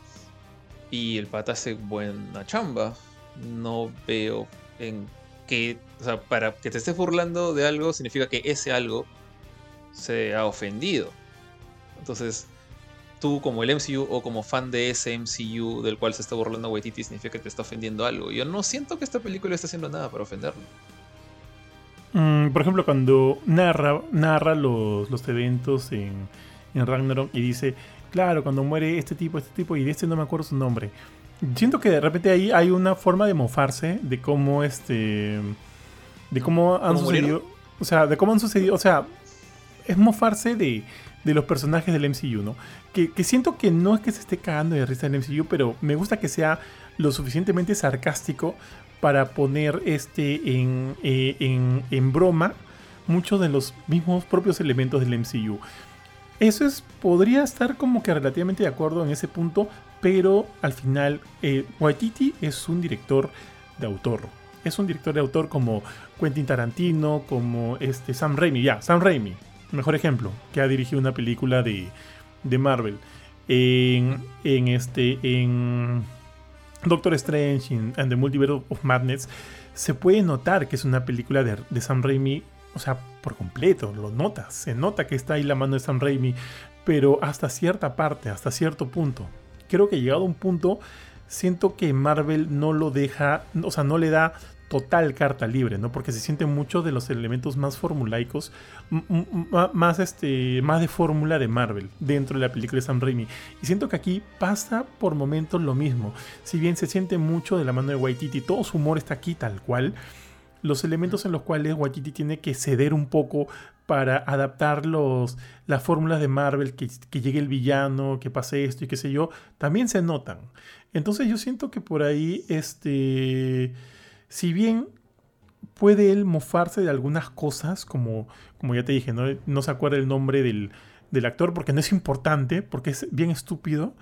y el pata hace buena chamba. No veo en qué. O sea, para que te estés burlando de algo significa que ese algo se ha ofendido. Entonces, tú como el MCU o como fan de ese MCU del cual se está burlando Waititi significa que te está ofendiendo algo. Yo no siento que esta película esté haciendo nada para ofenderlo. Mm, por ejemplo, cuando narra, narra los, los eventos en, en Ragnarok y dice, claro, cuando muere este tipo, este tipo, y de este no me acuerdo su nombre. Siento que de repente ahí hay una forma de mofarse de cómo este. de cómo han sucedido. O sea, de cómo han sucedido. O sea, es mofarse de, de los personajes del MCU, ¿no? Que, siento que no es que se esté cagando de risa el MCU, pero me gusta que sea lo suficientemente sarcástico para poner este en, eh, en, en broma muchos de los mismos propios elementos del MCU. Eso es, podría estar como que relativamente de acuerdo en ese punto, pero al final eh, Waititi es un director de autor. Es un director de autor como Quentin Tarantino, como este Sam Raimi, ya, Sam Raimi, mejor ejemplo, que ha dirigido una película de, de Marvel. En, este, en Doctor Strange and the Multiverse of Madness se puede notar que es una película de, de Sam Raimi o sea, por completo, lo notas, se nota que está ahí la mano de Sam Raimi, pero hasta cierta parte, hasta cierto punto. Creo que llegado a un punto, siento que Marvel no lo deja, o sea, no le da total carta libre, ¿no? Porque se sienten muchos de los elementos más formulaicos, más, este, más de fórmula de Marvel dentro de la película de Sam Raimi. Y siento que aquí pasa por momentos lo mismo. Si bien se siente mucho de la mano de Waititi, todo su humor está aquí tal cual los elementos en los cuales Waititi tiene que ceder un poco para adaptar los, las fórmulas de Marvel, que, llegue el villano, que pase esto y qué sé yo, también se notan. Entonces yo siento que por ahí, este, si bien puede él mofarse de algunas cosas, como, como ya te dije, no, no se acuerda el nombre del, del, actor porque no es importante, porque es bien estúpido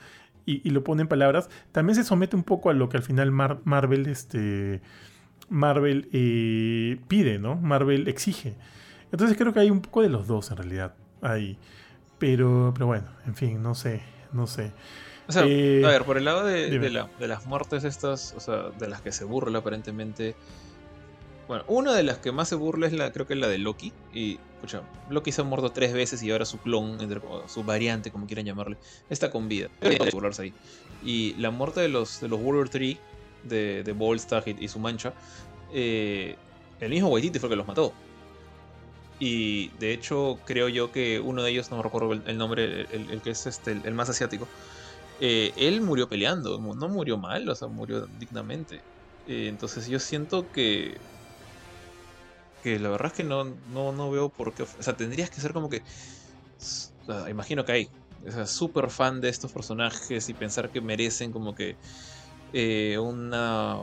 y, y, lo pone en palabras, también se somete un poco a lo que al final Marvel, este Marvel eh, pide, ¿no? Marvel exige. Entonces creo que hay un poco de los dos en realidad ahí. Pero, pero bueno, en fin, no sé, no sé. O sea, eh, a ver, por el lado de, de, las muertes estas, o sea, de las que se burla aparentemente. Bueno, una de las que más se burla es la, creo que es la de Loki. Y, escucha, Loki se ha muerto tres veces y ahora su clon, entre, su variante, como quieran llamarle, está con vida. *laughs* burlarse ahí. Y la muerte de los, de los Warrior 3 de, de Bolstag y, su mancha, eh, el mismo Waititi fue el que los mató. Y de hecho, creo yo que uno de ellos, no me recuerdo el, nombre, el, que es este, el, más asiático, eh, él murió peleando, no murió mal, o sea, murió dignamente. Eh, entonces yo siento que. Que la verdad es que no, no, no veo por qué. O sea, tendrías que ser como que. imagino que hay. O sea, súper fan de estos personajes y pensar que merecen como que eh, una.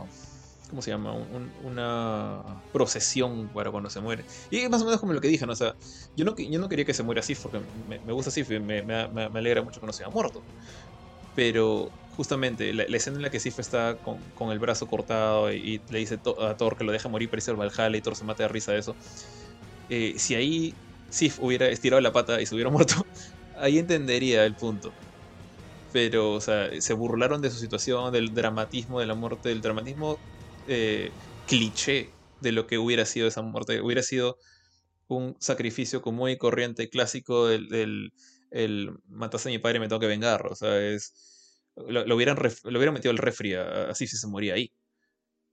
¿Cómo se llama? una procesión para cuando se muere. Y es más o menos como lo que dije. O sea, yo no, yo no quería que se muera así porque me, gusta así, me, me, alegra mucho que no se haya muerto. Pero justamente la, escena en la que Sif está con, con el brazo cortado y, le dice a Thor que lo deja morir para irse al Valhalla y Thor se mata de risa de eso. Eh, si ahí Sif hubiera estirado la pata y se hubiera *laughs* muerto, ahí entendería el punto pero, o sea, se burlaron de su situación, del dramatismo de la muerte, del dramatismo eh, cliché de lo que hubiera sido esa muerte. Hubiera sido un sacrificio común y corriente clásico del, del el mataste a mi padre y me tengo que vengar. O sea, es. Lo, hubieran, lo hubieran metido al refri así si se moría ahí.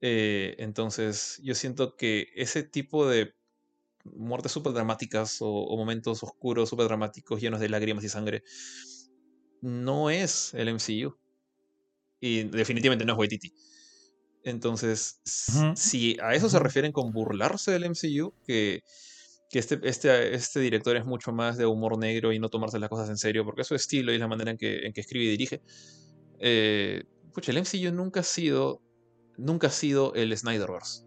Eh, entonces, yo siento que ese tipo de muertes súper dramáticas o, o, momentos oscuros, súper dramáticos, llenos de lágrimas y sangre, no es el MCU. Y definitivamente no es Waititi. Entonces, si a eso se refieren con burlarse del MCU, que, que este, este, este, director es mucho más de humor negro y no tomarse las cosas en serio, porque es su estilo y la manera en que, en que escribe y dirige, eh, pucha, el MCU nunca ha sido, nunca ha sido el Snyderverse.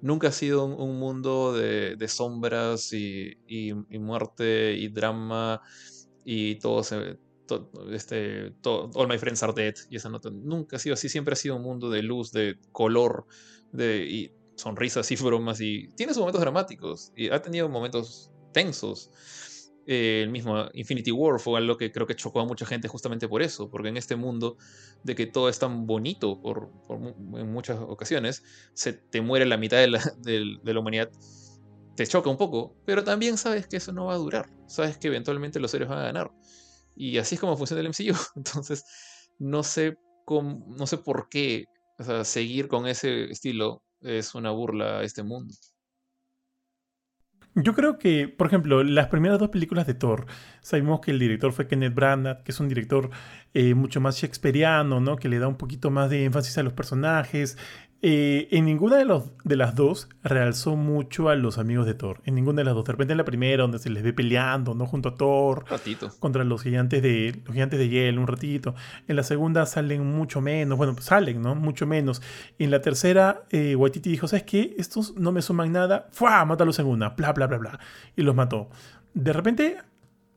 Nunca ha sido un, mundo de, sombras y, muerte y drama y todo se, este, All My Friends Are Dead y esa nota. Nunca ha sido así, siempre ha sido un mundo de luz, de color, de y sonrisas y *laughs* bromas y tiene sus momentos dramáticos y ha tenido momentos tensos. Eh, el mismo Infinity War fue algo que creo que chocó a mucha gente justamente por eso, porque en este mundo de que todo es tan bonito por, en muchas ocasiones, se te muere la mitad de la, *laughs* de la humanidad te choca un poco, pero también sabes que eso no va a durar. Sabes que eventualmente los héroes van a ganar. Y así es como funciona el MCU. *laughs* Entonces, no sé, cómo, no sé por qué seguir con ese estilo es una burla a este mundo. Yo creo que, por ejemplo, las primeras dos películas de Thor, sabemos que el director fue Kenneth Branagh, que es un director eh, mucho más shakespeariano, ¿no? Que le da un poquito más de énfasis a los personajes, eh, en ninguna de, los, de las dos realzó mucho a los amigos de Thor. En ninguna de las dos. De repente en la primera, donde se les ve peleando, ¿no? Junto a Thor. Ratito. Contra los gigantes de. Los gigantes de hielo, un ratito. En la segunda salen mucho menos. Bueno, salen, ¿no? Mucho menos. en la tercera, eh, Waititi dijo: ¿Sabes qué? Estos no me suman nada. ¡Fua! Mátalos en una. Bla, bla, bla, bla. Y los mató. De repente,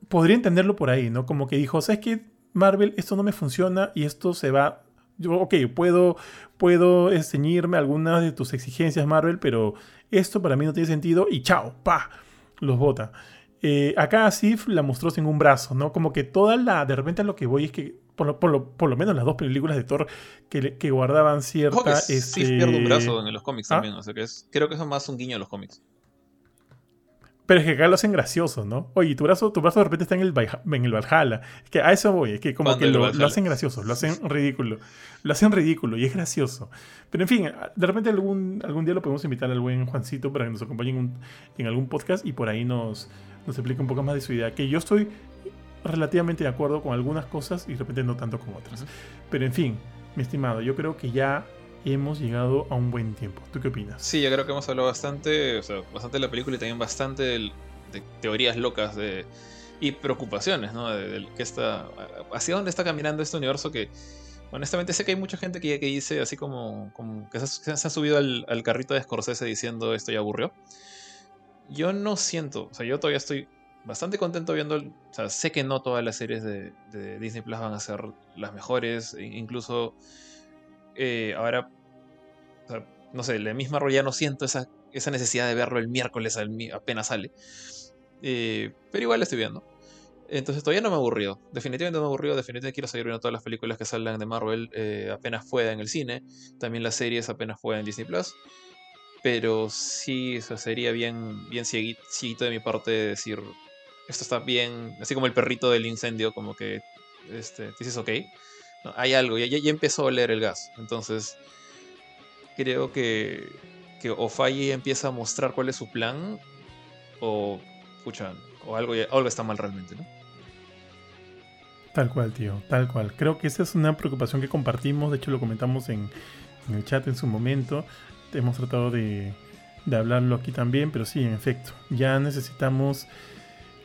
podría entenderlo por ahí, ¿no? Como que dijo: ¿Sabes qué? Marvel, esto no me funciona y esto se va yo, ok, puedo, puedo ceñirme a algunas de tus exigencias, Marvel, pero esto para mí no tiene sentido y chao, pa, los bota. Eh, acá Sif la mostró sin un brazo, ¿no? Como que toda la. De repente lo que voy es que, por lo, por lo, menos las dos películas de Thor que, que guardaban cierta. Sif pierde un brazo en los cómics ¿Ah? también, o sea que es, creo que eso es más un guiño a los cómics. Pero es que acá lo hacen gracioso, ¿no? Oye, tu brazo, tu brazo de repente está en el, en el Valhalla. Es que a eso voy, es que como que lo, hacen gracioso, lo hacen ridículo. Lo hacen ridículo y es gracioso. Pero en fin, de repente algún, algún día lo podemos invitar al buen Juancito para que nos acompañe en, en algún podcast y por ahí nos, nos explique un poco más de su idea. Que yo estoy relativamente de acuerdo con algunas cosas y de repente no tanto con otras. Pero en fin, mi estimado, yo creo que ya hemos llegado a un buen tiempo. ¿Tú qué opinas? Sí, yo creo que hemos hablado bastante, o sea, bastante de la película y también bastante de, teorías locas de, y preocupaciones, ¿no? De, que está, hacia dónde está caminando este universo que, honestamente, sé que hay mucha gente que, que dice, así como, como que se, ha subido al, carrito de Scorsese diciendo esto ya aburrió. Yo no siento, o sea, yo todavía estoy bastante contento viendo, o sea, sé que no todas las series de, de Disney Plus van a ser las mejores, e incluso eh, ahora, no sé, la misma rol ya no siento esa, esa necesidad de verlo el miércoles apenas sale. Eh, pero igual estoy viendo. Entonces todavía no me aburrió. Definitivamente no me aburrió. Definitivamente quiero seguir viendo todas las películas que salgan de Marvel eh, apenas pueda en el cine. También las series apenas pueda en Disney Plus. Pero sí, eso sería bien, bien cieguito de mi parte decir, esto está bien, así como el perrito del incendio, como que, este, dices ok hay algo, ya, ya, empezó a oler el gas. Entonces, creo que, que o empieza a mostrar cuál es su plan, o, escuchan o algo, algo está mal realmente, ¿no? Tal cual, tío, tal cual. Creo que esa es una preocupación que compartimos, de hecho lo comentamos en, en el chat en su momento. Hemos tratado de, de hablarlo aquí también, pero sí, en efecto, ya necesitamos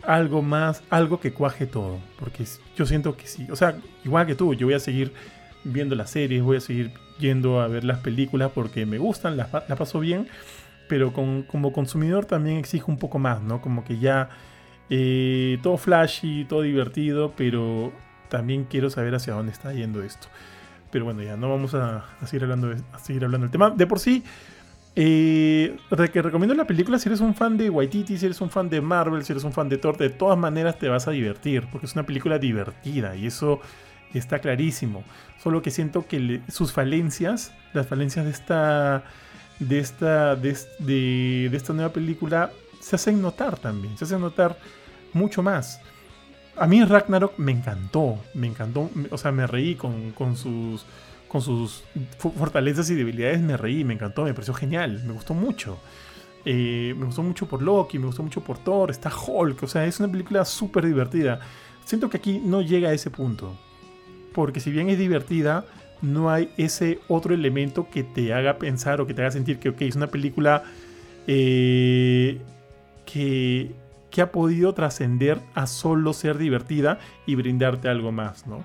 algo más, algo que cuaje todo. Porque yo siento que sí. O sea, igual que tú, yo voy a seguir viendo las series, voy a seguir yendo a ver las películas porque me gustan, las, paso bien. Pero como consumidor también exijo un poco más, ¿no? Como que ya eh, todo flashy, todo divertido, pero también quiero saber hacia dónde está yendo esto. Pero bueno, ya no vamos a, seguir hablando a seguir hablando del tema. De por sí, eh, que recomiendo la película si eres un fan de Waititi, si eres un fan de Marvel, si eres un fan de Thor, de todas maneras te vas a divertir, porque es una película divertida y eso está clarísimo. Solo que siento que sus falencias, las falencias de esta, de esta, de, de, esta nueva película, se hacen notar también, se hacen notar mucho más. A mí Ragnarok me encantó, me encantó, o sea, me reí con, con sus con sus fortalezas y debilidades me reí, me encantó, me pareció genial, me gustó mucho. Eh, me gustó mucho por Loki, me gustó mucho por Thor, está Hulk, o sea, es una película súper divertida. Siento que aquí no llega a ese punto, porque si bien es divertida, no hay ese otro elemento que te haga pensar o que te haga sentir que, ok, es una película eh, que, que ha podido trascender a solo ser divertida y brindarte algo más, ¿no?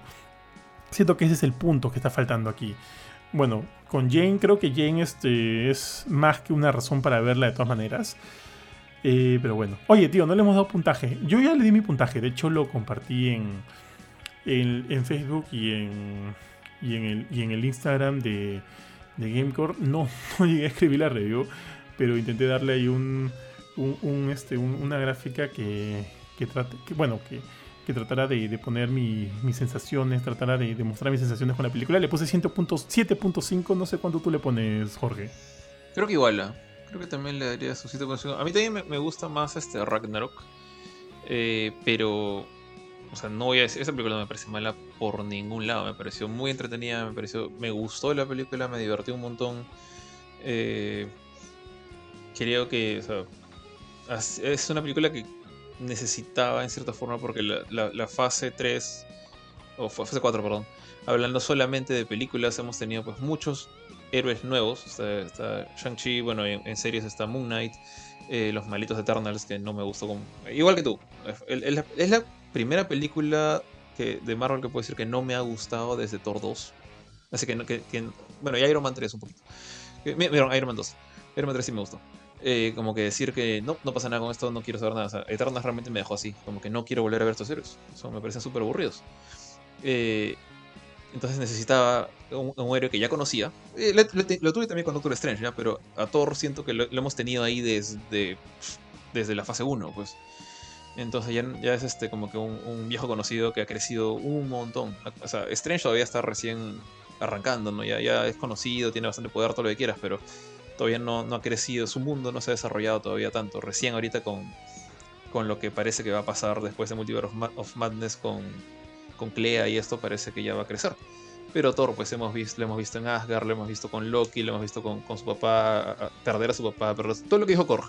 Siento que ese es el punto que está faltando aquí. Bueno, con Jane creo que Jane este, es más que una razón para verla de todas maneras. Eh, pero bueno. Oye, tío, no le hemos dado puntaje. Yo ya le di mi puntaje. De hecho, lo compartí en, en, Facebook y en, y en, el, y en el Instagram de, de Gamecore. No, *laughs* llegué a escribir la review, pero intenté darle ahí un, un, este, una gráfica que, que trate, bueno, que, que tratara de, poner mis sensaciones, tratara de, mostrar mis sensaciones con la película. Le puse 7.5, no sé cuánto tú le pones, Jorge. Creo que igual, ¿ah? creo que también le daría su 7.5. A mí también me, gusta más este Ragnarok, eh, pero, o sea, no voy a decir, esa película no me parece mala por ningún lado, me pareció muy entretenida, me pareció, me gustó la película, me divertí un montón. Eh, creo que, o sea, es una película que necesitaba en cierta forma porque la, fase 3, o fase 4, perdón, hablando solamente de películas, hemos tenido pues muchos héroes nuevos. Está, Shang-Chi, bueno, en, series está Moon Knight, eh, Los Malitos Eternals, que no me gustó como... Igual que tú, es, la primera película que, de Marvel que puedo decir que no me ha gustado desde Thor 2. Así que, que, bueno, y Iron Man 3 un poquito. Iron Man 2. Iron Man 3 sí me gustó. Eh, como que decir que no, no pasa nada con esto, no quiero saber nada. O sea, Eternals realmente me dejó así, como que no quiero volver a ver estos héroes. Eso me parecen súper aburridos. Eh, entonces necesitaba un, héroe que ya conocía. Eh, lo, tuve también con Doctor Strange, ¿ya? pero a Thor siento que lo, hemos tenido ahí desde, desde la fase 1, pues. Entonces ya, ya es este como que un, un, viejo conocido que ha crecido un montón. O sea, Strange todavía está recién arrancando, ¿no? Ya, ya es conocido, tiene bastante poder, todo lo que quieras, pero todavía no, ha crecido, su mundo no se ha desarrollado todavía tanto. Recién ahorita con, con lo que parece que va a pasar después de Multiverse of, Madness con, con Clea y esto parece que ya va a crecer. Pero Thor, pues hemos visto, lo hemos visto en Asgard, lo hemos visto con Loki, lo hemos visto con, su papá, perder a su papá, pero todo lo que dijo Korg.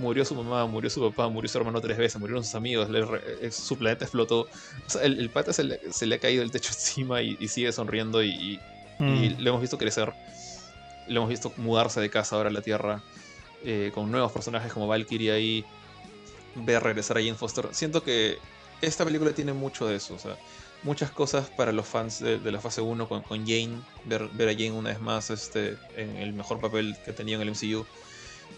Murió su mamá, murió su papá, murió su hermano tres veces, murieron sus amigos, su planeta explotó. el, pata se le, ha caído el techo *laughs* encima y, sigue sonriendo y, y, mm. lo hemos visto crecer lo hemos visto mudarse de casa ahora a la Tierra eh, con nuevos personajes como Valkyrie ahí, ver regresar a Jane Foster. Siento que esta película tiene mucho de eso, o sea, muchas cosas para los fans de, la fase 1 con, Jane, ver, a Jane una vez más este, en el mejor papel que tenía en el MCU,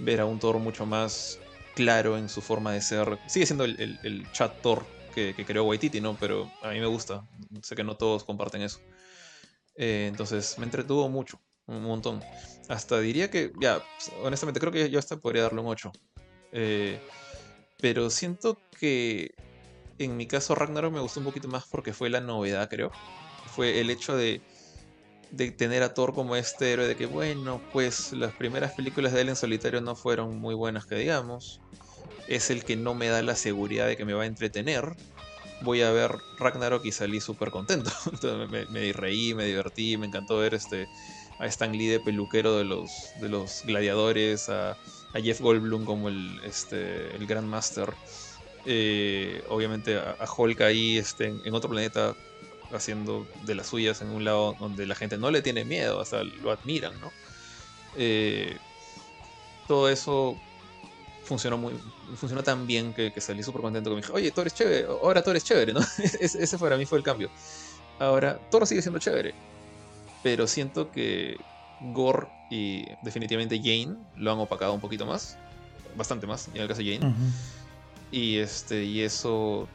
ver a un Thor mucho más claro en su forma de ser. Sigue siendo el, chat Thor que, creó Waititi, ¿no? Pero a mí me gusta. Sé que no todos comparten eso. Eh, entonces me entretuvo mucho un montón. Hasta diría que, ya, honestamente creo que yo hasta podría darle un 8. Eh, pero siento que en mi caso Ragnarok me gustó un poquito más porque fue la novedad, creo. Fue el hecho de, de tener a Thor como este héroe de que, bueno, pues las primeras películas de él en solitario no fueron muy buenas, que digamos. Es el que no me da la seguridad de que me va a entretener. Voy a ver Ragnarok y salí súper contento. *laughs* me, me, reí, me divertí, me encantó ver este a Stan Lee de peluquero de los, de los gladiadores, a, Jeff Goldblum como el, este, el Grandmaster, eh, obviamente a, Hulk ahí este, en, otro planeta haciendo de las suyas en un lado donde la gente no le tiene miedo, hasta lo admiran, ¿no? Eh, todo eso funcionó muy funcionó tan bien que, salí súper contento que me dije, oye, Thor es chévere, ahora Thor es chévere, ¿no? *laughs* ese para mí fue el cambio. Ahora, Thor sigue siendo chévere pero siento que Gore y definitivamente Jane lo han opacado un poquito más, bastante más, en el caso de Jane. Y este y eso,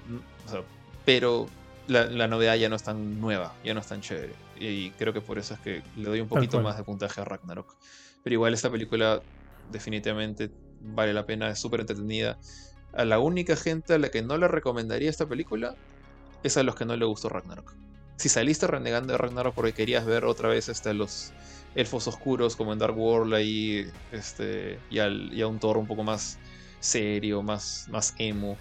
pero la, novedad ya no es tan nueva, ya no es tan chévere. Y creo que por eso es que le doy un poquito más de puntaje a Ragnarok. Pero igual esta película definitivamente vale la pena, es súper entretenida. A la única gente a la que no le recomendaría esta película es a los que no le gustó Ragnarok si saliste renegando de Ragnarok porque querías ver otra vez este, los elfos oscuros como en Dark World ahí, este, y, al, y a un Thor un poco más serio, más, más emo,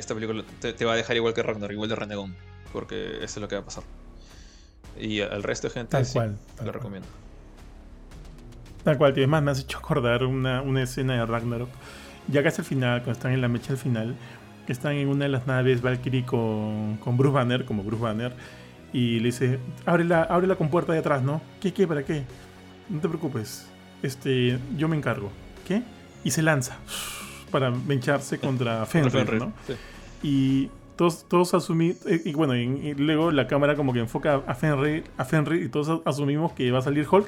esta película te, va a dejar igual que Ragnarok, igual de renegón, porque eso es lo que va a pasar. Y al resto de gente sí, lo recomiendo. Tal cual, tío. Es más, me has hecho acordar una, una escena de Ragnarok. Ya casi al final, cuando están en la mecha al final, están en una de las naves Valkyrie con, con Bruce Banner, como Bruce Banner, y le dice, abre la, abre la compuerta de atrás, ¿no? ¿Qué, qué, para qué? No te preocupes, este, yo me encargo. ¿Qué? Y se lanza *sighs* para vencharse contra *laughs* Fenrir, ¿no? Y todos, todos asumimos, eh, y bueno, y, luego la cámara como que enfoca a Fenry, a Fenry y todos asumimos que va a salir Hulk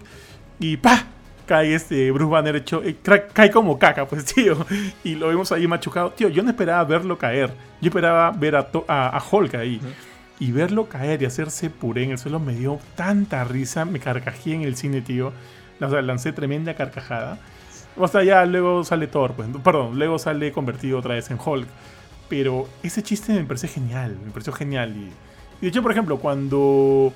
y ¡pa! Cae este Bruce Banner hecho, eh, cae como caca, pues *laughs* tío, y lo vemos ahí machucado. Tío, yo no esperaba verlo caer, yo esperaba ver a, a, Hulk ahí. Y verlo caer y hacerse puré en el suelo me dio tanta risa, me carcajé en el cine, tío. O sea, lancé tremenda carcajada. O sea, ya luego sale Thor, pues, perdón, luego sale convertido otra vez en Hulk. Pero ese chiste me parece genial, me pareció genial. Y, de hecho, por ejemplo, cuando,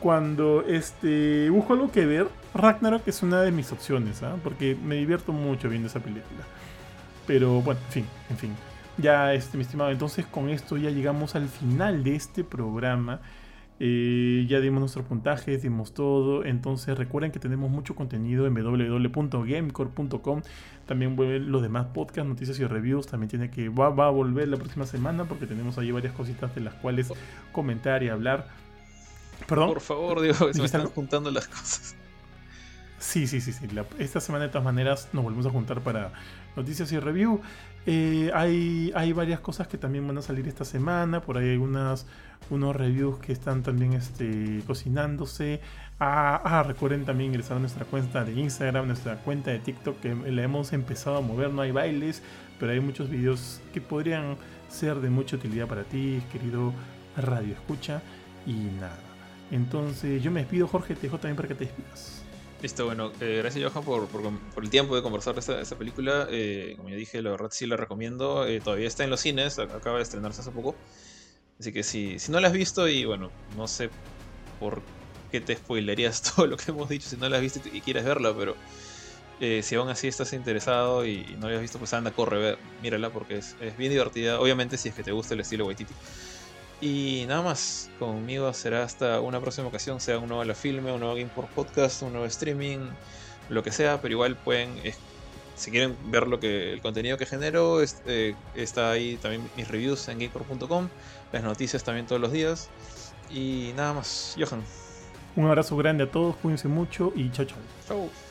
cuando este, busco algo que ver, Ragnarok es una de mis opciones, ¿ah? porque me divierto mucho viendo esa película. Pero bueno, en fin, en fin. Ya, este, mi estimado, entonces con esto ya llegamos al final de este programa. Eh, ya dimos nuestro puntaje, dimos todo. Entonces recuerden que tenemos mucho contenido en www.gamecore.com. También los demás podcasts, noticias y reviews. También tiene que va, a volver la próxima semana porque tenemos ahí varias cositas de las cuales comentar y hablar. Perdón. Por favor, digo, se me están juntando las cosas. Sí, sí, sí, sí. esta semana de todas maneras nos volvemos a juntar para noticias y review. Eh, hay, hay varias cosas que también van a salir esta semana. Por ahí hay unas, unos reviews que están también este, cocinándose. Ah, ah, recuerden también ingresar a nuestra cuenta de Instagram, nuestra cuenta de TikTok que la hemos empezado a mover. No hay bailes, pero hay muchos videos que podrían ser de mucha utilidad para ti, querido Radio Escucha. Y nada. Entonces yo me despido, Jorge, te dejo también para que te despidas. Listo, bueno, eh, gracias Johan por, el tiempo de conversar de esta, película. Eh, como ya dije, la verdad sí la recomiendo. Eh, todavía está en los cines, acaba de estrenarse hace poco. Así que si, si no la has visto y bueno, no sé por qué te spoilerías *laughs* todo lo que hemos dicho si no la has visto y quieres verla, pero si aún así estás interesado y, no la has visto, pues anda, corre, mírala porque es, es, bien divertida. Obviamente si es que te gusta el estilo Waititi. Y nada más, conmigo será hasta una próxima ocasión, sea un nuevo La Filme, un nuevo Game por Podcast, un nuevo streaming, lo que sea, pero igual pueden, si quieren ver lo que el contenido que genero, eh, está ahí también mis reviews en gameport.com, las noticias también todos los días. Y nada más, Johan. Un abrazo grande a todos, cuídense mucho y chao chao. Chao.